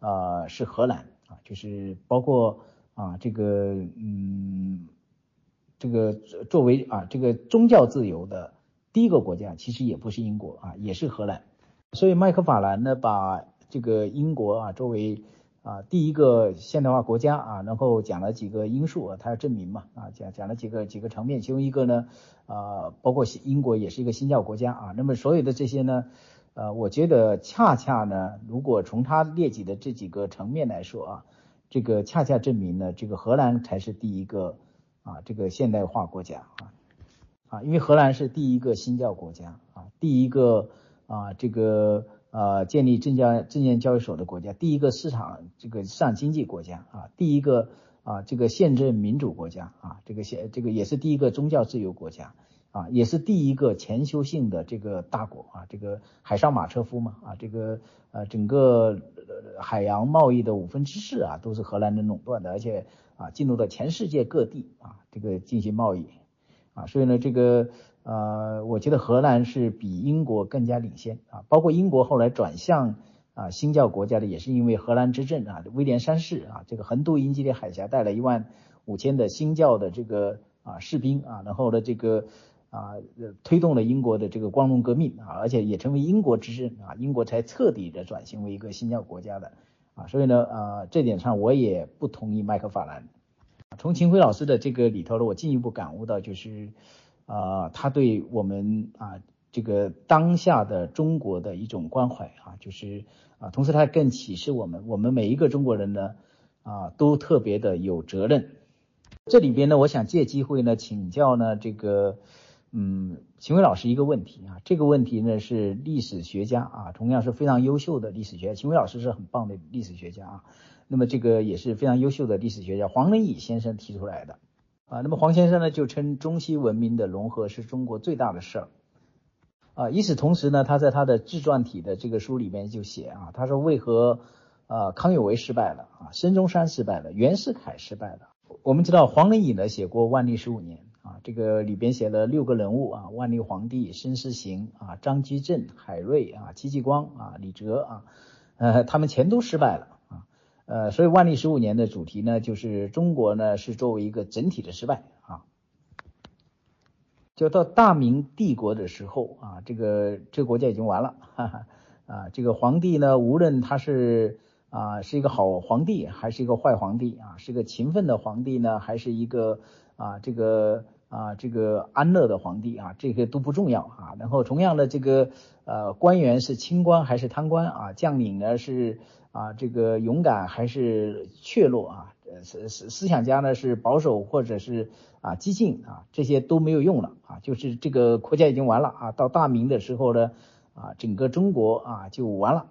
啊是荷兰啊，就是包括啊这个嗯这个作为啊这个宗教自由的第一个国家，其实也不是英国啊，也是荷兰。所以麦克法兰呢，把这个英国啊作为啊第一个现代化国家啊，然后讲了几个因素啊，他要证明嘛啊，讲讲了几个几个层面，其中一个呢啊，包括英国也是一个新教国家啊，那么所有的这些呢，呃，我觉得恰恰呢，如果从他列举的这几个层面来说啊，这个恰恰证明呢，这个荷兰才是第一个啊这个现代化国家啊啊，因为荷兰是第一个新教国家啊，第一个。啊，这个呃，建立证交证券交易所的国家，第一个市场这个市场经济国家啊，第一个啊这个宪政民主国家啊，这个宪这个也是第一个宗教自由国家啊，也是第一个全球性的这个大国啊，这个海上马车夫嘛啊，这个呃整个海洋贸易的五分之四啊都是荷兰人垄断的，而且啊进入到全世界各地啊这个进行贸易啊，所以呢这个。呃，我觉得荷兰是比英国更加领先啊，包括英国后来转向啊新教国家的，也是因为荷兰之政啊，威廉三世啊，这个横渡英吉利海峡，带了一万五千的新教的这个啊士兵啊，然后呢这个啊推动了英国的这个光荣革命啊，而且也成为英国之政啊，英国才彻底的转型为一个新教国家的啊，所以呢啊这点上我也不同意麦克法兰。从秦晖老师的这个里头呢，我进一步感悟到就是。啊，他对我们啊这个当下的中国的一种关怀啊，就是啊，同时他更启示我们，我们每一个中国人呢啊都特别的有责任。这里边呢，我想借机会呢请教呢这个嗯秦伟老师一个问题啊，这个问题呢是历史学家啊，同样是非常优秀的历史学家，秦伟老师是很棒的历史学家啊，那么这个也是非常优秀的历史学家黄仁义先生提出来的。啊，那么黄先生呢就称中西文明的融合是中国最大的事儿。啊，与此同时呢，他在他的自传体的这个书里面就写啊，他说为何呃康有为失败了啊，孙中山失败了，袁世凯失败了。我们知道黄仁宇呢写过《万历十五年》啊，这个里边写了六个人物啊，万历皇帝、申思行啊、张居正、海瑞啊、戚继光啊、李哲啊，呃，他们全都失败了，呃，所以万历十五年的主题呢，就是中国呢是作为一个整体的失败啊。就到大明帝国的时候啊，这个这个国家已经完了，哈哈啊，这个皇帝呢，无论他是啊是一个好皇帝还是一个坏皇帝啊，是个勤奋的皇帝呢，还是一个啊这个啊这个安乐的皇帝啊，这个都不重要啊。然后同样的这个呃官员是清官还是贪官啊，将领呢是啊这个勇敢还是怯懦啊，思思思想家呢是保守或者是。啊，激进啊，这些都没有用了啊，就是这个国家已经完了啊。到大明的时候呢，啊，整个中国啊就完了。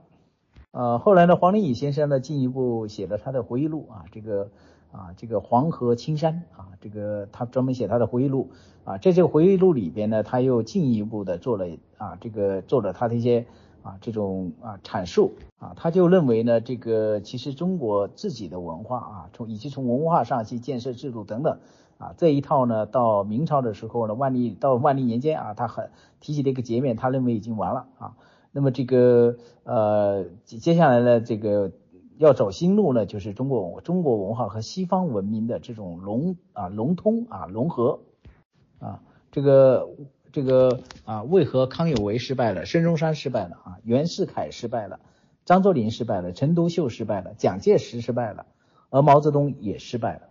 呃，后来呢，黄仁宇先生呢进一步写了他的回忆录啊，这个啊，这个黄河青山啊，这个他专门写他的回忆录啊，在这个回忆录里边呢，他又进一步的做了啊，这个做了他的一些啊这种啊阐述啊，他就认为呢，这个其实中国自己的文化啊，从以及从文化上去建设制度等等。啊，这一套呢，到明朝的时候呢，万历到万历年间啊，他很提起这个节面，他认为已经完了啊。那么这个呃，接下来呢，这个要走新路呢，就是中国中国文化和西方文明的这种融啊融通啊融合啊。这个这个啊，为何康有为失败了，孙中山失败了啊，袁世凯失败了，张作霖失败了，陈独秀失败了，蒋介石失败了，而毛泽东也失败了。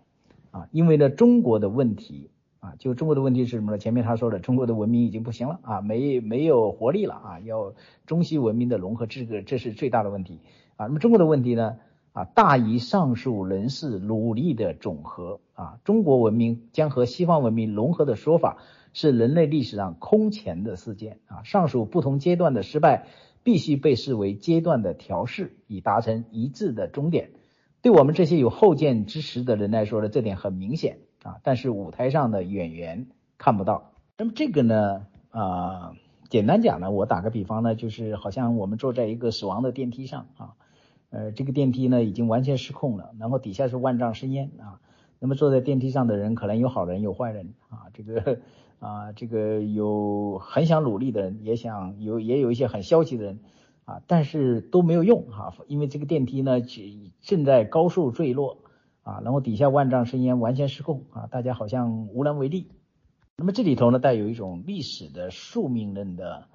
啊，因为呢，中国的问题啊，就中国的问题是什么呢？前面他说了，中国的文明已经不行了啊，没没有活力了啊，要中西文明的融合，这个这是最大的问题啊。那么中国的问题呢啊，大于上述人士努力的总和啊。中国文明将和西方文明融合的说法是人类历史上空前的事件啊。上述不同阶段的失败，必须被视为阶段的调试，以达成一致的终点。对我们这些有后见之识的人来说呢，这点很明显啊，但是舞台上的演员看不到。那么这个呢，啊，简单讲呢，我打个比方呢，就是好像我们坐在一个死亡的电梯上啊，呃，这个电梯呢已经完全失控了，然后底下是万丈深渊啊。那么坐在电梯上的人可能有好人有坏人啊，这个啊，这个有很想努力的人，也想有也有一些很消极的人。啊，但是都没有用哈，因为这个电梯呢正在高速坠落啊，然后底下万丈深渊完全失控啊，大家好像无能为力。那么这里头呢带有一种历史的宿命论的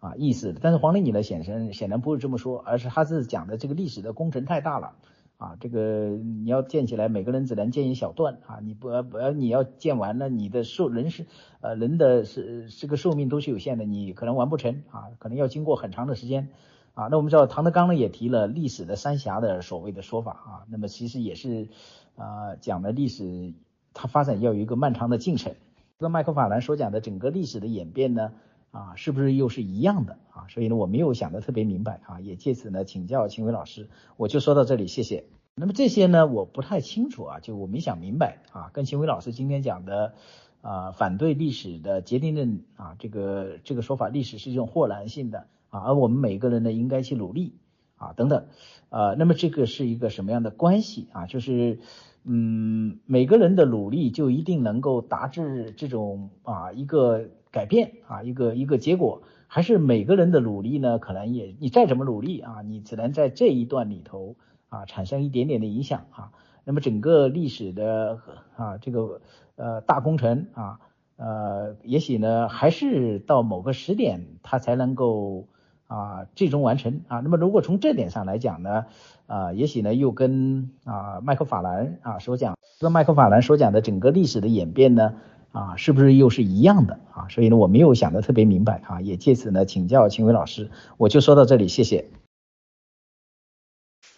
啊意思，但是黄仁宇呢显然显然不是这么说，而是他是讲的这个历史的工程太大了啊，这个你要建起来，每个人只能建一小段啊，你不不要你要建完了，你的寿人是呃人的是这个寿命都是有限的，你可能完不成啊，可能要经过很长的时间。啊，那我们知道唐德刚呢也提了历史的三峡的所谓的说法啊，那么其实也是啊讲的历史它发展要有一个漫长的进程，跟麦克法兰所讲的整个历史的演变呢啊是不是又是一样的啊？所以呢我没有想的特别明白啊，也借此呢请教秦伟老师，我就说到这里，谢谢。那么这些呢我不太清楚啊，就我没想明白啊，跟秦伟老师今天讲的啊反对历史的决定论啊这个这个说法，历史是一种豁然性的。啊，而我们每个人呢，应该去努力啊，等等，呃，那么这个是一个什么样的关系啊？就是，嗯，每个人的努力就一定能够达至这种啊一个改变啊，一个一个结果，还是每个人的努力呢，可能也你再怎么努力啊，你只能在这一段里头啊产生一点点的影响啊。那么整个历史的啊这个呃大工程啊，呃，也许呢还是到某个时点它才能够。啊，最终完成啊。那么如果从这点上来讲呢，啊，也许呢又跟啊麦克法兰啊所讲，跟麦克法兰所讲的整个历史的演变呢，啊，是不是又是一样的啊？所以呢，我没有想的特别明白啊，也借此呢请教秦伟老师，我就说到这里，谢谢。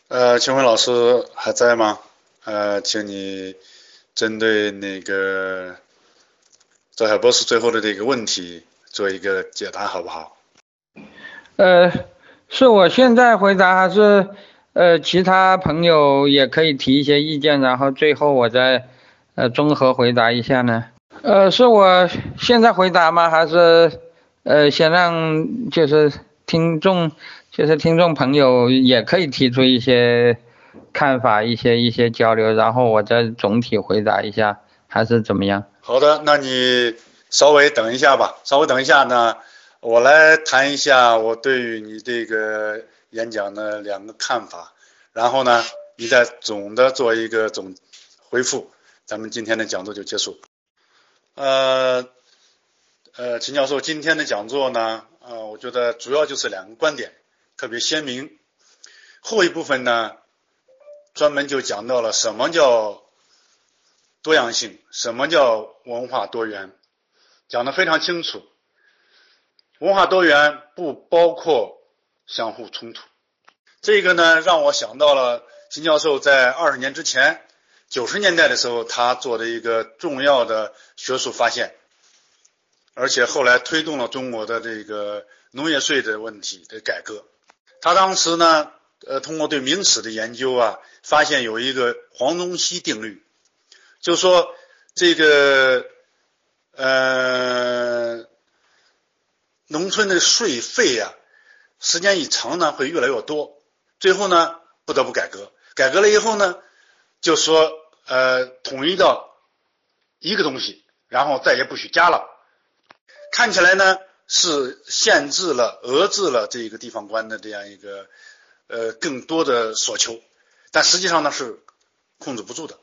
呃，秦伟老师还在吗？呃，请你针对那个赵海博士最后的这个问题做一个解答，好不好？呃，是我现在回答还是呃其他朋友也可以提一些意见，然后最后我再呃综合回答一下呢？呃，是我现在回答吗？还是呃，先让就是听众，就是听众朋友也可以提出一些看法，一些一些交流，然后我再总体回答一下，还是怎么样？好的，那你稍微等一下吧，稍微等一下呢，我来谈一下我对于你这个演讲的两个看法，然后呢，你再总的做一个总回复，咱们今天的讲座就结束。呃呃，秦教授今天的讲座呢，呃，我觉得主要就是两个观点特别鲜明，后一部分呢，专门就讲到了什么叫。多样性，什么叫文化多元？讲的非常清楚。文化多元不包括相互冲突。这个呢，让我想到了金教授在二十年之前，九十年代的时候，他做的一个重要的学术发现，而且后来推动了中国的这个农业税的问题的改革。他当时呢，呃，通过对明史的研究啊，发现有一个黄宗羲定律。就说这个呃，农村的税费啊，时间一长呢，会越来越多，最后呢，不得不改革。改革了以后呢，就说呃，统一到一个东西，然后再也不许加了。看起来呢，是限制了、遏制了这个地方官的这样一个呃更多的所求，但实际上呢，是控制不住的。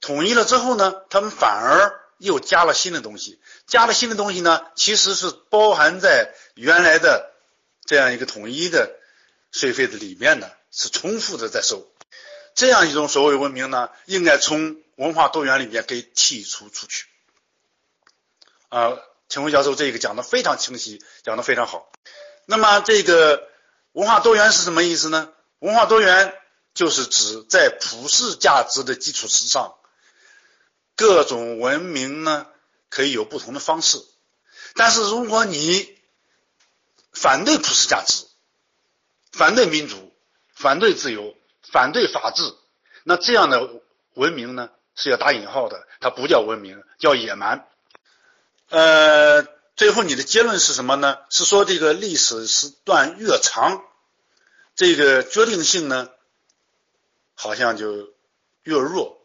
统一了之后呢，他们反而又加了新的东西，加了新的东西呢，其实是包含在原来的这样一个统一的税费的里面的，是重复的在收。这样一种所谓文明呢，应该从文化多元里面给剔除出去。啊，秦辉教授这个讲的非常清晰，讲的非常好。那么这个文化多元是什么意思呢？文化多元就是指在普世价值的基础之上。各种文明呢，可以有不同的方式，但是如果你反对普世价值，反对民主，反对自由，反对法治，那这样的文明呢是要打引号的，它不叫文明，叫野蛮。呃，最后你的结论是什么呢？是说这个历史时段越长，这个决定性呢，好像就越弱。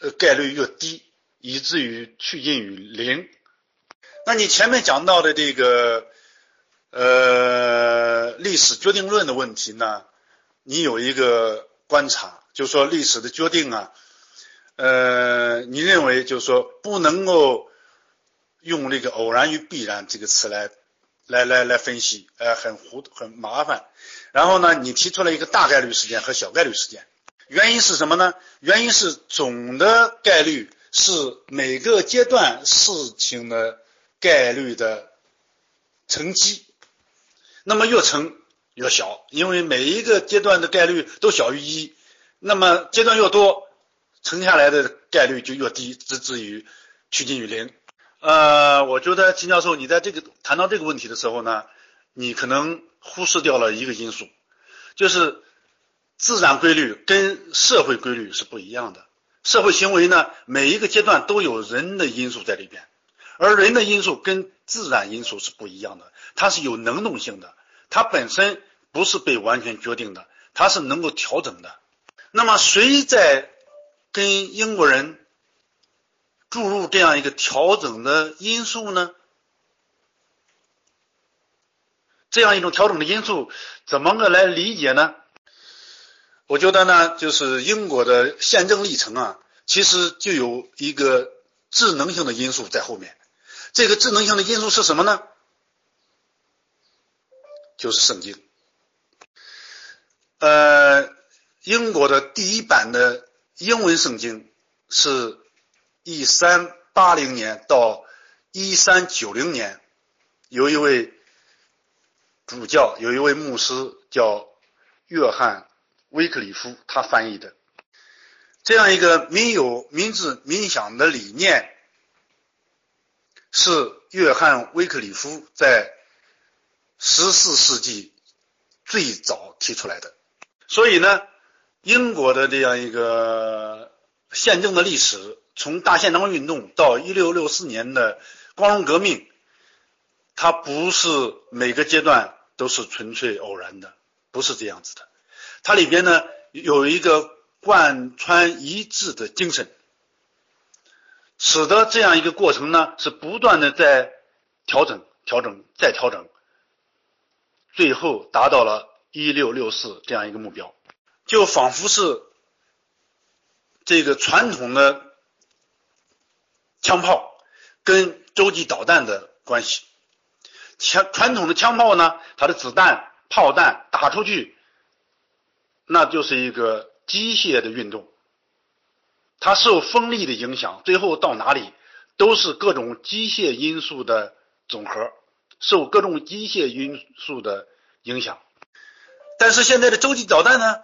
呃，概率越低，以至于趋近于零。那你前面讲到的这个呃历史决定论的问题呢？你有一个观察，就是说历史的决定啊，呃，你认为就是说不能够用这个偶然与必然这个词来来来来分析，呃，很糊很麻烦。然后呢，你提出了一个大概率事件和小概率事件。原因是什么呢？原因是总的概率是每个阶段事情的概率的乘积，那么越乘越小，因为每一个阶段的概率都小于一，那么阶段越多，乘下来的概率就越低，直至于趋近于零。呃，我觉得秦教授，你在这个谈到这个问题的时候呢，你可能忽视掉了一个因素，就是。自然规律跟社会规律是不一样的。社会行为呢，每一个阶段都有人的因素在里边，而人的因素跟自然因素是不一样的，它是有能动性的，它本身不是被完全决定的，它是能够调整的。那么，谁在跟英国人注入这样一个调整的因素呢？这样一种调整的因素，怎么个来理解呢？我觉得呢，就是英国的宪政历程啊，其实就有一个智能性的因素在后面。这个智能性的因素是什么呢？就是圣经。呃，英国的第一版的英文圣经是一三八零年到一三九零年，有一位主教，有一位牧师叫约翰。威克里夫他翻译的这样一个民有、民治、民享的理念，是约翰·威克里夫在十四世纪最早提出来的。所以呢，英国的这样一个宪政的历史，从大宪章运动到一六六四年的光荣革命，它不是每个阶段都是纯粹偶然的，不是这样子的。它里边呢有一个贯穿一致的精神，使得这样一个过程呢是不断的在调整、调整、再调整，最后达到了一六六四这样一个目标，就仿佛是这个传统的枪炮跟洲际导弹的关系。枪传统的枪炮呢，它的子弹、炮弹打出去，那就是一个机械的运动，它受风力的影响，最后到哪里都是各种机械因素的总和，受各种机械因素的影响。但是现在的洲际导弹呢，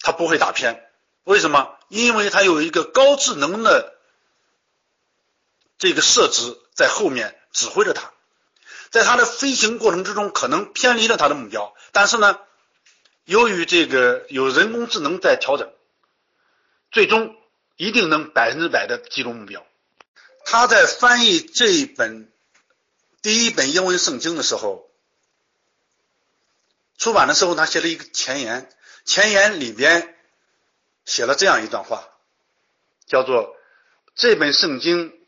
它不会打偏，为什么？因为它有一个高智能的这个设置在后面指挥着它。在它的飞行过程之中，可能偏离了它的目标，但是呢，由于这个有人工智能在调整，最终一定能百分之百的击中目标。他在翻译这一本第一本英文圣经的时候，出版的时候，他写了一个前言，前言里边写了这样一段话，叫做“这本圣经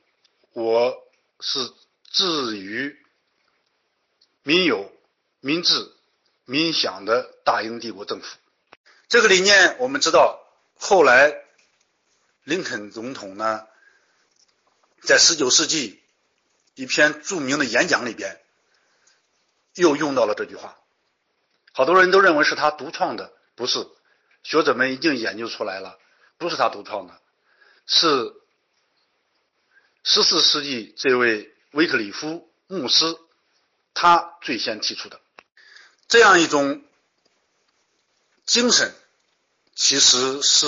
我是至于”。民有、民治、民享的大英帝国政府，这个理念我们知道。后来，林肯总统呢，在十九世纪一篇著名的演讲里边，又用到了这句话。好多人都认为是他独创的，不是。学者们已经研究出来了，不是他独创的，是十四世纪这位威克里夫牧师。他最先提出的这样一种精神，其实是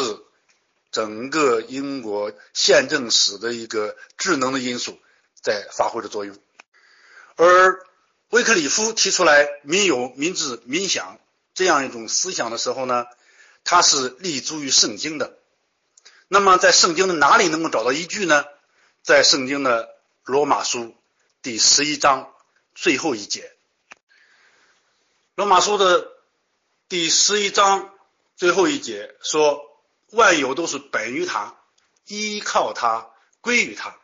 整个英国宪政史的一个智能的因素在发挥着作用。而威克里夫提出来“民有、民治、民享”这样一种思想的时候呢，他是立足于圣经的。那么，在圣经的哪里能够找到依据呢？在圣经的罗马书第十一章。最后一节，《罗马书》的第十一章最后一节说：“万有都是本于他，依靠他，归于他，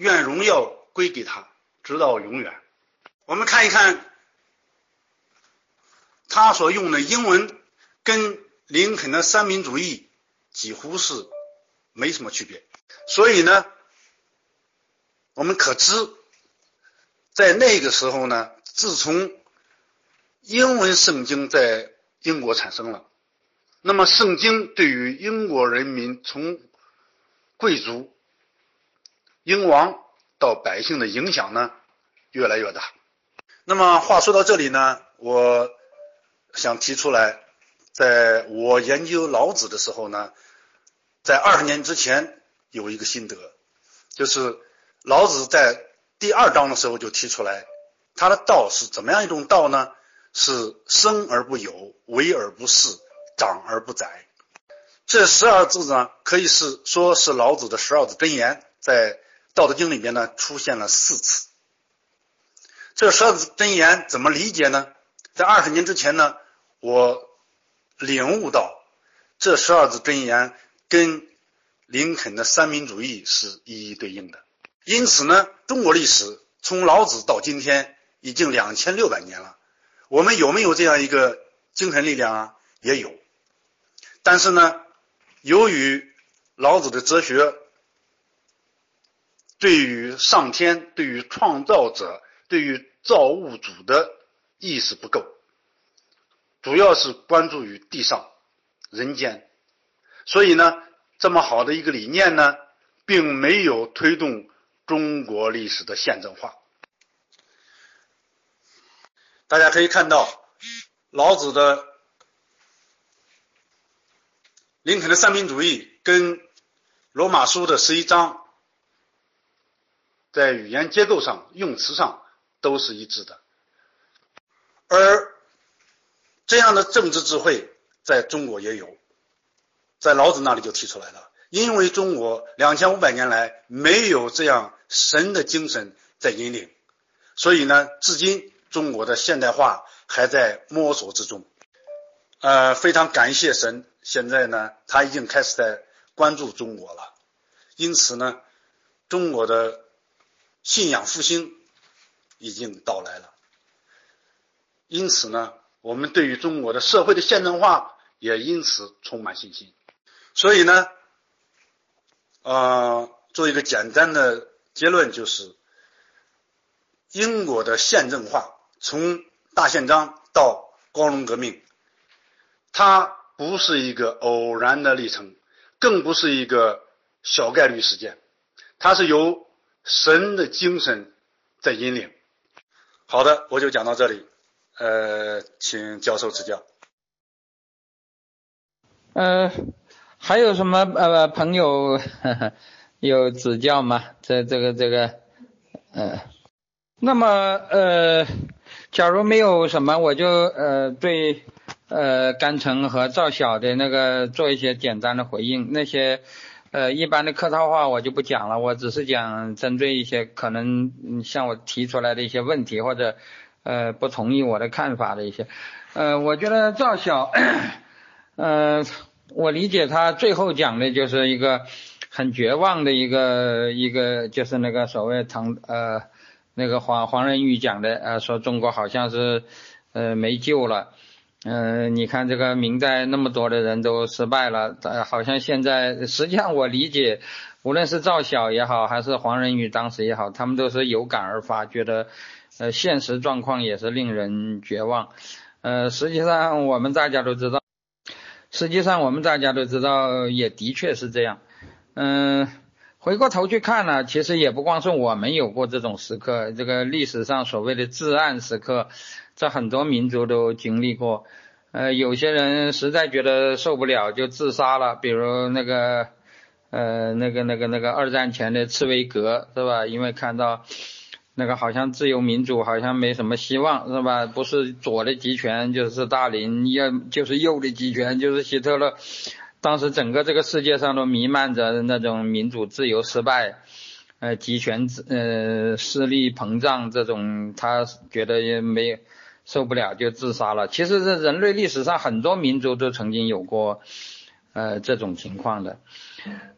愿荣耀归给他，直到永远。”我们看一看他所用的英文，跟林肯的三民主义几乎是没什么区别。所以呢，我们可知。在那个时候呢，自从英文圣经在英国产生了，那么圣经对于英国人民从贵族、英王到百姓的影响呢越来越大。那么话说到这里呢，我想提出来，在我研究老子的时候呢，在二十年之前有一个心得，就是老子在。第二章的时候就提出来，他的道是怎么样一种道呢？是生而不有，为而不恃，长而不宰。这十二字呢，可以是说是老子的十二字真言，在《道德经》里边呢出现了四次。这十二字真言怎么理解呢？在二十年之前呢，我领悟到这十二字真言跟林肯的三民主义是一一对应的。因此呢，中国历史从老子到今天已经两千六百年了。我们有没有这样一个精神力量啊？也有。但是呢，由于老子的哲学对于上天、对于创造者、对于造物主的意识不够，主要是关注于地上人间，所以呢，这么好的一个理念呢，并没有推动。中国历史的宪政化，大家可以看到，老子的林肯的三民主义跟罗马书的十一章，在语言结构上、用词上都是一致的，而这样的政治智慧在中国也有，在老子那里就提出来了。因为中国两千五百年来没有这样神的精神在引领，所以呢，至今中国的现代化还在摸索之中。呃，非常感谢神，现在呢，他已经开始在关注中国了。因此呢，中国的信仰复兴已经到来了。因此呢，我们对于中国的社会的现代化也因此充满信心。所以呢，呃，做一个简单的结论就是，英国的宪政化从大宪章到光荣革命。它不是一个偶然的历程，更不是一个小概率事件，它是由神的精神在引领。好的，我就讲到这里，呃，请教授指教。呃，还有什么呃朋友 有指教吗？这这个这个，呃，那么呃，假如没有什么，我就呃对。呃，甘城和赵晓的那个做一些简单的回应，那些呃一般的客套话我就不讲了，我只是讲针对一些可能向我提出来的一些问题或者呃不同意我的看法的一些，呃，我觉得赵晓，呃，我理解他最后讲的就是一个很绝望的一个一个就是那个所谓唐呃那个黄黄仁宇讲的呃说中国好像是呃没救了。嗯，你看这个明代那么多的人都失败了，呃，好像现在实际上我理解，无论是赵晓也好，还是黄仁宇当时也好，他们都是有感而发，觉得呃现实状况也是令人绝望。呃，实际上我们大家都知道，实际上我们大家都知道，也的确是这样。嗯，回过头去看呢，其实也不光是我们有过这种时刻，这个历史上所谓的至暗时刻。这很多民族都经历过，呃，有些人实在觉得受不了就自杀了，比如那个，呃，那个那个那个二战前的茨威格是吧？因为看到那个好像自由民主好像没什么希望是吧？不是左的集权就是大林，要就是右的集权就是希特勒。当时整个这个世界上都弥漫着那种民主自由失败，呃，集权呃势力膨胀这种，他觉得也没有。受不了就自杀了。其实，这人类历史上很多民族都曾经有过，呃，这种情况的。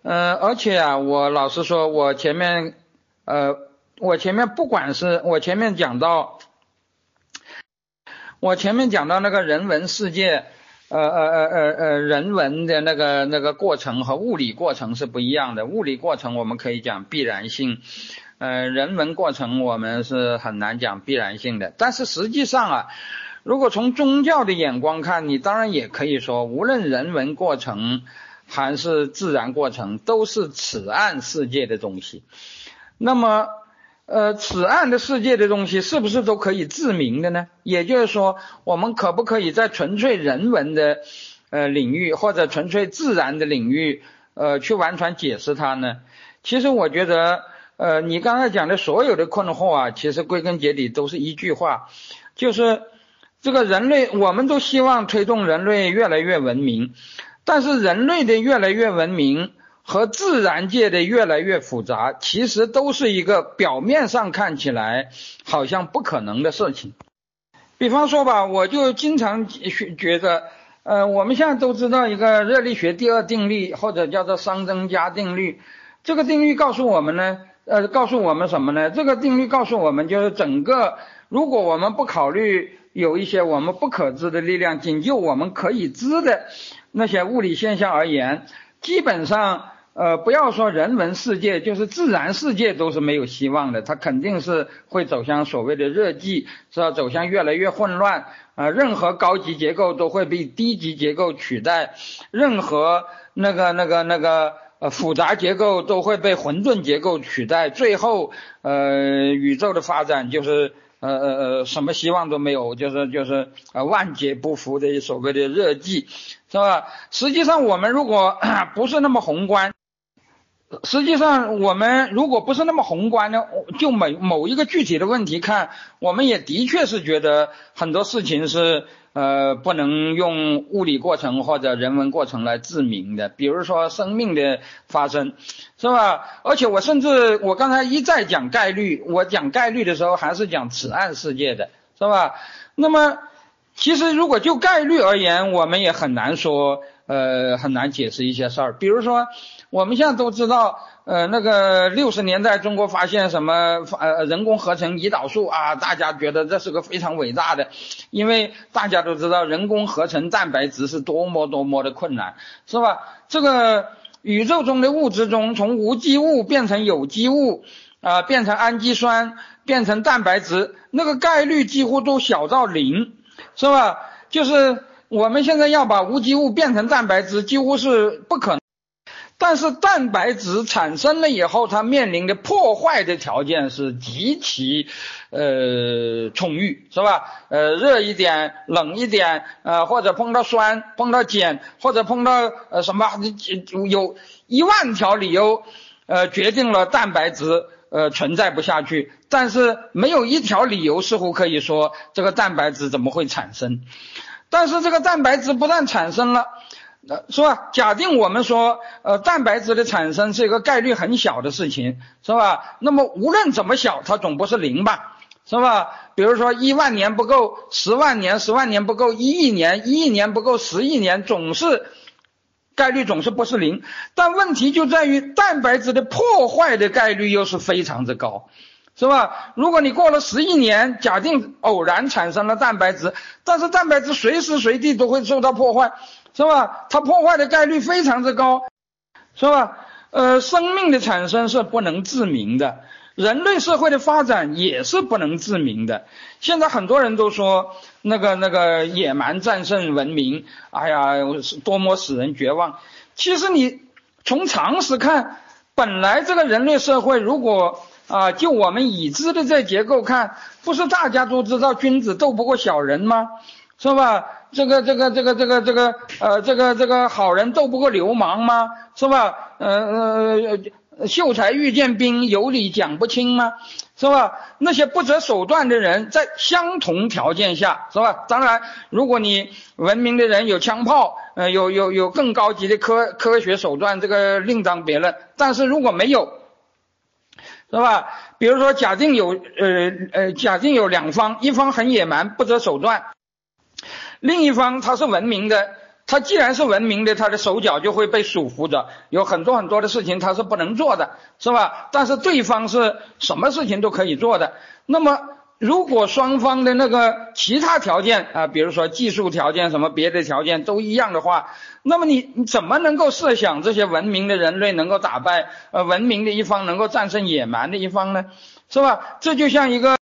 呃，而且啊，我老实说，我前面，呃，我前面不管是我前面讲到，我前面讲到那个人文世界，呃呃呃呃呃，人文的那个那个过程和物理过程是不一样的。物理过程我们可以讲必然性。呃，人文过程我们是很难讲必然性的，但是实际上啊，如果从宗教的眼光看，你当然也可以说，无论人文过程还是自然过程，都是此岸世界的东西。那么，呃，此岸的世界的东西是不是都可以自明的呢？也就是说，我们可不可以在纯粹人文的呃领域或者纯粹自然的领域呃去完全解释它呢？其实我觉得。呃，你刚才讲的所有的困惑啊，其实归根结底都是一句话，就是这个人类，我们都希望推动人类越来越文明，但是人类的越来越文明和自然界的越来越复杂，其实都是一个表面上看起来好像不可能的事情。比方说吧，我就经常觉觉得，呃，我们现在都知道一个热力学第二定律，或者叫做熵增加定律，这个定律告诉我们呢。呃，告诉我们什么呢？这个定律告诉我们，就是整个，如果我们不考虑有一些我们不可知的力量，仅就我们可以知的那些物理现象而言，基本上，呃，不要说人文世界，就是自然世界都是没有希望的，它肯定是会走向所谓的热寂，是吧走向越来越混乱，啊，任何高级结构都会被低级结构取代，任何那个那个那个。呃，复杂结构都会被混沌结构取代，最后，呃，宇宙的发展就是呃呃呃，什么希望都没有，就是就是呃万劫不复的所谓的热寂，是吧？实际上，我们如果 不是那么宏观，实际上我们如果不是那么宏观的，就某某一个具体的问题看，我们也的确是觉得很多事情是呃，不能用物理过程或者人文过程来证明的，比如说生命的发生，是吧？而且我甚至我刚才一再讲概率，我讲概率的时候还是讲此岸世界的，是吧？那么，其实如果就概率而言，我们也很难说，呃，很难解释一些事儿，比如说。我们现在都知道，呃，那个六十年代中国发现什么呃人工合成胰岛素啊，大家觉得这是个非常伟大的，因为大家都知道人工合成蛋白质是多么多么的困难，是吧？这个宇宙中的物质中，从无机物变成有机物，啊，变成氨基酸，变成蛋白质，那个概率几乎都小到零，是吧？就是我们现在要把无机物变成蛋白质，几乎是不可能。但是蛋白质产生了以后，它面临的破坏的条件是极其呃充裕，是吧？呃，热一点，冷一点，呃，或者碰到酸，碰到碱，或者碰到呃什么，有一万条理由，呃，决定了蛋白质呃存在不下去。但是没有一条理由似乎可以说这个蛋白质怎么会产生。但是这个蛋白质不但产生了。那是吧？假定我们说，呃，蛋白质的产生是一个概率很小的事情，是吧？那么无论怎么小，它总不是零吧，是吧？比如说一万年不够，十万年，十万年不够，一亿年，一亿年不够，十亿年，总是概率总是不是零。但问题就在于蛋白质的破坏的概率又是非常之高，是吧？如果你过了十亿年，假定偶然产生了蛋白质，但是蛋白质随时随地都会受到破坏。是吧？它破坏的概率非常之高，是吧？呃，生命的产生是不能自明的，人类社会的发展也是不能自明的。现在很多人都说那个那个野蛮战胜文明，哎呀，多么使人绝望。其实你从常识看，本来这个人类社会，如果啊，就我们已知的这结构看，不是大家都知道君子斗不过小人吗？是吧？这个这个这个这个这个呃，这个这个好人斗不过流氓吗？是吧？呃呃，秀才遇见兵，有理讲不清吗？是吧？那些不择手段的人，在相同条件下，是吧？当然，如果你文明的人有枪炮，呃，有有有更高级的科科学手段，这个另当别论。但是如果没有，是吧？比如说，假定有呃呃，假定有两方，一方很野蛮，不择手段。另一方他是文明的，他既然是文明的，他的手脚就会被束缚着，有很多很多的事情他是不能做的，是吧？但是对方是什么事情都可以做的。那么如果双方的那个其他条件啊，比如说技术条件什么别的条件都一样的话，那么你你怎么能够设想这些文明的人类能够打败呃文明的一方，能够战胜野蛮的一方呢？是吧？这就像一个，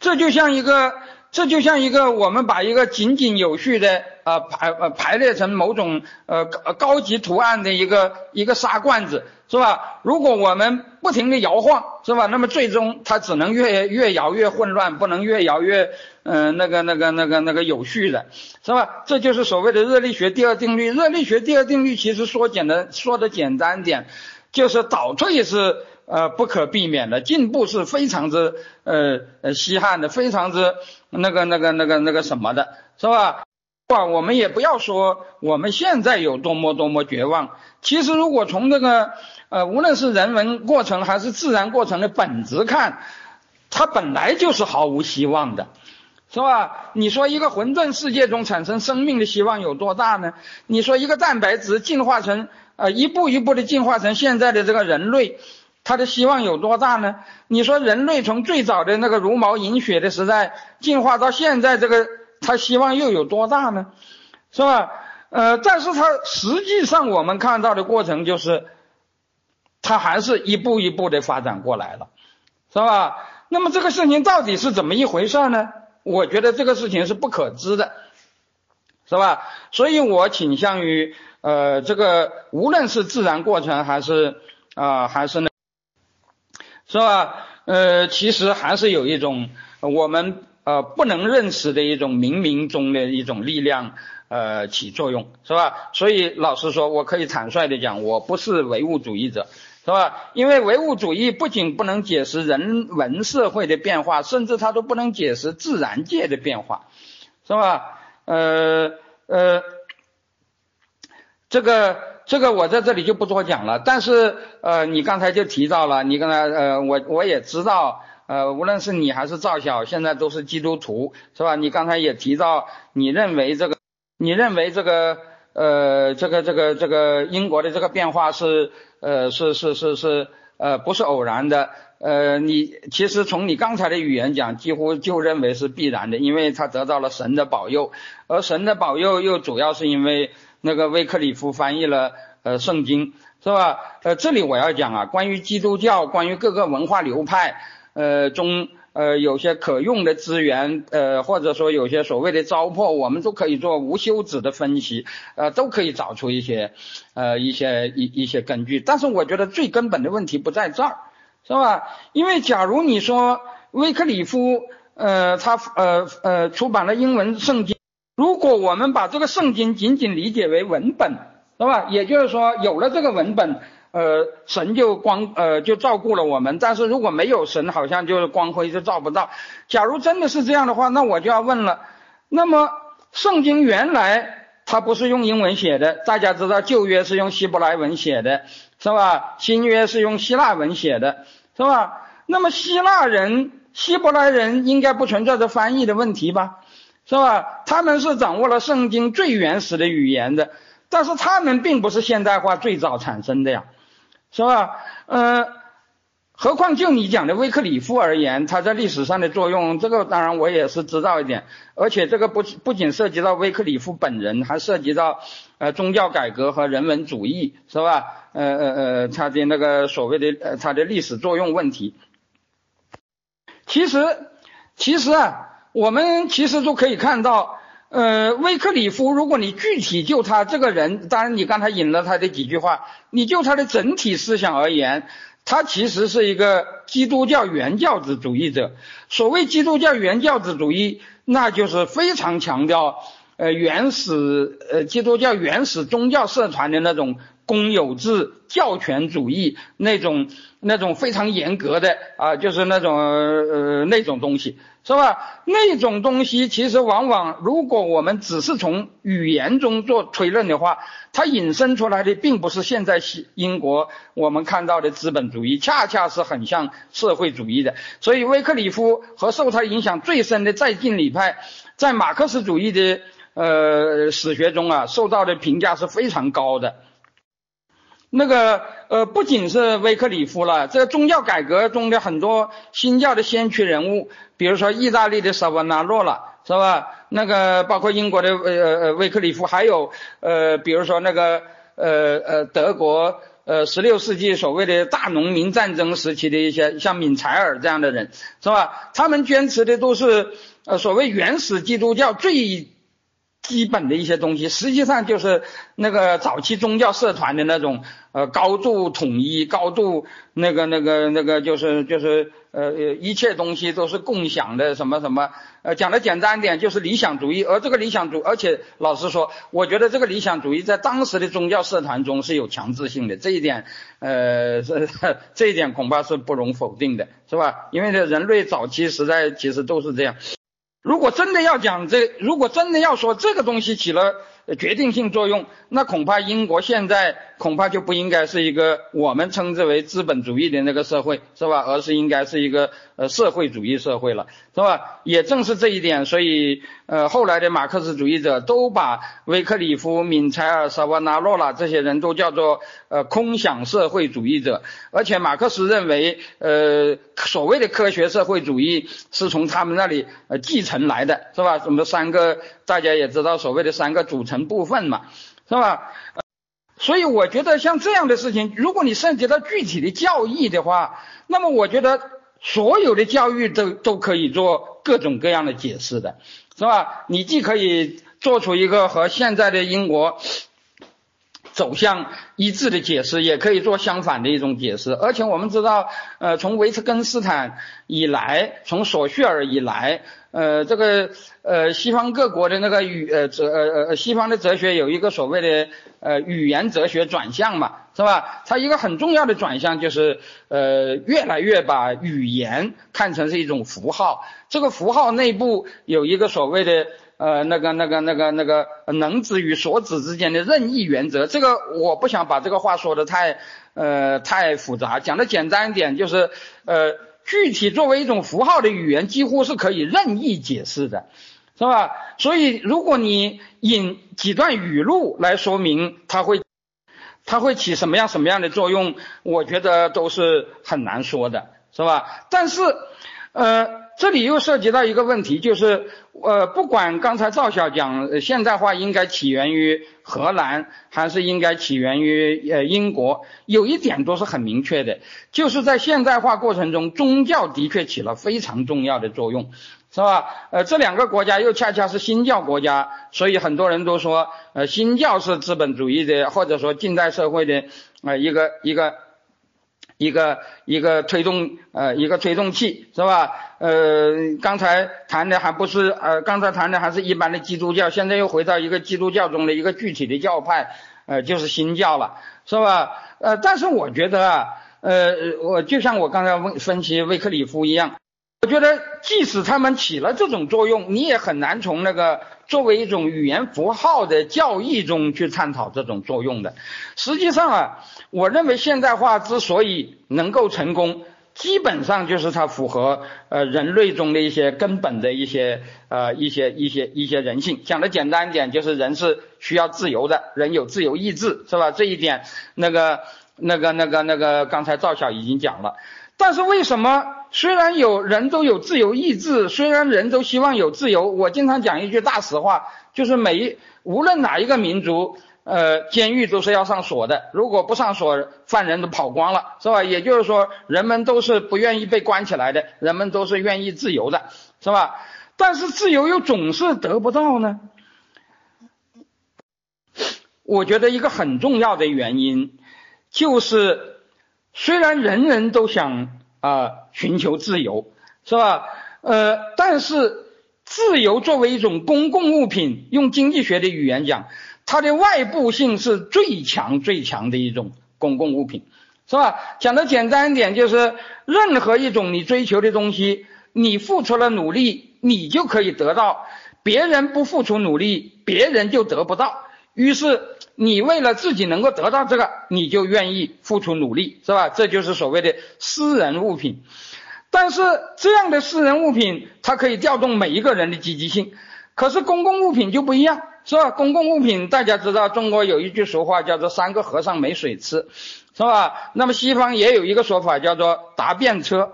这就像一个。这就像一个我们把一个井井有序的呃排呃排列成某种呃高高级图案的一个一个沙罐子是吧？如果我们不停的摇晃是吧？那么最终它只能越越摇越混乱，不能越摇越嗯那个那个那个那个有序的是吧？这就是所谓的热力学第二定律。热力学第二定律其实说简单说的简单点，就是倒退是。呃，不可避免的进步是非常之呃呃稀罕的，非常之那个那个那个那个什么的，是吧？哇，我们也不要说我们现在有多么多么绝望。其实，如果从这个呃，无论是人文过程还是自然过程的本质看，它本来就是毫无希望的，是吧？你说一个混沌世界中产生生命的希望有多大呢？你说一个蛋白质进化成呃一步一步的进化成现在的这个人类。他的希望有多大呢？你说人类从最早的那个茹毛饮血的时代进化到现在这个，他希望又有多大呢？是吧？呃，但是他实际上我们看到的过程就是，他还是一步一步的发展过来了，是吧？那么这个事情到底是怎么一回事呢？我觉得这个事情是不可知的，是吧？所以我倾向于，呃，这个无论是自然过程还是啊，还是呢。是吧？呃，其实还是有一种我们呃不能认识的一种冥冥中的一种力量呃起作用，是吧？所以老实说，我可以坦率的讲，我不是唯物主义者，是吧？因为唯物主义不仅不能解释人文社会的变化，甚至它都不能解释自然界的变化，是吧？呃呃，这个这个我在这里就不多讲了。但是呃，你刚才就提到了，你刚才呃，我我也知道，呃，无论是你还是赵晓，现在都是基督徒，是吧？你刚才也提到，你认为这个，你认为这个呃，这个这个这个英国的这个变化是呃是是是是呃不是偶然的。呃，你其实从你刚才的语言讲，几乎就认为是必然的，因为他得到了神的保佑，而神的保佑又主要是因为那个威克里夫翻译了呃圣经，是吧？呃，这里我要讲啊，关于基督教，关于各个文化流派呃中呃有些可用的资源，呃或者说有些所谓的糟粕，我们都可以做无休止的分析，呃都可以找出一些呃一些一一些根据，但是我觉得最根本的问题不在这儿。是吧？因为假如你说威克里夫，呃，他呃呃出版了英文圣经，如果我们把这个圣经仅仅理解为文本，是吧？也就是说，有了这个文本，呃，神就光呃就照顾了我们。但是如果没有神，好像就是光辉就照不到。假如真的是这样的话，那我就要问了，那么圣经原来它不是用英文写的？大家知道旧约是用希伯来文写的。是吧？新约是用希腊文写的，是吧？那么希腊人、希伯来人应该不存在着翻译的问题吧？是吧？他们是掌握了圣经最原始的语言的，但是他们并不是现代化最早产生的呀，是吧？呃，何况就你讲的威克里夫而言，他在历史上的作用，这个当然我也是知道一点，而且这个不不仅涉及到威克里夫本人，还涉及到呃宗教改革和人文主义，是吧？呃呃呃，他的那个所谓的呃，他的历史作用问题，其实其实啊，我们其实都可以看到，呃，威克里夫，如果你具体就他这个人，当然你刚才引了他的几句话，你就他的整体思想而言，他其实是一个基督教原教旨主义者。所谓基督教原教旨主义，那就是非常强调呃原始呃基督教原始宗教社团的那种。公有制教权主义那种那种非常严格的啊，就是那种呃那种东西是吧？那种东西其实往往，如果我们只是从语言中做推论的话，它引申出来的并不是现在西英国我们看到的资本主义，恰恰是很像社会主义的。所以威克里夫和受他影响最深的再进理派，在马克思主义的呃史学中啊，受到的评价是非常高的。那个呃，不仅是威克里夫了，这个宗教改革中的很多新教的先驱人物，比如说意大利的萨瓦纳洛了，是吧？那个包括英国的呃呃威克里夫，还有呃，比如说那个呃呃德国呃十六世纪所谓的大农民战争时期的一些像敏采尔这样的人，是吧？他们坚持的都是呃所谓原始基督教最。基本的一些东西，实际上就是那个早期宗教社团的那种呃高度统一、高度那个那个那个就是就是呃一切东西都是共享的什么什么呃讲的简单点就是理想主义，而这个理想主而且老实说，我觉得这个理想主义在当时的宗教社团中是有强制性的，这一点呃这 这一点恐怕是不容否定的，是吧？因为这人类早期时代其实都是这样。如果真的要讲这，如果真的要说这个东西起了决定性作用，那恐怕英国现在恐怕就不应该是一个我们称之为资本主义的那个社会，是吧？而是应该是一个呃社会主义社会了，是吧？也正是这一点，所以呃后来的马克思主义者都把威克里夫、敏采尔、萨瓦纳洛拉这些人都叫做呃空想社会主义者，而且马克思认为呃所谓的科学社会主义是从他们那里呃继承。来的是吧？什么三个大家也知道，所谓的三个组成部分嘛，是吧？所以我觉得像这样的事情，如果你涉及到具体的教义的话，那么我觉得所有的教育都都可以做各种各样的解释的，是吧？你既可以做出一个和现在的英国。走向一致的解释，也可以做相反的一种解释。而且我们知道，呃，从维特根斯坦以来，从索绪尔以来，呃，这个呃，西方各国的那个语呃哲呃呃西方的哲学有一个所谓的呃语言哲学转向嘛，是吧？它一个很重要的转向就是呃越来越把语言看成是一种符号，这个符号内部有一个所谓的。呃那个那个那个那个能指与所指之间的任意原则。这个我不想把这个话说的太呃太复杂，讲的简单一点，就是呃具体作为一种符号的语言，几乎是可以任意解释的，是吧？所以如果你引几段语录来说明，它会它会起什么样什么样的作用，我觉得都是很难说的，是吧？但是呃。这里又涉及到一个问题，就是呃，不管刚才赵晓讲现代化应该起源于荷兰，还是应该起源于呃英国，有一点都是很明确的，就是在现代化过程中，宗教的确起了非常重要的作用，是吧？呃，这两个国家又恰恰是新教国家，所以很多人都说，呃，新教是资本主义的，或者说近代社会的呃一个一个。一个一个推动呃一个推动器是吧？呃，刚才谈的还不是呃刚才谈的还是一般的基督教，现在又回到一个基督教中的一个具体的教派，呃，就是新教了，是吧？呃，但是我觉得啊，呃，我就像我刚才问分析威克里夫一样，我觉得即使他们起了这种作用，你也很难从那个。作为一种语言符号的教义中去探讨这种作用的，实际上啊，我认为现代化之所以能够成功，基本上就是它符合呃人类中的一些根本的一些呃一些一些一些人性。讲的简单一点，就是人是需要自由的，人有自由意志，是吧？这一点，那个那个那个那个，刚才赵晓已经讲了。但是为什么虽然有人都有自由意志，虽然人都希望有自由，我经常讲一句大实话，就是每一无论哪一个民族，呃，监狱都是要上锁的，如果不上锁，犯人都跑光了，是吧？也就是说，人们都是不愿意被关起来的，人们都是愿意自由的，是吧？但是自由又总是得不到呢？我觉得一个很重要的原因就是。虽然人人都想啊寻求自由，是吧？呃，但是自由作为一种公共物品，用经济学的语言讲，它的外部性是最强最强的一种公共物品，是吧？讲的简单一点，就是任何一种你追求的东西，你付出了努力，你就可以得到；别人不付出努力，别人就得不到。于是。你为了自己能够得到这个，你就愿意付出努力，是吧？这就是所谓的私人物品。但是这样的私人物品，它可以调动每一个人的积极性。可是公共物品就不一样，是吧？公共物品大家知道，中国有一句俗话叫做“三个和尚没水吃”，是吧？那么西方也有一个说法叫做“搭便车”。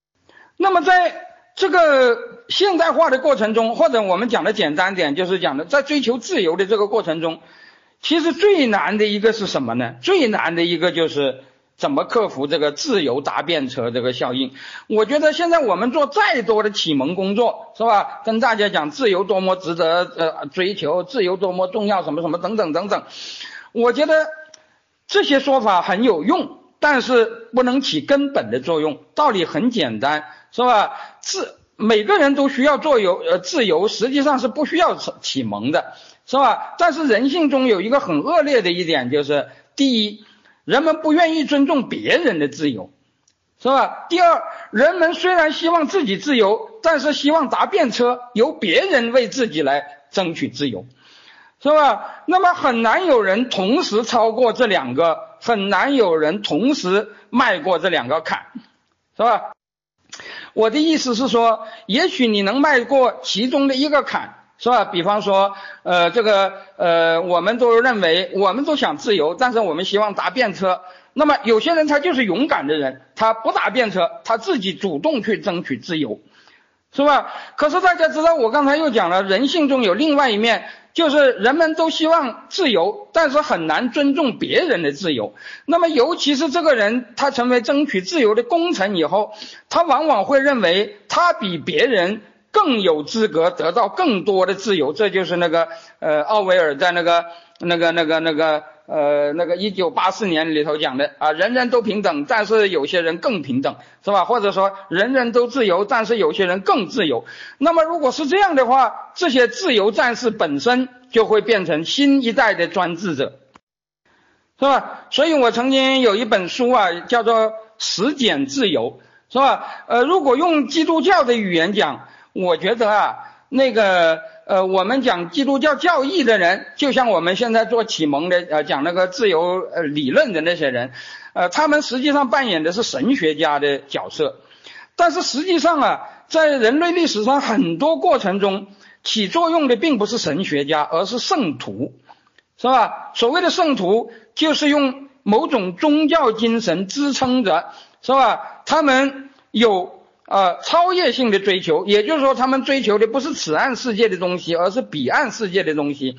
那么在这个。现代化的过程中，或者我们讲的简单点，就是讲的在追求自由的这个过程中，其实最难的一个是什么呢？最难的一个就是怎么克服这个自由搭便车这个效应。我觉得现在我们做再多的启蒙工作，是吧？跟大家讲自由多么值得呃追求，自由多么重要，什么什么等等等等。我觉得这些说法很有用，但是不能起根本的作用。道理很简单，是吧？自每个人都需要做由呃自由，实际上是不需要启蒙的，是吧？但是人性中有一个很恶劣的一点，就是第一，人们不愿意尊重别人的自由，是吧？第二，人们虽然希望自己自由，但是希望搭便车由别人为自己来争取自由，是吧？那么很难有人同时超过这两个，很难有人同时迈过这两个坎，是吧？我的意思是说，也许你能迈过其中的一个坎，是吧？比方说，呃，这个，呃，我们都认为，我们都想自由，但是我们希望搭便车。那么有些人他就是勇敢的人，他不搭便车，他自己主动去争取自由，是吧？可是大家知道，我刚才又讲了，人性中有另外一面。就是人们都希望自由，但是很难尊重别人的自由。那么，尤其是这个人他成为争取自由的功臣以后，他往往会认为他比别人更有资格得到更多的自由。这就是那个呃，奥威尔在那个那个那个那个。呃，那个一九八四年里头讲的啊，人人都平等，但是有些人更平等，是吧？或者说人人都自由，但是有些人更自由。那么如果是这样的话，这些自由战士本身就会变成新一代的专制者，是吧？所以我曾经有一本书啊，叫做《实践自由》，是吧？呃，如果用基督教的语言讲，我觉得啊，那个呃，我们讲基督教教义的人，就像我们现在做启蒙的呃，讲那个自由呃理论的那些人，呃，他们实际上扮演的是神学家的角色，但是实际上啊，在人类历史上很多过程中起作用的并不是神学家，而是圣徒，是吧？所谓的圣徒，就是用某种宗教精神支撑着，是吧？他们有。呃，超越性的追求，也就是说，他们追求的不是此岸世界的东西，而是彼岸世界的东西。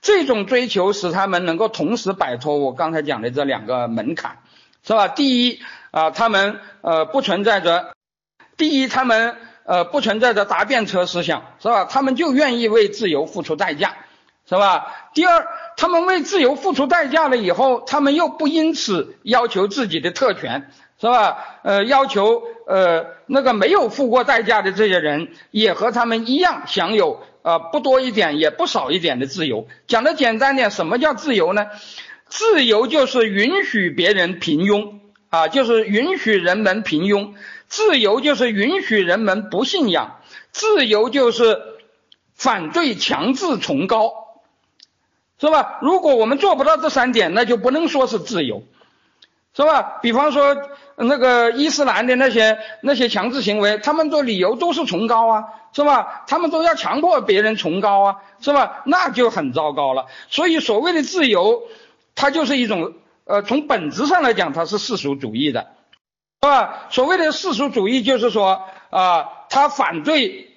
这种追求使他们能够同时摆脱我刚才讲的这两个门槛，是吧？第一，啊，他们呃不存在着，第一，他们呃不存在着搭便车思想，是吧？他们就愿意为自由付出代价，是吧？第二，他们为自由付出代价了以后，他们又不因此要求自己的特权。是吧？呃，要求呃那个没有付过代价的这些人也和他们一样享有呃不多一点也不少一点的自由。讲的简单点，什么叫自由呢？自由就是允许别人平庸啊，就是允许人们平庸。自由就是允许人们不信仰。自由就是反对强制崇高，是吧？如果我们做不到这三点，那就不能说是自由，是吧？比方说。那个伊斯兰的那些那些强制行为，他们的理由都是崇高啊，是吧？他们都要强迫别人崇高啊，是吧？那就很糟糕了。所以所谓的自由，它就是一种呃，从本质上来讲，它是世俗主义的，是吧？所谓的世俗主义就是说啊，他反对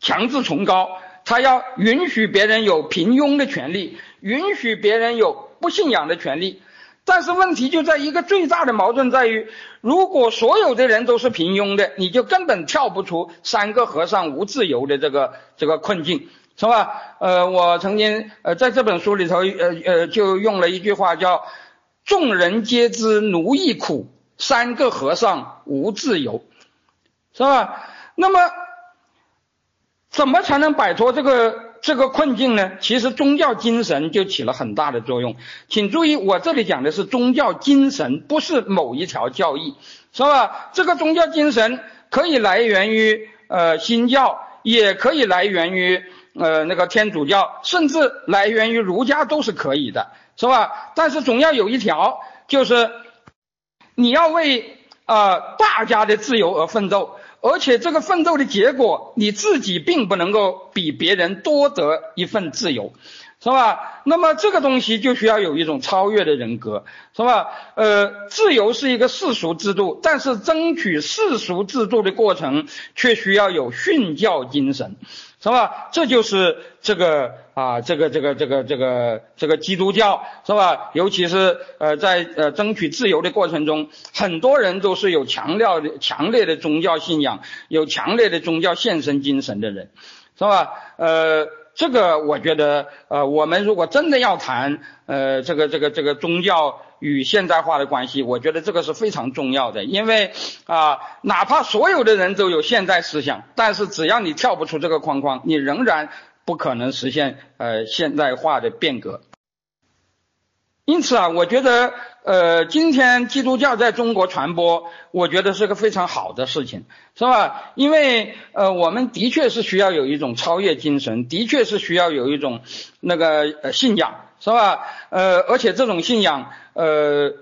强制崇高，他要允许别人有平庸的权利，允许别人有不信仰的权利。但是问题就在一个最大的矛盾在于，如果所有的人都是平庸的，你就根本跳不出三个和尚无自由的这个这个困境，是吧？呃，我曾经呃在这本书里头呃呃就用了一句话叫“众人皆知奴役苦，三个和尚无自由”，是吧？那么怎么才能摆脱这个？这个困境呢，其实宗教精神就起了很大的作用。请注意，我这里讲的是宗教精神，不是某一条教义，是吧？这个宗教精神可以来源于呃新教，也可以来源于呃那个天主教，甚至来源于儒家都是可以的，是吧？但是总要有一条，就是你要为呃大家的自由而奋斗。而且这个奋斗的结果，你自己并不能够比别人多得一份自由，是吧？那么这个东西就需要有一种超越的人格，是吧？呃，自由是一个世俗制度，但是争取世俗制度的过程却需要有训教精神。是吧？这就是这个啊，这个这个这个这个这个基督教是吧？尤其是呃，在呃争取自由的过程中，很多人都是有强调的强烈的宗教信仰，有强烈的宗教献身精神的人，是吧？呃，这个我觉得呃，我们如果真的要谈呃这个这个这个宗教。与现代化的关系，我觉得这个是非常重要的，因为啊，哪怕所有的人都有现代思想，但是只要你跳不出这个框框，你仍然不可能实现呃现代化的变革。因此啊，我觉得呃，今天基督教在中国传播，我觉得是个非常好的事情，是吧？因为呃，我们的确是需要有一种超越精神，的确是需要有一种那个呃信仰。是吧？呃，而且这种信仰，呃，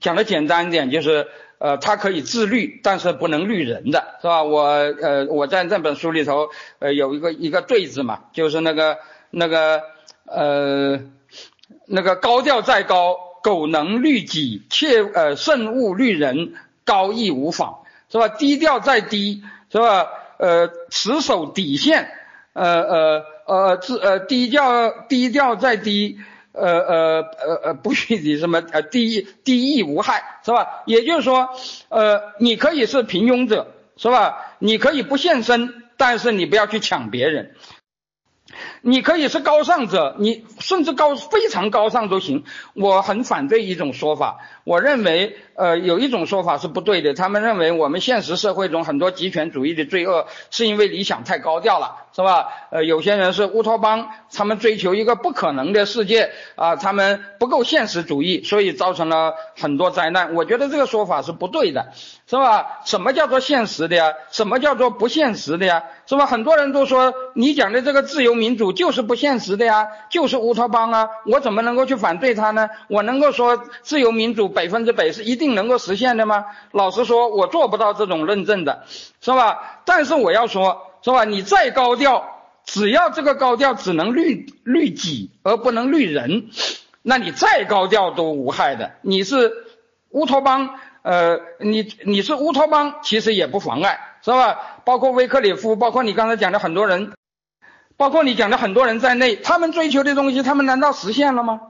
讲的简单一点，就是呃，它可以自律，但是不能律人的，是吧？我呃，我在这本书里头，呃，有一个一个对子嘛，就是那个那个呃，那个高调再高，苟能律己，切呃慎勿律人，高义无妨，是吧？低调再低，是吧？呃，持守底线，呃呃。呃，自呃低调低调再低，呃呃呃呃不许你什么呃低低义无害是吧？也就是说，呃你可以是平庸者是吧？你可以不现身，但是你不要去抢别人。你可以是高尚者，你甚至高非常高尚都行。我很反对一种说法，我认为，呃，有一种说法是不对的。他们认为我们现实社会中很多极权主义的罪恶是因为理想太高调了，是吧？呃，有些人是乌托邦，他们追求一个不可能的世界啊，他们不够现实主义，所以造成了很多灾难。我觉得这个说法是不对的，是吧？什么叫做现实的呀？什么叫做不现实的呀？是吧？很多人都说你讲的这个自由民主就是不现实的呀，就是乌托邦啊！我怎么能够去反对他呢？我能够说自由民主百分之百是一定能够实现的吗？老实说，我做不到这种论证的，是吧？但是我要说，是吧？你再高调，只要这个高调只能律律己而不能律人，那你再高调都无害的。你是乌托邦，呃，你你是乌托邦，其实也不妨碍。是吧？包括威克里夫，包括你刚才讲的很多人，包括你讲的很多人在内，他们追求的东西，他们难道实现了吗？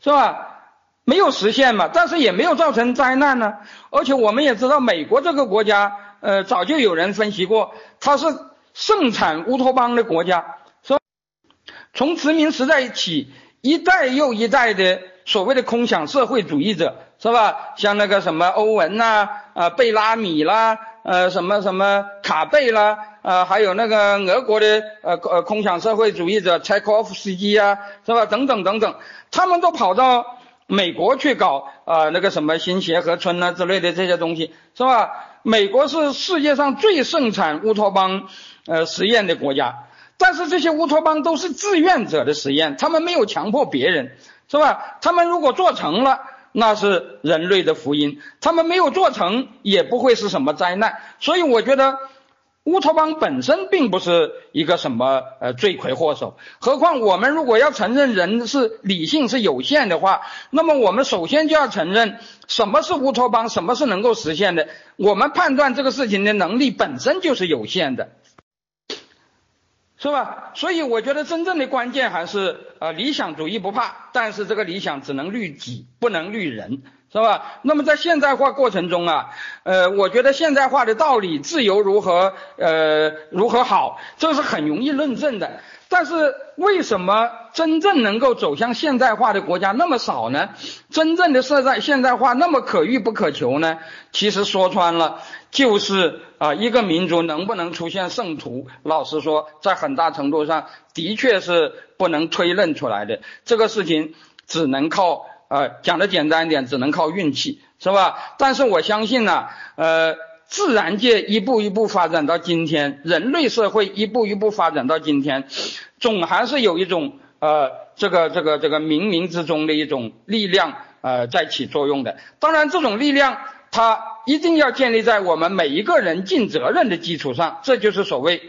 是吧？没有实现嘛，但是也没有造成灾难呢。而且我们也知道，美国这个国家，呃，早就有人分析过，它是盛产乌托邦的国家，是吧？从殖民时代起，一代又一代的所谓的空想社会主义者，是吧？像那个什么欧文呐，啊，贝拉米啦。呃，什么什么卡贝啦，呃，还有那个俄国的呃呃空想社会主义者柴可夫斯基啊，是吧？等等等等，他们都跑到美国去搞啊那个什么新协和村啊之类的这些东西，是吧？美国是世界上最盛产乌托邦呃实验的国家，但是这些乌托邦都是志愿者的实验，他们没有强迫别人，是吧？他们如果做成了。那是人类的福音，他们没有做成，也不会是什么灾难。所以我觉得，乌托邦本身并不是一个什么呃罪魁祸首。何况我们如果要承认人是理性是有限的话，那么我们首先就要承认什么是乌托邦，什么是能够实现的。我们判断这个事情的能力本身就是有限的。是吧？所以我觉得真正的关键还是呃理想主义不怕，但是这个理想只能虑己，不能虑人，是吧？那么在现代化过程中啊，呃，我觉得现代化的道理，自由如何呃如何好，这是很容易论证的。但是为什么真正能够走向现代化的国家那么少呢？真正的现代现代化那么可遇不可求呢？其实说穿了，就是啊，一个民族能不能出现圣徒，老实说，在很大程度上的确是不能推论出来的。这个事情只能靠呃，讲的简单一点，只能靠运气，是吧？但是我相信呢，呃。自然界一步一步发展到今天，人类社会一步一步发展到今天，总还是有一种呃，这个这个这个冥冥之中的一种力量呃在起作用的。当然，这种力量它一定要建立在我们每一个人尽责任的基础上，这就是所谓，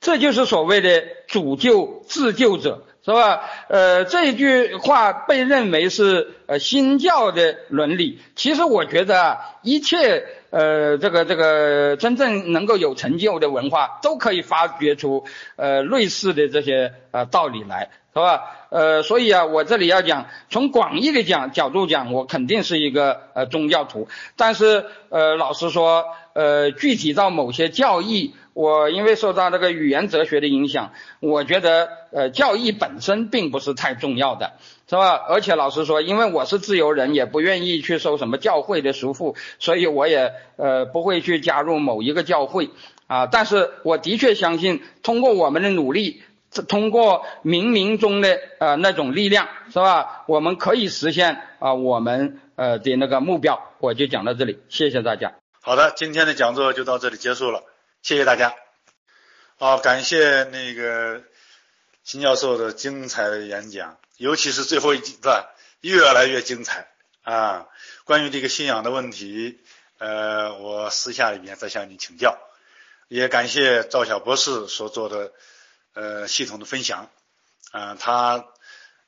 这就是所谓的主救自救者。是吧？呃，这一句话被认为是呃新教的伦理。其实我觉得啊，一切呃这个这个真正能够有成就的文化，都可以发掘出呃类似的这些呃道理来，是吧？呃，所以啊，我这里要讲，从广义的讲角度讲，我肯定是一个呃宗教徒。但是呃，老实说，呃，具体到某些教义。我因为受到这个语言哲学的影响，我觉得呃教义本身并不是太重要的，是吧？而且老实说，因为我是自由人，也不愿意去受什么教会的束缚，所以我也呃不会去加入某一个教会啊。但是我的确相信，通过我们的努力，通过冥冥中的呃那种力量，是吧？我们可以实现啊我们呃的那个目标。我就讲到这里，谢谢大家。好的，今天的讲座就到这里结束了。谢谢大家，好，感谢那个秦教授的精彩的演讲，尤其是最后一段越来越精彩啊！关于这个信仰的问题，呃，我私下里面再向你请教。也感谢赵晓博士所做的呃系统的分享啊，他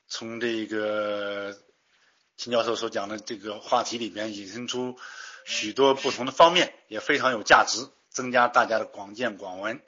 从这个秦教授所讲的这个话题里边引申出许多不同的方面，也非常有价值。增加大家的广见广闻。